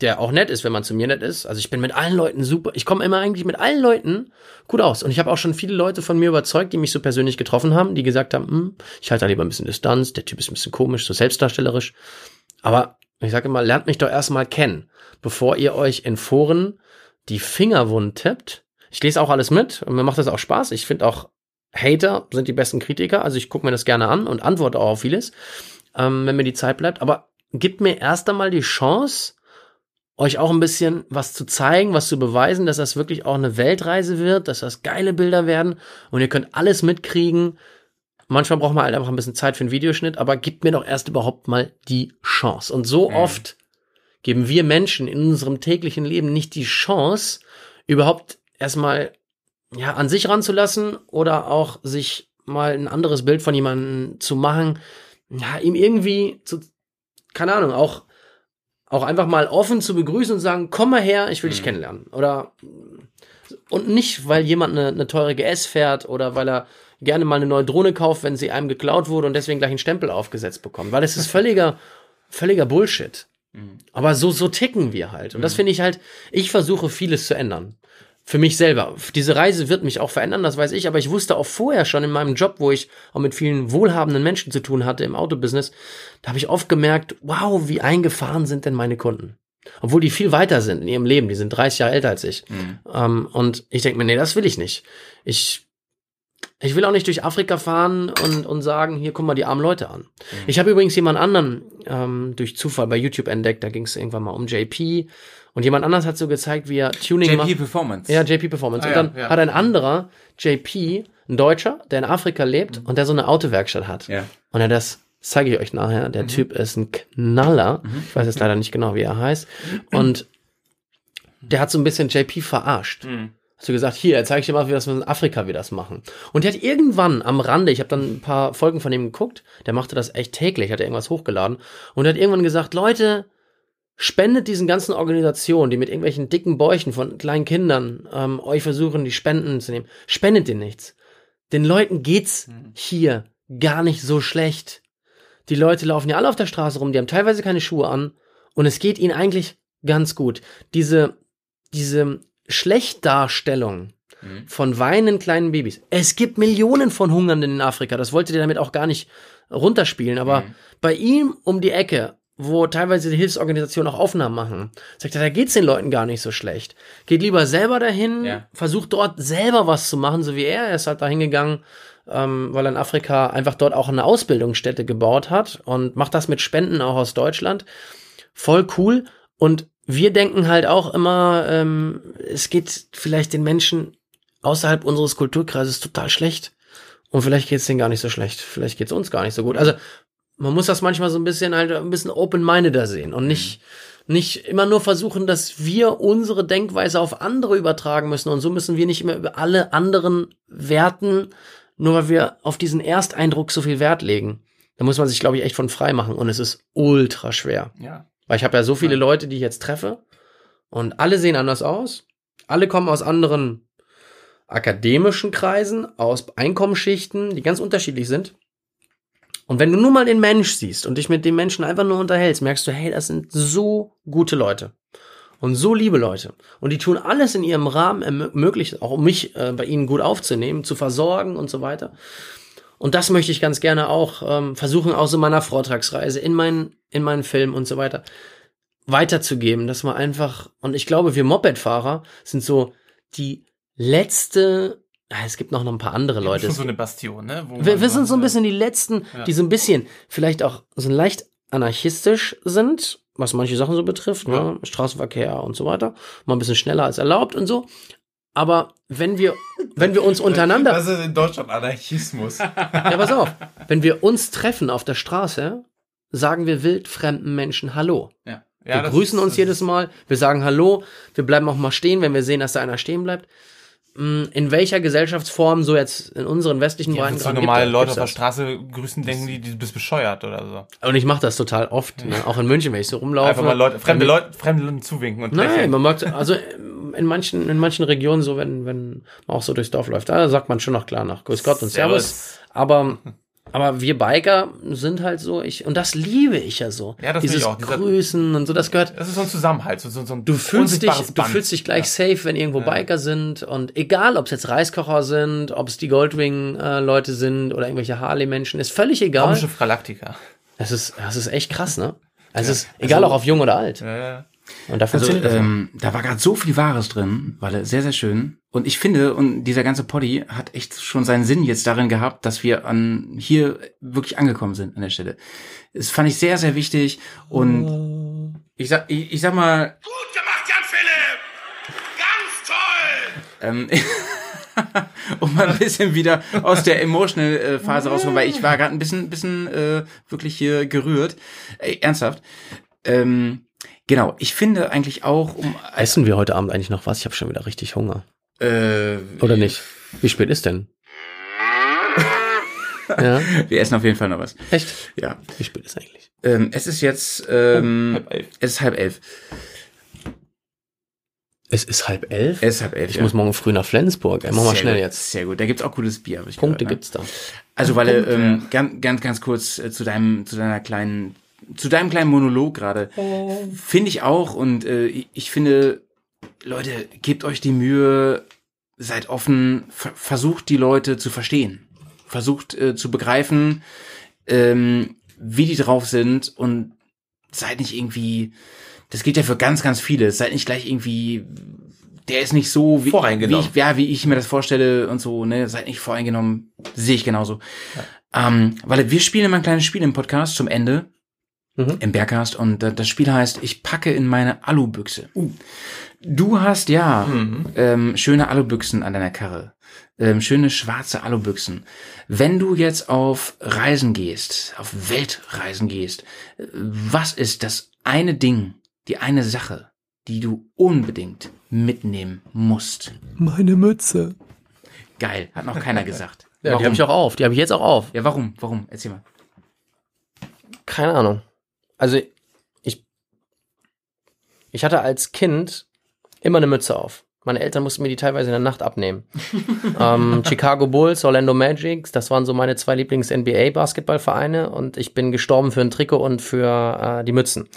der auch nett ist, wenn man zu mir nett ist. Also ich bin mit allen Leuten super. Ich komme immer eigentlich mit allen Leuten gut aus. Und ich habe auch schon viele Leute von mir überzeugt, die mich so persönlich getroffen haben, die gesagt haben, hm, ich halte da lieber ein bisschen Distanz, der Typ ist ein bisschen komisch, so selbstdarstellerisch. Aber ich sage immer, lernt mich doch erstmal kennen, bevor ihr euch in Foren die Finger wund tippt. Ich lese auch alles mit und mir macht das auch Spaß. Ich finde auch, Hater sind die besten Kritiker. Also ich gucke mir das gerne an und antworte auch auf vieles, ähm, wenn mir die Zeit bleibt. Aber gebt mir erst einmal die Chance, euch auch ein bisschen was zu zeigen, was zu beweisen, dass das wirklich auch eine Weltreise wird, dass das geile Bilder werden und ihr könnt alles mitkriegen. Manchmal braucht man halt einfach ein bisschen Zeit für einen Videoschnitt, aber gebt mir doch erst überhaupt mal die Chance. Und so oft geben wir Menschen in unserem täglichen Leben nicht die Chance, überhaupt erstmal ja, an sich ranzulassen oder auch sich mal ein anderes Bild von jemandem zu machen, ja, ihm irgendwie zu, keine Ahnung, auch, auch einfach mal offen zu begrüßen und sagen, komm mal her, ich will dich kennenlernen. Oder, und nicht, weil jemand eine, eine teure GS fährt oder weil er gerne mal eine neue Drohne kauft, wenn sie einem geklaut wurde und deswegen gleich einen Stempel aufgesetzt bekommt. Weil es ist völliger, völliger Bullshit. Aber so, so ticken wir halt. Und das finde ich halt, ich versuche vieles zu ändern. Für mich selber. Diese Reise wird mich auch verändern, das weiß ich, aber ich wusste auch vorher schon in meinem Job, wo ich auch mit vielen wohlhabenden Menschen zu tun hatte im Autobusiness, da habe ich oft gemerkt, wow, wie eingefahren sind denn meine Kunden. Obwohl die viel weiter sind in ihrem Leben, die sind 30 Jahre älter als ich. Ähm, und ich denke mir, nee, das will ich nicht. Ich, ich will auch nicht durch Afrika fahren und, und sagen, hier guck mal die armen Leute an. Ich habe übrigens jemand anderen ähm, durch Zufall bei YouTube entdeckt, da ging es irgendwann mal um JP. Und jemand anders hat so gezeigt, wie er Tuning macht. JP Performance. Ja, JP Performance. Ah, und ja, dann ja. hat ein anderer, JP, ein Deutscher, der in Afrika lebt und der so eine Autowerkstatt hat. Ja. Und er das zeige ich euch nachher. Mhm. Der Typ ist ein Knaller. Ich weiß jetzt leider nicht genau, wie er heißt. Und der hat so ein bisschen JP verarscht. Mhm. Hast du gesagt, hier, zeige ich dir mal, wie das in Afrika wir das machen. Und der hat irgendwann am Rande, ich habe dann ein paar Folgen von ihm geguckt, der machte das echt täglich, hat er irgendwas hochgeladen. Und der hat irgendwann gesagt, Leute, spendet diesen ganzen Organisationen, die mit irgendwelchen dicken Bäuchen von kleinen Kindern ähm, euch versuchen, die Spenden zu nehmen. Spendet denen nichts. Den Leuten geht's hier gar nicht so schlecht. Die Leute laufen ja alle auf der Straße rum, die haben teilweise keine Schuhe an und es geht ihnen eigentlich ganz gut. Diese, diese Schlechtdarstellung von weinenden kleinen Babys. Es gibt Millionen von Hungernden in Afrika. Das wollte der damit auch gar nicht runterspielen. Aber bei ihm um die Ecke, wo teilweise die Hilfsorganisationen auch Aufnahmen machen, sagt er, da geht's den Leuten gar nicht so schlecht. Geht lieber selber dahin, Ja. versucht dort selber was zu machen, so wie er. Er ist halt dahin gegangen, ähm, weil er in Afrika einfach dort auch eine Ausbildungsstätte gebaut hat und macht das mit Spenden auch aus Deutschland. Voll cool. Und wir denken halt auch immer, ähm, es geht vielleicht den Menschen außerhalb unseres Kulturkreises total schlecht. Und vielleicht geht's denen gar nicht so schlecht. Vielleicht geht's uns gar nicht so gut. Also man muss das manchmal so ein bisschen halt ein bisschen open-mindeder sehen und nicht, nicht immer nur versuchen, dass wir unsere Denkweise auf andere übertragen müssen. Und so müssen wir nicht immer über alle anderen werten, nur weil wir auf diesen Ersteindruck so viel Wert legen. Da muss man sich, glaube ich, echt von frei machen. Und es ist ultra schwer. Ja. Weil ich habe ja so viele Leute, die ich jetzt treffe und alle sehen anders aus. Alle kommen aus anderen akademischen Kreisen, aus Einkommensschichten, die ganz unterschiedlich sind. Und wenn du nur mal den Mensch siehst und dich mit dem Menschen einfach nur unterhältst, merkst du, hey, das sind so gute Leute und so liebe Leute. Und die tun alles in ihrem Rahmen ermö- möglich, auch um mich äh, bei ihnen gut aufzunehmen, zu versorgen und so weiter. Und das möchte ich ganz gerne auch ähm, versuchen, aus meiner Vortragsreise in meinen, in meinen Film und so weiter weiterzugeben, dass man einfach, und ich glaube, wir Mopedfahrer sind so die letzte, es gibt noch ein paar andere Leute. Schon so eine Bastion, ne? Wir, wir sind so ein bisschen die Letzten, Ja. die so ein bisschen vielleicht auch so leicht anarchistisch sind, was manche Sachen so betrifft, ne? Straßenverkehr und so weiter. Mal ein bisschen schneller als erlaubt und so. Aber wenn wir, wenn wir uns untereinander, Das ist in Deutschland Anarchismus. ja, pass auf, wenn wir uns treffen auf der Straße, sagen wir wildfremden Menschen Hallo. Ja. Wir grüßen uns jedes Mal, wir sagen Hallo, wir bleiben auch mal stehen, wenn wir sehen, dass da einer stehen bleibt. Mm, In welcher Gesellschaftsform, so jetzt in unseren westlichen Ja, so gibt normale das- Leute auf der? Straße grüßen, denken die, du bist bescheuert oder so. Und ich mache das total oft, ne? auch in München, wenn ich so rumlaufe. Einfach mal Leute, fremde Leute, fremde Leute zuwinken und Nein, lächeln. man mag, also in manchen, in manchen Regionen so, wenn, wenn man auch so durchs Dorf läuft, da sagt man schon noch klar nach Grüß Gott und Servus. Servus. Aber, aber wir Biker sind halt so, ich, und das liebe ich ja so. Ja, das Dieses ich auch, dieser- Grüßen und so, das gehört, Das ist so ein Zusammenhalt, so, so, so ein Du fühlst dich, unsichtbares du Band. fühlst dich gleich safe, wenn irgendwo Biker sind und egal, ob es jetzt Reiskocher sind, ob es die Goldwing-Leute sind oder irgendwelche Harley-Menschen, ist völlig egal. Komische Galaktiker. Das ist, das ist echt krass, ne? Es ist egal, auch auf jung oder alt. Ja, ja. Und da Also, funktioniert das. ähm, da war gerade so viel Wahres drin, weil sehr, sehr schön. Und ich finde, und dieser ganze Poddy hat echt schon seinen Sinn jetzt darin gehabt, dass wir an hier wirklich angekommen sind an der Stelle. Das fand ich sehr, sehr wichtig. Und ich sag, ich, ich sag mal, Gut gemacht, Jan Philipp! Ganz toll! ähm, um mal ein bisschen wieder aus der emotional äh, Phase rauszukommen, weil ich war gerade ein bisschen, bisschen äh, wirklich hier gerührt. Ey, ernsthaft. Ähm, genau, ich finde eigentlich auch, um Essen wir heute Abend eigentlich noch was? Ich habe schon wieder richtig Hunger. Äh, Oder nicht? Wie spät ist denn? ja, wir essen auf jeden Fall noch was. echt? Ja. Wie spät ist eigentlich? Ähm, es ist jetzt ähm, halb elf. Es ist halb elf. Es ist halb elf. Es ist halb elf. ich ja. muss morgen früh nach Flensburg. Ey, mach mal Sehr schnell gut, jetzt. Sehr gut. Da gibt's auch gutes Bier. Ich Punkte gehört, ne? gibt's da. Also weil ähm, ganz, ganz, ganz kurz äh, zu deinem, zu deiner kleinen, zu deinem kleinen Monolog gerade. Finde ich auch und äh, ich finde, Leute, gebt euch die Mühe, seid offen, ver versucht die Leute zu verstehen, versucht äh, zu begreifen, ähm, wie die drauf sind und seid nicht irgendwie, das gilt ja für ganz, ganz viele, seid nicht gleich irgendwie, der ist nicht so, wie, wie ich, ja, wie ich mir das vorstelle und so, ne, seid nicht voreingenommen, sehe ich genauso. Ähm, weil wir spielen immer ein kleines Spiel im Podcast zum Ende. Im Bergcast und äh, das Spiel heißt Ich packe in meine Alubüchse. Du hast ja ähm, schöne Alubüchsen an deiner Karre. Ähm, schöne schwarze Alubüchsen. Wenn du jetzt auf Reisen gehst, auf Weltreisen gehst, äh, was ist das eine Ding, die eine Sache, die du unbedingt mitnehmen musst? Meine Mütze. Geil, hat noch keiner gesagt. Ja, die habe ich auch auf. Die habe ich jetzt auch auf. Ja, warum? Warum? Erzähl mal. Keine Ahnung. Also ich, ich hatte als Kind immer eine Mütze auf. Meine Eltern mussten mir die teilweise in der Nacht abnehmen. ähm, Chicago Bulls, Orlando Magics, das waren so meine zwei Lieblings-NBA-Basketballvereine und ich bin gestorben für ein Trikot und für äh, die Mützen.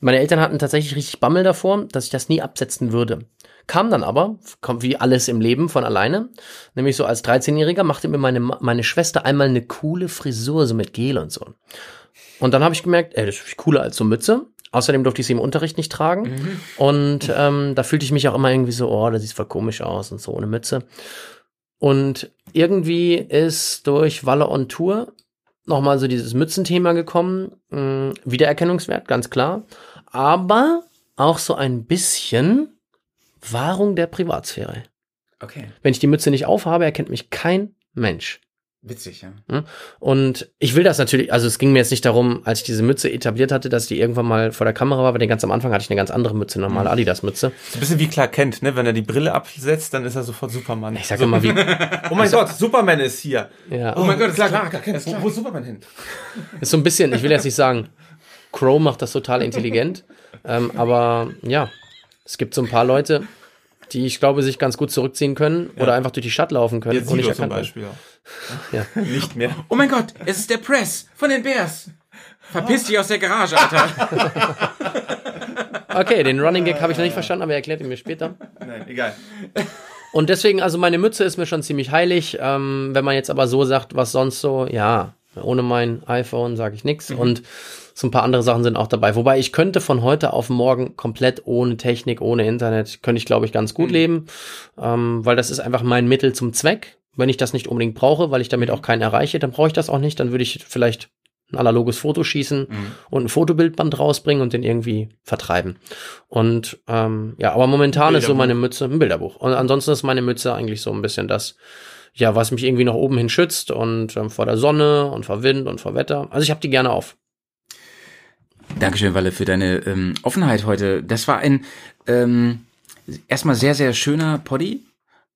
Meine Eltern hatten tatsächlich richtig Bammel davor, dass ich das nie absetzen würde. Kam dann aber, kommt wie alles im Leben von alleine, nämlich so als 13-Jähriger machte mir meine, meine Schwester einmal eine coole Frisur, so mit Gel und so. Und dann habe ich gemerkt, ey, das ist cooler als so Mütze. Außerdem durfte ich sie im Unterricht nicht tragen. Und ähm, da fühlte ich mich auch immer irgendwie so, oh, das sieht voll komisch aus und so ohne Mütze. Und irgendwie ist durch Walle on Tour nochmal so dieses Mützenthema gekommen. Mh, Wiedererkennungswert, ganz klar. Aber auch so ein bisschen Wahrung der Privatsphäre. Okay. Wenn ich die Mütze nicht aufhabe, erkennt mich kein Mensch. Witzig, ja. Und ich will das natürlich, also es ging mir jetzt nicht darum, als ich diese Mütze etabliert hatte, dass die irgendwann mal vor der Kamera war, weil den ganz am Anfang hatte ich eine ganz andere Mütze, eine normale Adidas-Mütze. So ein bisschen wie Clark Kent, ne? Wenn er die Brille absetzt, dann ist er sofort Superman. Ich sag immer wie, Oh mein Gott, Superman ist hier. ja, Oh mein Gott, ist klar, klar, klar. Wo, wo ist Superman hin? ist so ein bisschen, ich will jetzt nicht sagen, Crow macht das total intelligent, ähm, aber ja, es gibt so ein paar Leute, die ich glaube, sich ganz gut zurückziehen können oder einfach durch die Stadt laufen können Jetzt und nicht zum. Beispiel. Ja. Nicht mehr. Oh mein Gott, es ist der Press von den Bears. Verpiss dich aus der Garage, Alter. Okay, den Running Gag habe ich noch nicht verstanden, aber er erklärt ihn mir später. Nein, egal. Und deswegen, also meine Mütze ist mir schon ziemlich heilig. Ähm, wenn man jetzt aber so sagt, was sonst so, ja, ohne mein iPhone sage ich nichts. Und so ein paar andere Sachen sind auch dabei. Wobei ich könnte von heute auf morgen komplett ohne Technik, ohne Internet, könnte ich, glaube ich, ganz gut leben. Ähm, weil das ist einfach mein Mittel zum Zweck. Wenn ich das nicht unbedingt brauche, weil ich damit auch keinen erreiche, dann brauche ich das auch nicht. Dann würde ich vielleicht ein analoges Foto schießen und ein Fotobildband rausbringen und den irgendwie vertreiben. Und ähm, ja, aber momentan ist so meine Mütze ein Bilderbuch. Und ansonsten ist meine Mütze eigentlich so ein bisschen das, ja, was mich irgendwie nach oben hin schützt und ähm, vor der Sonne und vor Wind und vor Wetter. Also ich habe die gerne auf. Dankeschön, Walle, für deine ähm, Offenheit heute. Das war ein ähm, erstmal sehr, sehr schöner Poddy.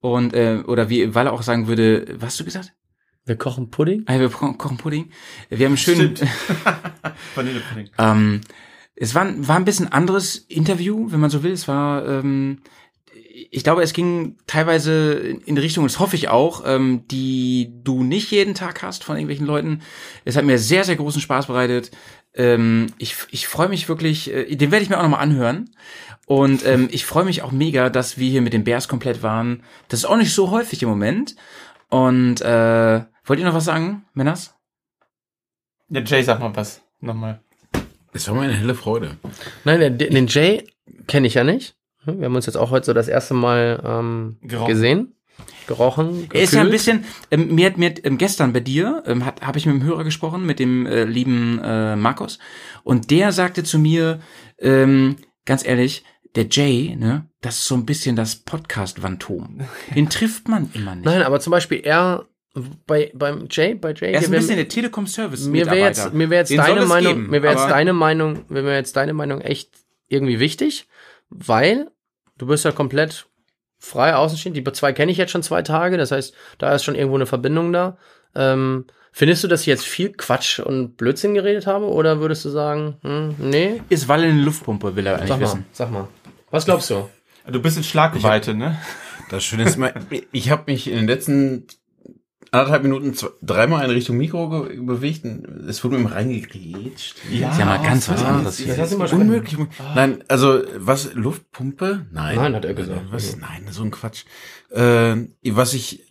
Und, äh, oder wie Walle auch sagen würde, was hast du gesagt? Wir kochen Pudding. Ah, wir ko- kochen Pudding. Wir haben einen schönen, Vanillepudding. ähm, es war, ein- war ein bisschen anderes Interview, wenn man so will. Es war, ähm, ich glaube, es ging teilweise in die Richtung, das hoffe ich auch, ähm, die du nicht jeden Tag hast von irgendwelchen Leuten. Es hat mir sehr, sehr großen Spaß bereitet. Ähm, ich ich freue mich wirklich, äh, den werde ich mir auch nochmal anhören. Und ähm, ich freue mich auch mega, dass wir hier mit den Bears komplett waren. Das ist auch nicht so häufig im Moment. Und äh, wollt ihr noch was sagen, Männers? Ja, Jay, sag mal was. Nochmal. Es war mir eine helle Freude. Nein, den, den Jay kenne ich ja nicht. Wir haben uns jetzt auch heute so das erste Mal ähm, gesehen, gerochen, Er ist ja ein bisschen, ähm, mir hat mir ähm, gestern bei dir, ähm, habe ich mit dem Hörer gesprochen, mit dem äh, lieben äh, Markus, und der sagte zu mir, ähm, ganz ehrlich, der Jay, ne, das ist so ein bisschen das Podcast-Phantom. Den trifft man immer nicht. Nein, aber zum Beispiel er bei beim Jay, bei Jay, er ist ein bisschen der Telekom-Service. mir wäre jetzt, mir wäre jetzt Den deine Meinung, geben, mir wäre jetzt deine Meinung, mir wäre jetzt deine Meinung echt irgendwie wichtig, weil du bist ja komplett frei außenstehend. Die zwei kenne ich jetzt schon zwei Tage, das heißt, da ist schon irgendwo eine Verbindung da. Ähm, findest du, dass ich jetzt viel Quatsch und Blödsinn geredet habe, oder würdest du sagen, hm, nee? Ist Walle eine Luftpumpe, will er eigentlich Sag mal, wissen. sag mal. Was glaubst du? Du bist in Schlagweite, ne? Das Schöne ist, mal, ich habe mich in den letzten anderthalb Minuten zwei, dreimal in Richtung Mikro bewegt und es wurde mir mal reingegrätscht. Ja, Ist ja mal ganz was anderes Das hier. mal schon- Unmöglich. Nein, also was Luftpumpe? Nein. Nein, hat er gesagt. Was? Nein, so ein Quatsch. Äh, was ich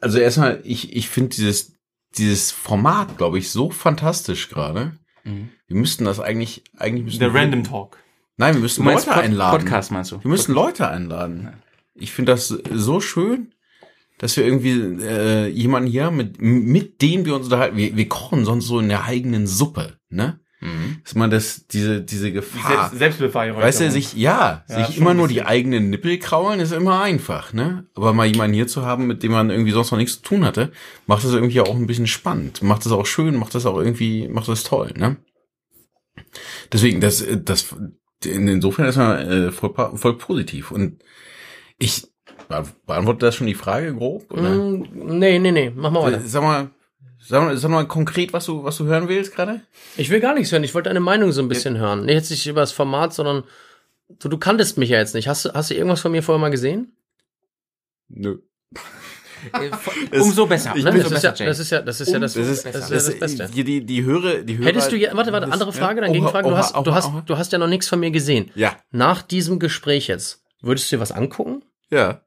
also erstmal ich ich finde dieses dieses Format, glaube ich, so fantastisch gerade. Mhm. Wir müssten das eigentlich eigentlich müssen Der Random Talk. Nein, wir meinst Leute Pod einladen. Podcast, meinst du? Wir müssen Leute einladen. Ich finde das so schön, dass wir irgendwie äh, jemanden hier haben, mit, mit dem wir uns unterhalten. Wir, wir kochen sonst so in der eigenen Suppe, ne? Ist man das, diese, diese Gefahr. Selbst, Selbstbefreiung. Weißt du, sich, ja, Ja, sich immer nur die eigenen Nippel kraulen ist immer einfach, ne? Aber mal jemanden hier zu haben, mit dem man irgendwie sonst noch nichts zu tun hatte, macht das irgendwie auch ein bisschen spannend. Macht das auch schön, macht das auch irgendwie, macht das toll, ne? Deswegen, das, das, in- insofern ist man äh, voll, voll positiv. Und ich be- beantworte das schon die Frage grob, oder? Mm, nee, nee, nee, mach mal weiter. Äh, Sag mal, sag mal, sag mal konkret, was du, was du hören willst gerade? Ich will gar nichts hören. Ich wollte deine Meinung so ein bisschen hören. Nee, jetzt nicht über das Format, sondern du, du kanntest mich ja jetzt nicht. Hast du, hast du irgendwas von mir vorher mal gesehen? Nö. Umso besser. Ne? Das Umso ist, ja, besser, das ist ja, das ist ja das, Das ist, das, ist ja das Beste. Die, die, die Höre, die Hörer. Hättest du, je- warte, warte, andere Frage, dann Ja. Gegenfrage. Du hast, du hast, du hast ja noch nichts von mir gesehen. Ja, Nach diesem Gespräch jetzt, würdest du dir was angucken? ja.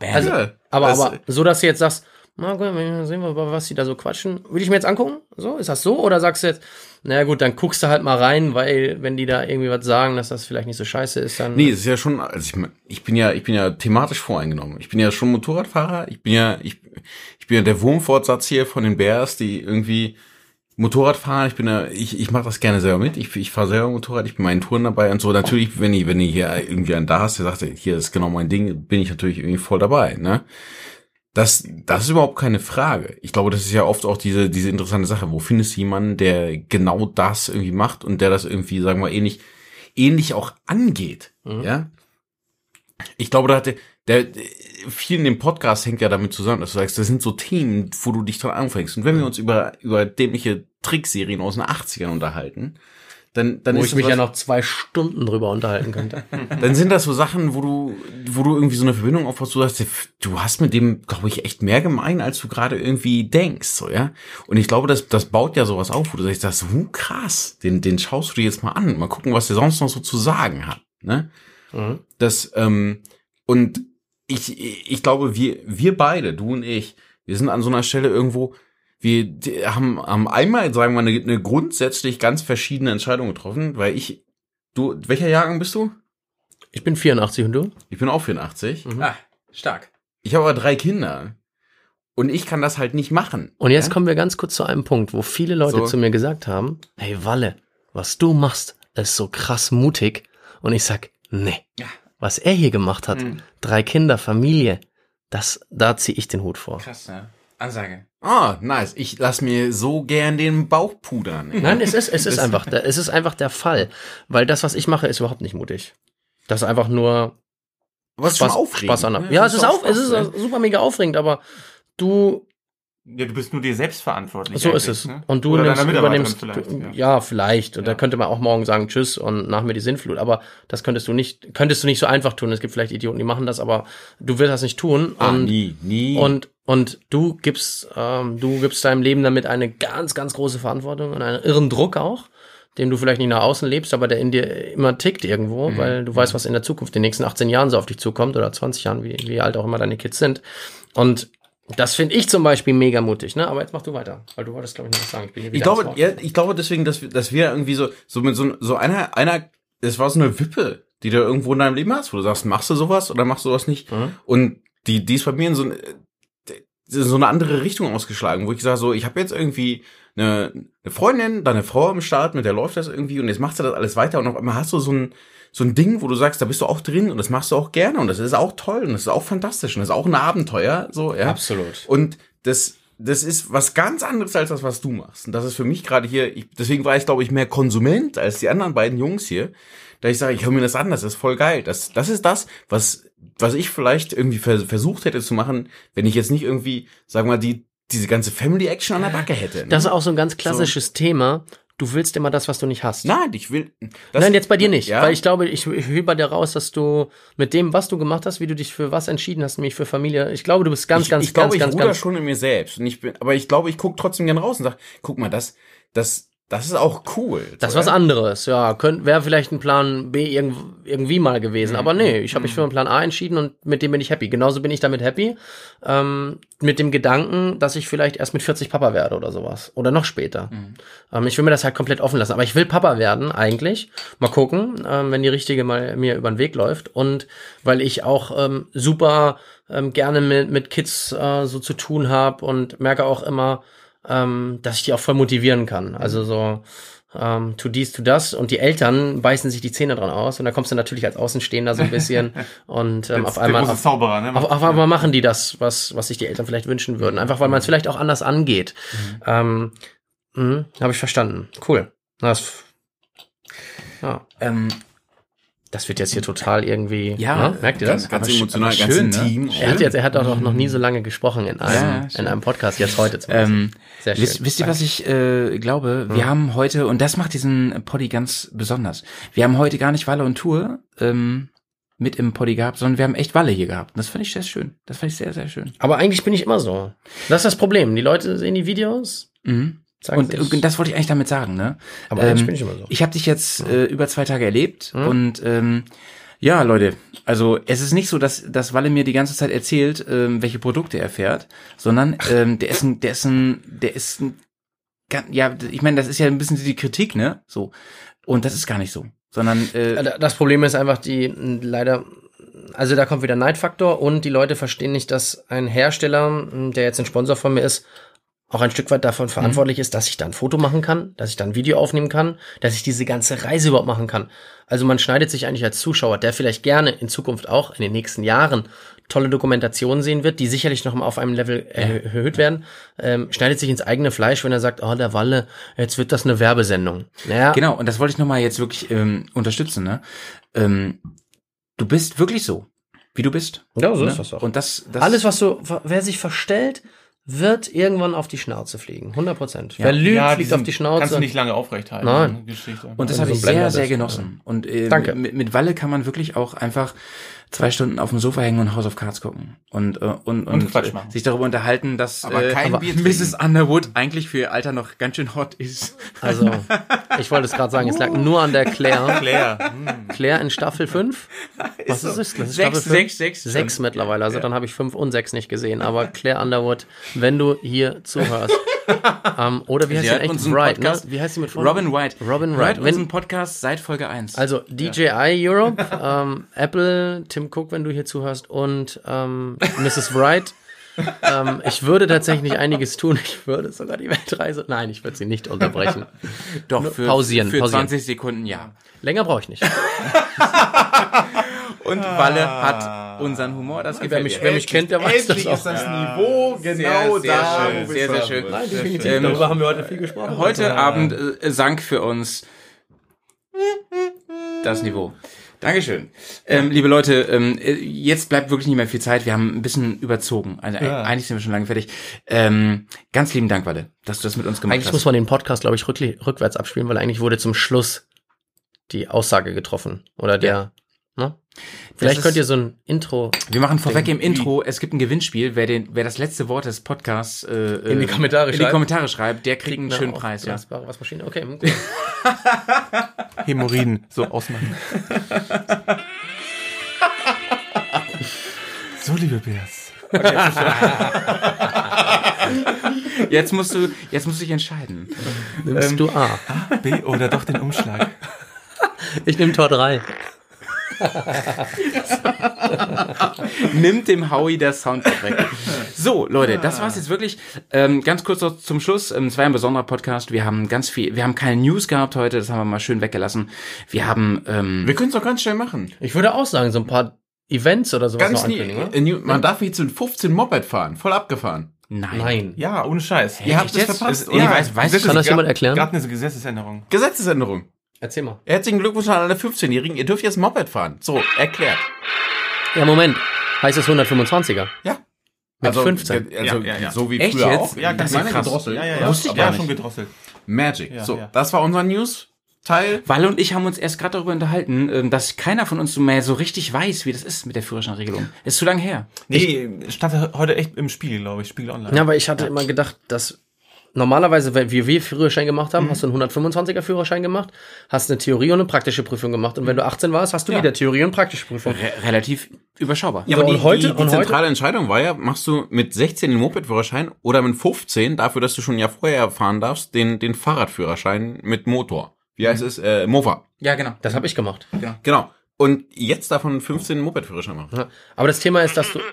Also, ja. Aber, Das- aber so, dass du jetzt sagst, na gut, mal sehen wir, mal, was die da so quatschen. Würde ich mir jetzt angucken? So, ist das so? Oder sagst du jetzt, na gut, dann guckst du halt mal rein, weil wenn die da irgendwie was sagen, dass das vielleicht nicht so scheiße ist, dann. Nee, es ist ja schon, also ich, ich bin ja, ich bin ja thematisch voreingenommen. Ich bin ja schon Motorradfahrer. Ich bin ja, ich, ich bin ja der Wurmfortsatz hier von den Bears, die irgendwie Motorrad fahren. Ich bin ja, ich, ich mache das gerne selber mit. Ich, ich fahre selber Motorrad. Ich bin meinen Touren dabei und so. Natürlich, wenn ich, wenn ich hier irgendwie einen da hast, der sagt, hier ist genau mein Ding, bin ich natürlich irgendwie voll dabei, ne? Das, das ist überhaupt keine Frage. Ich glaube, das ist ja oft auch diese, diese interessante Sache. Wo findest du jemanden, der genau das irgendwie macht und der das irgendwie, sagen wir, ähnlich, ähnlich auch angeht? Ja? Ich glaube, da hatte, der, viel in dem Podcast hängt ja damit zusammen, dass du sagst, das sind so Themen, wo du dich dran anfängst. Und wenn wir uns über, über dämliche Trickserien aus den 80ern unterhalten, dann, dann wo ich mich was- ja noch zwei Stunden drüber unterhalten könnte. dann sind das so Sachen, wo du, wo du irgendwie so eine Verbindung aufbaust, du sagst, du hast mit dem, glaube ich, echt mehr gemein, als du gerade irgendwie denkst, so, ja. Und ich glaube, das, das baut ja sowas auf, wo du sagst, das, huh, krass, den, den schaust du dir jetzt mal an, mal gucken, was der sonst noch so zu sagen hat, ne. Mhm. Das, ähm, und ich, ich glaube, wir, wir beide, du und ich, wir sind an so einer Stelle irgendwo, wir haben, haben einmal, sagen wir mal, eine, eine grundsätzlich ganz verschiedene Entscheidung getroffen, weil ich, du, welcher Jahrgang bist du? Ich bin 84 und du? Ich bin auch 84. Ah, stark. Ich habe aber drei Kinder. Und ich kann das halt nicht machen. Und jetzt Ja? kommen wir ganz kurz zu einem Punkt, wo viele Leute So. zu mir gesagt haben, hey Walle, was du machst, ist so krass mutig. Und ich sag, nee. Ja. Was er hier gemacht hat, Mhm. drei Kinder, Familie, das, da ziehe ich den Hut vor. Krass, ne? Ansage. Ah, nice. Ich lass mir so gern den Bauch pudern. Nein, es ist, es ist einfach, der- es ist einfach der Fall. Weil das, was ich mache, ist überhaupt nicht mutig. Das ist einfach nur Was Spaß, schon aufregend. Spaß an. Ja, Das es ist auch auch, es ist ne? super mega aufregend, aber du, Ja, du bist nur dir selbst verantwortlich. so ist es. Ne? Und du Oder nimmst, übernimmst, vielleicht. ja. ja. vielleicht. Und da Ja. könnte man auch morgen sagen Tschüss und nach mir die Sinnflut. Aber das könntest du nicht, könntest du nicht so einfach tun. Es gibt vielleicht Idioten, die machen das, aber du wirst das nicht tun. Ah, und, nie, nie. und, und du gibst, ähm, du gibst deinem Leben damit eine ganz, ganz große Verantwortung und einen irren Druck auch, den du vielleicht nicht nach außen lebst, aber der in dir immer tickt irgendwo, Mhm. weil du weißt, was in der Zukunft, in den nächsten 18 Jahren so auf dich zukommt oder 20 Jahren, wie, wie alt auch immer deine Kids sind. Und das finde ich zum Beispiel mega mutig, ne? Aber jetzt mach du weiter, weil du wolltest, glaube ich, noch was sagen. Ich, bin hier ich wieder ans glaube, ja, ich glaube deswegen, dass wir, dass wir irgendwie so, so mit so, so einer, einer, es war so eine Wippe, die du irgendwo in deinem Leben hast, wo du sagst, machst du sowas oder machst du sowas nicht? Mhm. Und die, die ist bei mir in so, ein- so eine andere Richtung ausgeschlagen, wo ich sage, so, ich habe jetzt irgendwie eine, eine Freundin, dann eine Frau am Start, mit der läuft das irgendwie und jetzt machst du das alles weiter und auf einmal hast du so ein, so ein Ding, wo du sagst, da bist du auch drin und das machst du auch gerne und das ist auch toll und das ist auch fantastisch und das ist auch ein Abenteuer, so, ja. Absolut. Und das, das ist was ganz anderes als das, was du machst. Und das ist für mich gerade hier, ich, deswegen war ich, glaube ich, mehr Konsument als die anderen beiden Jungs hier. Da ich sage, ich höre mir das an, das ist voll geil. Das, das ist das, was, was ich vielleicht irgendwie vers versucht hätte zu machen, wenn ich jetzt nicht irgendwie, sagen wir mal, die, diese ganze Family Action an der Backe hätte. ne? Das ist auch so ein ganz klassisches Thema. Du willst immer das, was du nicht hast. Nein, ich will. Das, Nein, jetzt bei dir nicht. Ja? Weil ich glaube, ich, ich höre bei dir raus, dass du mit dem, was du gemacht hast, wie du dich für was entschieden hast, nämlich für Familie, ich glaube, du bist ganz, ich, ganz, ich glaube, ganz, ich ganz, ganz. schon in mir selbst. Und ich bin, aber ich glaube, ich gucke trotzdem gern raus und sag, guck mal, das, das, das ist auch cool. Das ist was anderes, ja. Wäre vielleicht ein Plan B irgend, irgendwie mal gewesen. Aber nee, ich habe mich für einen Plan A entschieden und mit dem bin ich happy. Genauso bin ich damit happy. Ähm, mit dem Gedanken, dass ich vielleicht erst mit 40 Papa werde oder sowas. Oder noch später. Ähm, ich will mir das halt komplett offen lassen. Aber ich will Papa werden, eigentlich. Mal gucken, ähm, wenn die richtige mal mir über den Weg läuft. Und weil ich auch ähm, super ähm, gerne mit, mit Kids äh, so zu tun habe und merke auch immer, ähm, dass ich die auch voll motivieren kann. Also so, ähm, tu dies, tu das und die Eltern beißen sich die Zähne dran aus und da kommst du natürlich als Außenstehender so ein bisschen und ähm, auf einmal auf, Zauberer, ne? auf, auf einmal machen die das, was, was sich die Eltern vielleicht wünschen würden. Einfach weil man es vielleicht auch anders angeht. Ähm, mh, Habe ich verstanden. Cool. Das, ja, Ähm, das wird jetzt hier total irgendwie. Ja, ne? merkt ihr das? Ganz sch- emotional, ganz schön, ne? intim. Er hat jetzt, er hat auch noch nie so lange gesprochen in einem, Ja, in einem Podcast, jetzt heute zum ähm, Sehr schön. wisst, wisst ihr, was ich äh, glaube? Wir haben heute, und das macht diesen Poddy ganz besonders, wir haben heute gar nicht Walle und Tour ähm, mit im Poddy gehabt, sondern wir haben echt Walle hier gehabt. Und das fand ich sehr schön. Das fand ich sehr, sehr schön. Aber eigentlich bin ich immer so. Das ist das Problem. Die Leute sehen die Videos, Mhm. Sagen Und, und das wollte ich eigentlich damit sagen, ne? aber ähm, bin ich immer so. Ich habe dich jetzt äh, über zwei Tage erlebt Mhm. und ähm, ja, Leute, also es ist nicht so, dass, dass Walle mir die ganze Zeit erzählt, ähm, welche Produkte er fährt, sondern ähm, der ist ein, der ist ein, der ist ein, ja, ich meine, das ist ja ein bisschen die Kritik, ne? So. Und das ist gar nicht so. Sondern äh, Das Problem ist einfach die leider, also da kommt wieder Neidfaktor und die Leute verstehen nicht, dass ein Hersteller, der jetzt ein Sponsor von mir ist, auch ein Stück weit davon verantwortlich ist, dass ich da ein Foto machen kann, dass ich da ein Video aufnehmen kann, dass ich diese ganze Reise überhaupt machen kann. Also man schneidet sich eigentlich als Zuschauer, der vielleicht gerne in Zukunft auch in den nächsten Jahren tolle Dokumentationen sehen wird, die sicherlich noch mal auf einem Level erhö- erhöht werden, ähm, schneidet sich ins eigene Fleisch, wenn er sagt, oh, der Walle, jetzt wird das eine Werbesendung. Naja, genau, und das wollte ich nochmal jetzt wirklich ähm, unterstützen, ne? Ähm, du bist wirklich so, wie du bist. Ja, so ne? ist das auch. Und das, das Alles, was so, wer sich verstellt, wird irgendwann auf die Schnauze fliegen. 100 Prozent. Wer lügt, ja, fliegt auf die Schnauze. Kannst du nicht lange aufrecht halten. Nein. ne, Geschichte. Und das Wenn habe ich so Blender sehr, sehr genossen. Und äh, Danke. Mit, mit Walle kann man wirklich auch einfach zwei Stunden auf dem Sofa hängen und House of Cards gucken und äh, und, und, Quatsch äh, machen. sich darüber unterhalten, dass Aber äh, aber Mrs. Underwood eigentlich für ihr Alter noch ganz schön hot ist. Also, ich wollte es gerade sagen, es lag nur an der Claire. Claire. Claire in Staffel 5? Was ist es? Das ist Staffel Sechs, 5? sechs, sechs. Sechs mittlerweile, also dann habe ich 5 und 6 nicht gesehen. Aber Claire Underwood, wenn du hier zuhörst. ähm, oder wie heißt Sie hat echt? Wright, ne? Wie heißt sie mit Vornamen? Robin White. Robin Hört Wright. Wenn- unseren Podcast seit Folge 1. Also DJI Europe, ähm, Apple, Tim Cook, wenn du hier zuhörst, und ähm, Mrs. Wright. ähm, ich würde tatsächlich einiges tun. Ich würde sogar die Weltreise. Nein, ich würde sie nicht unterbrechen. doch für, pausieren, für pausieren. 20 Sekunden ja. Länger brauche ich nicht. Und Walle hat unseren Humor, das Wer gefällt mich, mir. wer mich kennt, der weiß das auch. ist das Niveau genau sehr da. schön, wo wir sehr, sehr es schön. haben Nein, definitiv. Ähm, Darüber haben wir heute viel gesprochen. Heute Abend äh, sank für uns das Niveau. Dankeschön. Ähm, liebe Leute, ähm, äh, jetzt bleibt wirklich nicht mehr viel Zeit. Wir haben ein bisschen überzogen. Also, Ja. Eigentlich sind wir schon lange fertig. Ähm, ganz lieben Dank, Walle, dass du das mit uns gemacht Eigentlich hast. muss man den Podcast, glaube ich, rückli- rückwärts abspielen, weil eigentlich wurde zum Schluss die Aussage getroffen. Oder der, ne? Vielleicht könnt ihr so ein Intro wir machen vorweg im Intro, es gibt ein Gewinnspiel. Wer, den, wer das letzte Wort des Podcasts äh, In die Kommentare in die schreibt. Kommentare schreibt, der kriegt einen eine schönen Preis. Ja. Waschmaschine. Okay, gut. Hämorrhoiden so ausmachen. so, liebe Bears. Jetzt musst du, jetzt musst du dich entscheiden. Nimmst du A. B oder doch den Umschlag. Ich nehme Tor 3. Nimmt dem Howie der Soundtrack weg. So, Leute, das war's jetzt wirklich. Ähm, ganz kurz noch zum Schluss. Ähm, es war ein besonderer Podcast. Wir haben ganz viel, wir haben keine News gehabt heute, das haben wir mal schön weggelassen. Wir haben, ähm, Wir können es doch ganz schnell machen. Ich würde auch sagen, so ein paar Events oder sowas Ganz noch nie, ankündigen, oder? äh, new- Man darf jetzt mit 15 Moped fahren. Voll abgefahren. nein. Nein. Ja, ohne Scheiß. Ihr habt es jetzt? verpasst. Ist- nee, weiß- weiß- Kann das jemand erklären? Gerade eine Gesetzesänderung. Gesetzesänderung. Erzähl mal. Herzlichen Glückwunsch an alle 15-Jährigen. Ihr dürft jetzt Moped fahren. So, erklärt. Ja, Moment. Heißt es 125er? Ja. Mit 15. ge- Also, Ja, ja, ja. so wie Echt früher jetzt? auch. Ja, das das ist krass. gedrosselt. Ja, ja, ja. Wusste ich gar schon nicht. gedrosselt. Magic. Ja, so, ja. das war unser News-Teil. Walle und ich haben uns erst gerade darüber unterhalten, ähm, dass keiner von uns mehr so richtig weiß, wie das ist mit der Führerscheinregelung. Ist zu lange her. Nee, stand heute echt im Spiegel, glaube ich. Spiegel Online. Ja, aber ich hatte immer gedacht, dass normalerweise, wenn wir wir Führerschein gemacht haben, hast du einen 125er Führerschein gemacht, hast eine Theorie und eine praktische Prüfung gemacht. Und wenn du 18 warst, hast du wieder Theorie und praktische Prüfung. Re relativ überschaubar. Ja, So, aber die, und heute- die, die und heute- zentrale Entscheidung war ja, machst du mit 16 den Moped-Führerschein oder mit 15, dafür, dass du schon ja vorher fahren darfst, den, den Fahrradführerschein mit Motor. Wie heißt es? Äh, Mova. Ja, genau. Das habe ich gemacht. Genau. Und jetzt davon 15 den Moped-Führerschein machen. Ja. Aber das Thema ist, dass du.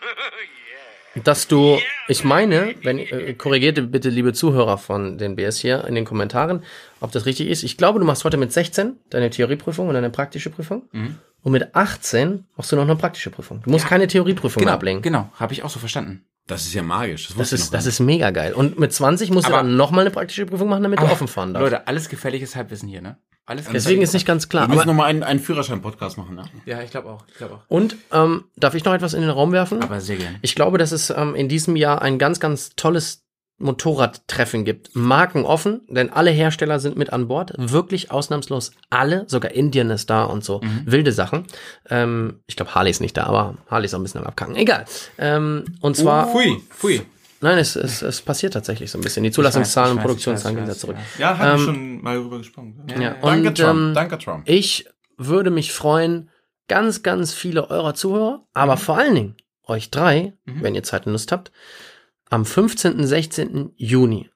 dass du, ich meine, wenn äh, korrigierte bitte liebe Zuhörer von den BS hier in den Kommentaren, ob das richtig ist. Ich glaube, du machst heute mit 16 deine Theorieprüfung und deine praktische Prüfung. Mhm. Und mit 18 machst du noch eine praktische Prüfung. Du musst keine Theorieprüfung Genau, ablegen. genau, habe ich auch so verstanden. Das ist ja magisch. Das ich ist, das ist mega geil. Und mit 20 musst Aber- du dann nochmal eine praktische Prüfung machen, damit du offen fahren darfst. Leute, alles gefährliches Halbwissen hier, ne? Alles Deswegen ist nicht ganz klar. Wir müssen nochmal einen, einen Führerschein-Podcast machen, ne? Ja, ich glaube auch, ich glaube auch. und ähm, darf ich noch etwas in den Raum werfen? Aber sehr gern. Ich glaube, dass es ähm, in diesem Jahr ein ganz, ganz tolles Motorradtreffen gibt. Marken offen, denn alle Hersteller sind mit an Bord. Wirklich ausnahmslos alle. Sogar Indien ist da und so. Wilde Sachen. Ähm, ich glaube, Harley ist nicht da, aber Harley ist auch ein bisschen am Abkacken. Egal. Ähm, und zwar. Pfui, pfui. Nein, es, es, es passiert tatsächlich so ein bisschen. Die Zulassungszahlen und Produktionszahlen gehen da zurück. weiß, Ja, haben Ähm, wir schon mal drüber gesprochen. Ja. Ja, Danke, und, Trump. ähm, Danke, Trump. Ich würde mich freuen, ganz, ganz viele eurer Zuhörer, aber vor allen Dingen euch drei, wenn ihr Zeit und Lust habt, am 15. 16. Juni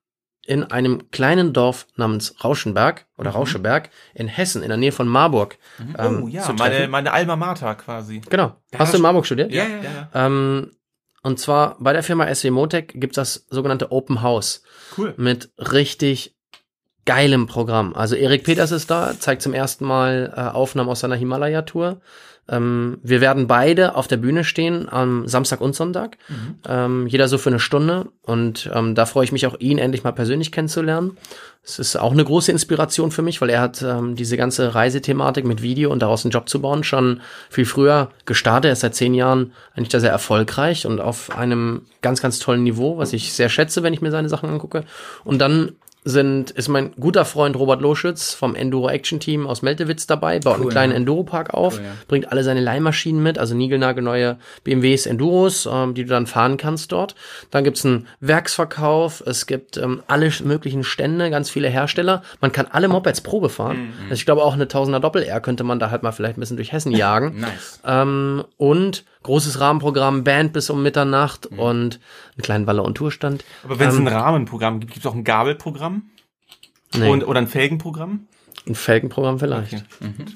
in einem kleinen Dorf namens Rauschenberg oder Rauscheberg in Hessen, in der Nähe von Marburg. ähm, oh ja, zu meine, meine Alma Mater quasi. Genau. Hast du in Marburg studiert? Ja, ja, ja. Ähm, und zwar bei der Firma SW Motec gibt es das sogenannte Open House Cool. mit richtig geilem Programm. Also Erik Peters ist da, zeigt zum ersten Mal äh, Aufnahmen aus seiner Himalaya-Tour. Ähm, wir werden beide auf der Bühne stehen am Samstag und Sonntag. Ähm, jeder so für eine Stunde. Und ähm, da freue ich mich auch, ihn endlich mal persönlich kennenzulernen. Es ist auch eine große Inspiration für mich, weil er hat ähm, diese ganze Reisethematik mit Video und daraus einen Job zu bauen schon viel früher gestartet. Er ist seit zehn Jahren eigentlich da sehr erfolgreich und auf einem ganz, ganz tollen Niveau, was ich sehr schätze, wenn ich mir seine Sachen angucke. Und dann sind, ist mein guter Freund Robert Loschütz vom Enduro Action Team aus Meltewitz dabei, baut einen kleinen Enduro-Park auf, Cool, ja. bringt alle seine Leihmaschinen mit, also niegelnagelneue BMWs, Enduros, ähm, die du dann fahren kannst dort. Dann gibt's einen Werksverkauf, es gibt ähm, alle möglichen Stände, ganz viele Hersteller. Man kann alle Mopeds Probe fahren. Also ich glaube auch eine Tausender Doppel-R könnte man da halt mal vielleicht ein bisschen durch Hessen jagen. Nice. Ähm, und großes Rahmenprogramm, Band bis um Mitternacht Mhm. und einen kleinen Waller- und Tourstand. Aber wenn es Ähm, ein Rahmenprogramm gibt, gibt es auch ein Gabelprogramm Nee, und, oder ein Felgenprogramm? ein Felgenprogramm vielleicht. Okay.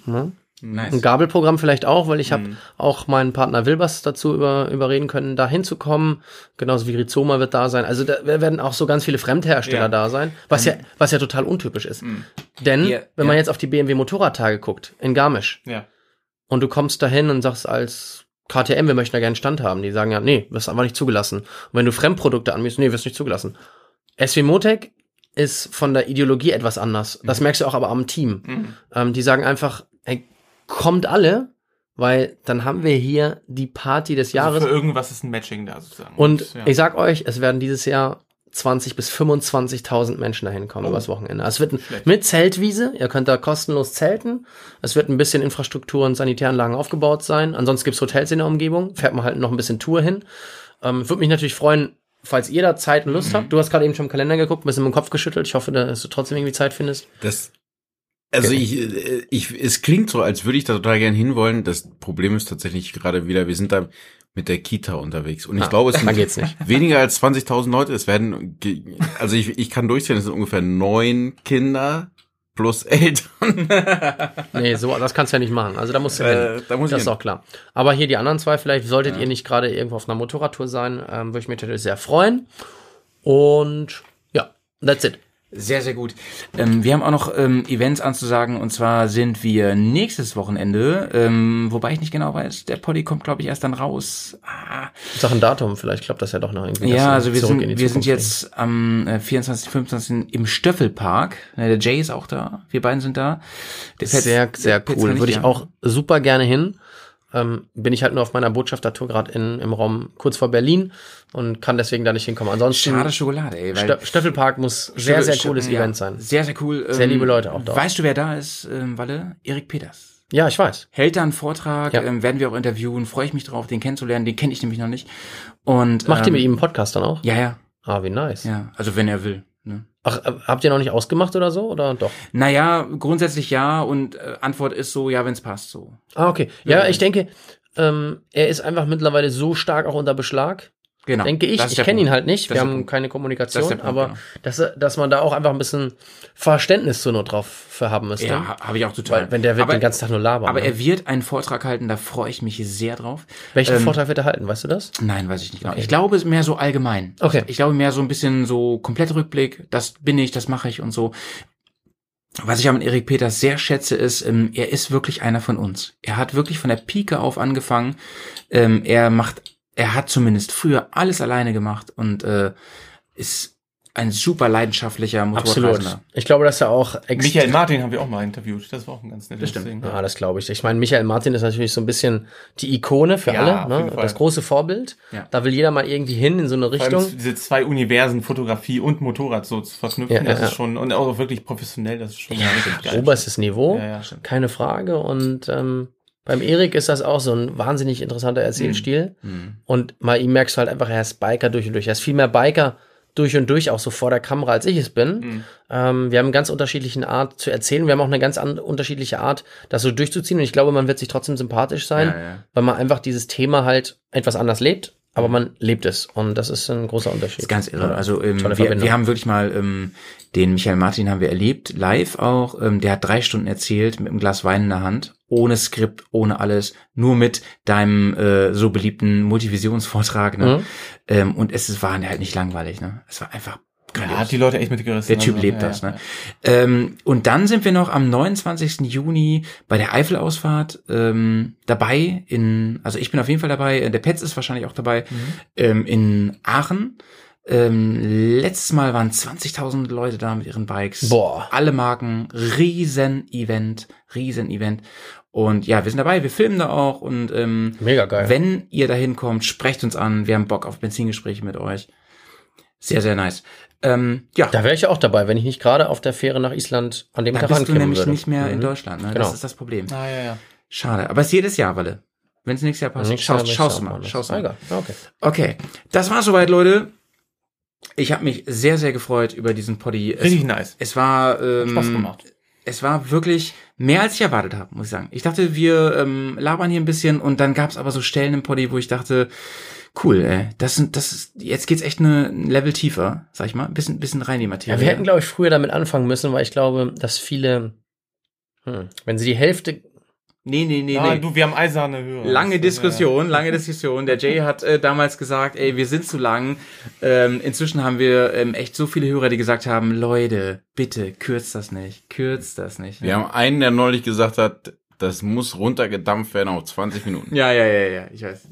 Ja. Nice. Ein Gabelprogramm vielleicht auch, weil ich habe auch meinen Partner Wilbers dazu über, überreden können, da hinzukommen. Genauso wie Rizoma wird da sein. Also da werden auch so ganz viele Fremdhersteller Ja. da sein, was ja, was ja total untypisch ist. Denn Ja, wenn man ja. jetzt auf die BMW Motorradtage guckt, in Garmisch, Ja. und du kommst dahin und sagst als KTM, wir möchten da gerne einen Stand haben. Die sagen ja, nee, wirst einfach nicht zugelassen. Und wenn du Fremdprodukte anbietest, nee, wirst nicht zugelassen. SW Motec ist von der Ideologie etwas anders. Das merkst du auch aber am Team. Ähm, die sagen einfach, ey, kommt alle, weil dann haben wir hier die Party des Jahres. Also für irgendwas ist ein Matching da sozusagen. Und ja. ich sag euch, es werden dieses Jahr 20 bis 25.000 Menschen dahin kommen übers Wochenende. Es wird ein, mit Zeltwiese, ihr könnt da kostenlos zelten. Es wird ein bisschen Infrastruktur und Sanitäranlagen aufgebaut sein. Ansonsten gibt's Hotels in der Umgebung. Fährt man halt noch ein bisschen Tour hin. Ähm, Würde mich natürlich freuen, falls ihr da Zeit und Lust habt. Du hast gerade eben schon im Kalender geguckt, ein bisschen mit dem Kopf geschüttelt. Ich hoffe, dass du trotzdem irgendwie Zeit findest. Das, also ich, äh, ich, es klingt so, als würde ich da total gern hinwollen. Das Problem ist tatsächlich gerade wieder, wir sind da mit der Kita unterwegs. Und ich Ah, glaube, es sind weniger als 20.000 Leute. Es werden, also ich, ich kann durchzählen, es sind ungefähr neun Kinder plus Eltern. Nee, so, das kannst du ja nicht machen. Also da musst du Äh, da muss ich das ist hin. auch klar. Aber hier die anderen zwei, vielleicht solltet ihr nicht gerade irgendwo auf einer Motorradtour sein, ähm, würde ich mich natürlich sehr freuen. Und ja, that's it. Sehr, sehr gut. Ähm, wir haben auch noch ähm, Events anzusagen und zwar sind wir nächstes Wochenende, ähm, wobei ich nicht genau weiß, der Poddy kommt glaube ich erst dann raus. Ah, Sachen Datum, vielleicht klappt das ja doch noch irgendwie. ja, also wir sind, wir sind jetzt am äh, 24., 25. im Stöffelpark. Äh, Der Jay ist auch da. Wir beiden sind da. Der. Sehr, Pet- sehr cool. Würde ich ja. auch super gerne hin. Ähm, bin ich halt nur auf meiner Botschaftertour gerade in im Raum kurz vor Berlin und kann deswegen da nicht hinkommen. Ansonsten Schade Schokolade, ey. Weil Stö Stöffelpark muss sehr, sehr Stö- cooles ja, Event sein. Sehr, sehr cool. Sehr liebe Leute auch dort. Weißt du, wer da ist, ähm, Walle? Erik Peters. Ja, ich weiß. Hält da einen Vortrag, Ja. ähm, werden wir auch interviewen. Freue ich mich drauf, den kennenzulernen. Den kenne ich nämlich noch nicht. Und Macht ihr ähm, mit ihm einen Podcast dann auch? Ja, ja, Ah, wie nice. ja. Also wenn er will. Ne? Ach, äh, habt ihr noch nicht ausgemacht oder so? Oder doch? Naja, grundsätzlich ja. Und äh, Antwort ist so, ja, wenn es passt, so. Ah, okay. Ja, ich denke, ähm, er ist einfach mittlerweile so stark auch unter Beschlag. Genau. denke ich. Das Ich kenne ihn halt nicht, Das wir haben Punkt. keine Das Kommunikation, der Punkt, aber genau. dass, dass man da auch einfach ein bisschen Verständnis zur Not drauf für haben müsste. Ja, ha- habe ich auch total. Weil, wenn der wird aber, den ganzen Tag nur labern. aber ne? er wird einen Vortrag halten, da freue ich mich sehr drauf. Welchen ähm, Vortrag wird er halten, weißt du das? Nein, weiß ich nicht genau. Ich glaube, es ist mehr so allgemein. Okay. Ich glaube mehr so ein bisschen so komplett Rückblick, das bin ich, das mache ich und so. Was ich an Erik Peters sehr schätze, ist, ähm, er ist wirklich einer von uns. Er hat wirklich von der Pike auf angefangen. Ähm, er macht, er hat zumindest früher alles alleine gemacht und äh, ist ein super leidenschaftlicher Motorradreisender. Ich glaube, dass er auch Michael Martin haben wir auch mal interviewt. Das war auch ein ganz nettes. Ding. Ja, das glaube ich. Ich meine, Michael Martin ist natürlich so ein bisschen die Ikone für Ja, alle, auf ne? jeden Fall. das große Vorbild. Ja. Da will jeder mal irgendwie hin in so eine Richtung. diese zwei Universen, Fotografie und Motorrad so zu verknüpfen, Ja, das ja, ist ja. schon, und auch wirklich professionell, das ist schon richtig geil. Oberstes Niveau, Ja, ja, stimmt. keine Frage. Und ähm, beim Erik ist das auch so ein wahnsinnig interessanter Erzählstil. Mhm. Und mal ihm merkst du halt einfach, er ist Biker durch und durch. Er ist viel mehr Biker durch und durch, auch so vor der Kamera, als ich es bin. Mhm. Ähm, wir haben eine ganz unterschiedliche Art zu erzählen. Wir haben auch eine ganz an, unterschiedliche Art, das so durchzuziehen. Und ich glaube, man wird sich trotzdem sympathisch sein, Ja, ja. weil man einfach dieses Thema halt etwas anders lebt, aber man lebt es. Und das ist ein großer Unterschied. Das ist ganz irre. Also ähm, wir, wir haben wirklich mal ähm, den Michael Martin haben wir erlebt, live auch. Ähm, der hat drei Stunden erzählt mit einem Glas Wein in der Hand, ohne Skript, ohne alles, nur mit deinem äh, so beliebten Multivisionsvortrag. Ne? Mhm. Ähm, und es ist- war halt nicht langweilig. Ne? Es war einfach Ja, hat die Leute echt mitgerissen. der Typ also, lebt ja, das, ja, ne? Ähm, und dann sind wir noch am 29. Juni bei der Eifelausfahrt ähm, dabei in, also ich bin auf jeden Fall dabei, äh, der Petz ist wahrscheinlich auch dabei, Mhm. ähm, in Aachen. Ähm, letztes Mal waren 20.000 Leute da mit ihren Bikes. Boah. Alle Marken, riesen Event, riesen Event. Und ja, wir sind dabei, wir filmen da auch und ähm, Mega geil. wenn ihr da hinkommt, sprecht uns an. Wir haben Bock auf Benzingespräche mit euch. Sehr, sehr nice. Ähm, ja, Da wäre ich auch dabei, wenn ich nicht gerade auf der Fähre nach Island an dem Tag bist du nämlich würde. nicht mehr in Mhm. Deutschland. Ne? Genau. Das ist das Problem. Ah, ja, ja. Schade. Aber es ist jedes Jahr, Walle. Wenn es nächstes Jahr passt, Nächstes schaust, Jahr schaust du mal. machen. Schaust Ah, mal. Okay. Okay, das war soweit, Leute. Ich habe mich sehr, sehr gefreut über diesen Poddy. Es, Richtig nice. es war ähm, Spaß gemacht. es war wirklich mehr als ich erwartet habe, muss ich sagen. Ich dachte, wir ähm, labern hier ein bisschen und dann gab es aber so Stellen im Poddy, wo ich dachte, cool, ey, das sind, das ist, jetzt geht's echt eine, ein Level tiefer, sag ich mal, ein bisschen, bisschen rein in die Materie. Ja, wir hätten, glaube ich, früher damit anfangen müssen, weil ich glaube, dass viele, hm, wenn sie die Hälfte, nee, nee, nee, Ah, nee. du, wir haben eiserne Hörer. Lange ist, Diskussion, lange Diskussion. Der Jay hat äh, damals gesagt, ey, wir sind zu lang. Ähm, inzwischen haben wir ähm, echt so viele Hörer, die gesagt haben, Leute, bitte, kürzt das nicht, kürzt das nicht. Wir haben einen, der neulich gesagt hat, das muss runtergedampft werden auf 20 Minuten. Ja, ja, ja, ja, ich weiß.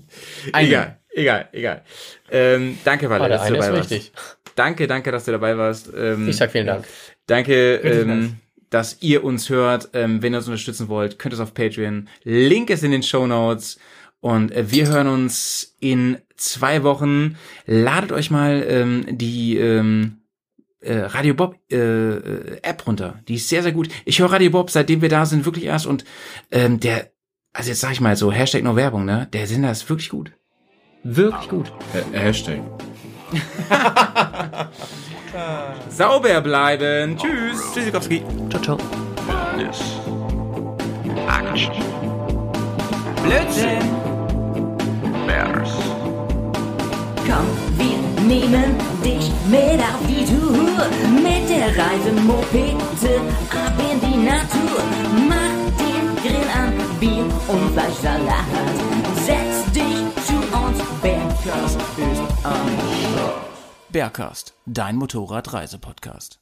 Egal, egal, egal. Ähm, danke, Walle, ah, dass du dabei warst. Danke, danke, dass du dabei warst. Ähm, Ich sag vielen Dank. Danke, ähm, dass ihr uns hört. Ähm, wenn ihr uns unterstützen wollt, könnt ihr es auf Patreon. Link ist in den Show Notes. Und äh, wir hören uns in zwei Wochen. Ladet euch mal ähm, die ähm, äh, Radio Bob äh, äh, App runter. Die ist sehr, sehr gut. Ich höre Radio Bob, seitdem wir da sind, wirklich erst. Und ähm, der, also jetzt sag ich mal so, Hashtag No Werbung, ne? Der Sender ist wirklich gut. Wirklich gut. Äh, Hashtag. Sauber bleiben. Tschüss. Tschüssikowski. Ciao, ciao. Action. Blödsinn. Bears. Komm, wir nehmen dich mit auf die Tour. Mit der Reisemopete ab in die Natur. Mach den Grill an, Bier und Fleischsalat. Bergcast, dein Motorradreisepodcast.